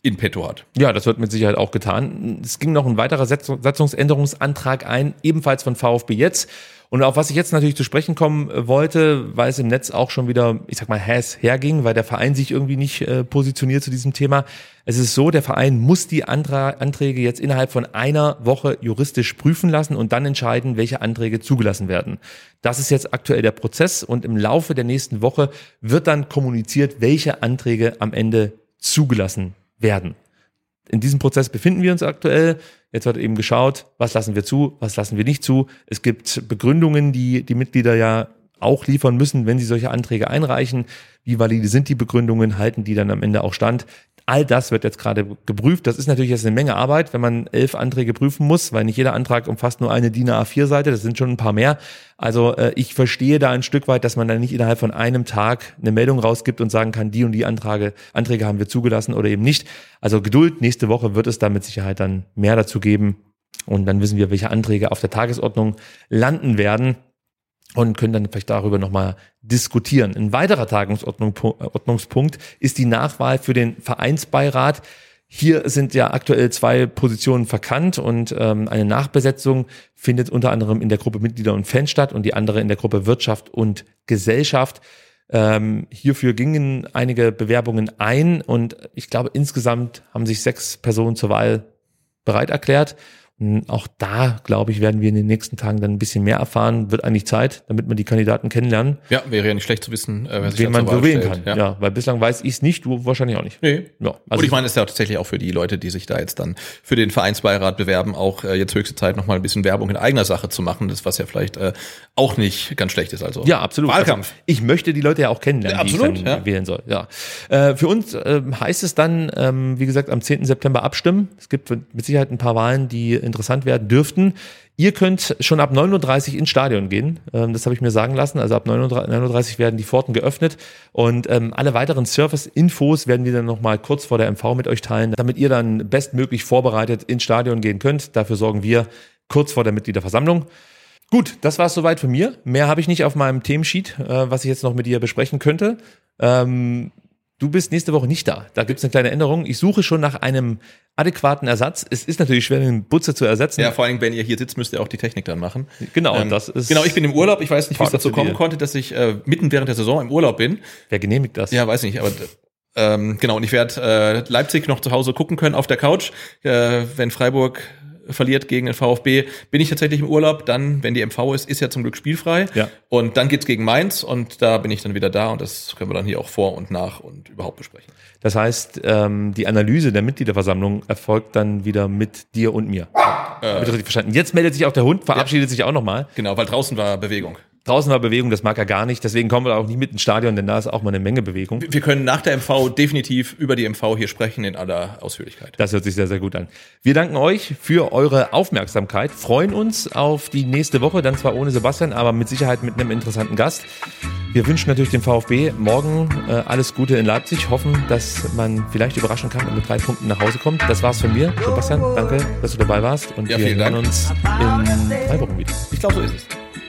in petto hat. Ja, das wird mit Sicherheit auch getan. Es ging noch ein weiterer Satzung- Satzungsänderungsantrag ein, ebenfalls von VfB jetzt. Und auf was ich jetzt natürlich zu sprechen kommen äh, wollte, weil es im Netz auch schon wieder, ich sag mal, Häs herging, weil der Verein sich irgendwie nicht äh, positioniert zu diesem Thema. Es ist so, der Verein muss die Antra Anträge jetzt innerhalb von einer Woche juristisch prüfen lassen und dann entscheiden, welche Anträge zugelassen werden. Das ist jetzt aktuell der Prozess und im Laufe der nächsten Woche wird dann kommuniziert, welche Anträge am Ende zugelassen werden in diesem Prozess befinden wir uns aktuell. Jetzt wird eben geschaut, was lassen wir zu, was lassen wir nicht zu. Es gibt Begründungen, die die Mitglieder ja auch liefern müssen, wenn sie solche Anträge einreichen. Wie valide sind die Begründungen? Halten die dann am Ende auch stand? All das wird jetzt gerade geprüft. Das ist natürlich jetzt eine Menge Arbeit, wenn man elf Anträge prüfen muss, weil nicht jeder Antrag umfasst nur eine DIN A4-Seite. Das sind schon ein paar mehr. Also äh, ich verstehe da ein Stück weit, dass man dann nicht innerhalb von einem Tag eine Meldung rausgibt und sagen kann, die und die Anträge, Anträge haben wir zugelassen oder eben nicht. Also Geduld. Nächste Woche wird es da mit Sicherheit dann mehr dazu geben. Und dann wissen wir, welche Anträge auf der Tagesordnung landen werden und können dann vielleicht darüber nochmal diskutieren. Ein weiterer Tagesordnungspunkt ist die Nachwahl für den Vereinsbeirat. Hier sind ja aktuell zwei Positionen verkannt und ähm, eine Nachbesetzung findet unter anderem in der Gruppe Mitglieder und Fans statt und die andere in der Gruppe Wirtschaft und Gesellschaft. Ähm, hierfür gingen einige Bewerbungen ein und ich glaube insgesamt haben sich sechs Personen zur Wahl bereit erklärt. Und Auch da, glaube ich, werden wir in den nächsten Tagen dann ein bisschen mehr erfahren. Wird eigentlich Zeit, damit wir die Kandidaten kennenlernen, Ja, wäre ja nicht schlecht zu wissen, äh, wer sich wen man so wählen kann. Ja. weil bislang weiß ich es nicht, du wahrscheinlich auch nicht. Nee. Ja, Also also und ich meine, es ist ja tatsächlich auch für die Leute, die sich da jetzt dann für den Vereinsbeirat bewerben, auch äh, jetzt höchste Zeit, nochmal ein bisschen Werbung in eigener Sache zu machen, das was ja vielleicht äh, auch nicht ganz schlecht ist. Also Ja, absolut. Wahlkampf. Also, ich möchte die Leute ja auch kennenlernen, Ja, die absolut, ich dann ja. wählen soll. Ja. Äh, für uns ähm, heißt es dann, ähm, wie gesagt, am 10. September abstimmen. Es gibt mit Sicherheit ein paar Wahlen, die interessant werden dürften. Ihr könnt schon ab 9.30 Uhr ins Stadion gehen. Ähm, das habe ich mir sagen lassen. Also ab 9.30 Uhr werden die Pforten geöffnet. Und ähm, alle weiteren Service-Infos werden wir dann nochmal kurz vor der MV mit euch teilen, damit ihr dann bestmöglich vorbereitet ins Stadion gehen könnt. Dafür sorgen wir kurz vor der Mitgliederversammlung. Gut, das war es soweit von mir. Mehr habe ich nicht auf meinem Themensheet, äh, was ich jetzt noch mit dir besprechen könnte. Ähm, du bist nächste Woche nicht da. Da gibt es eine kleine Änderung. Ich suche schon nach einem adäquaten Ersatz. Es ist natürlich schwer, den Butze zu ersetzen. Ja, vor allem, wenn ihr hier sitzt, müsst ihr auch die Technik dann machen. Genau, Ähm, das ist. Genau, ich bin im Urlaub. Ich weiß nicht, wie es dazu zu kommen konnte, dass ich äh, mitten während der Saison im Urlaub bin. Wer genehmigt das? Ja, weiß nicht, aber ähm, genau, und ich werde äh, Leipzig noch zu Hause gucken können auf der Couch. Äh, wenn Freiburg verliert gegen den VfB, bin ich tatsächlich im Urlaub. Dann, wenn die MV ist, ist ja zum Glück spielfrei. Ja. Und dann geht's gegen Mainz und da bin ich dann wieder da und das können wir dann hier auch vor und nach und überhaupt besprechen. Das heißt, ähm, die Analyse der Mitgliederversammlung erfolgt dann wieder mit dir und mir. Hab ich das richtig verstanden? Jetzt meldet sich auch der Hund, verabschiedet sich auch nochmal. Genau, weil draußen war Bewegung. Draußen war Bewegung, das mag er gar nicht. Deswegen kommen wir auch nicht mit ins Stadion, denn da ist auch mal eine Menge Bewegung. Wir können nach der MV definitiv über die MV hier sprechen in aller Ausführlichkeit. Das hört sich sehr, sehr gut an. Wir danken euch für eure Aufmerksamkeit, freuen uns auf die nächste Woche, dann zwar ohne Sebastian, aber mit Sicherheit mit einem interessanten Gast. Wir wünschen natürlich dem VfB morgen äh, alles Gute in Leipzig, hoffen, dass man vielleicht überraschen kann und mit drei Punkten nach Hause kommt. Das war's von mir. Sebastian, danke, dass du dabei warst und Ja, wir hören uns in drei Wochen wieder. Ich glaube, so ist es.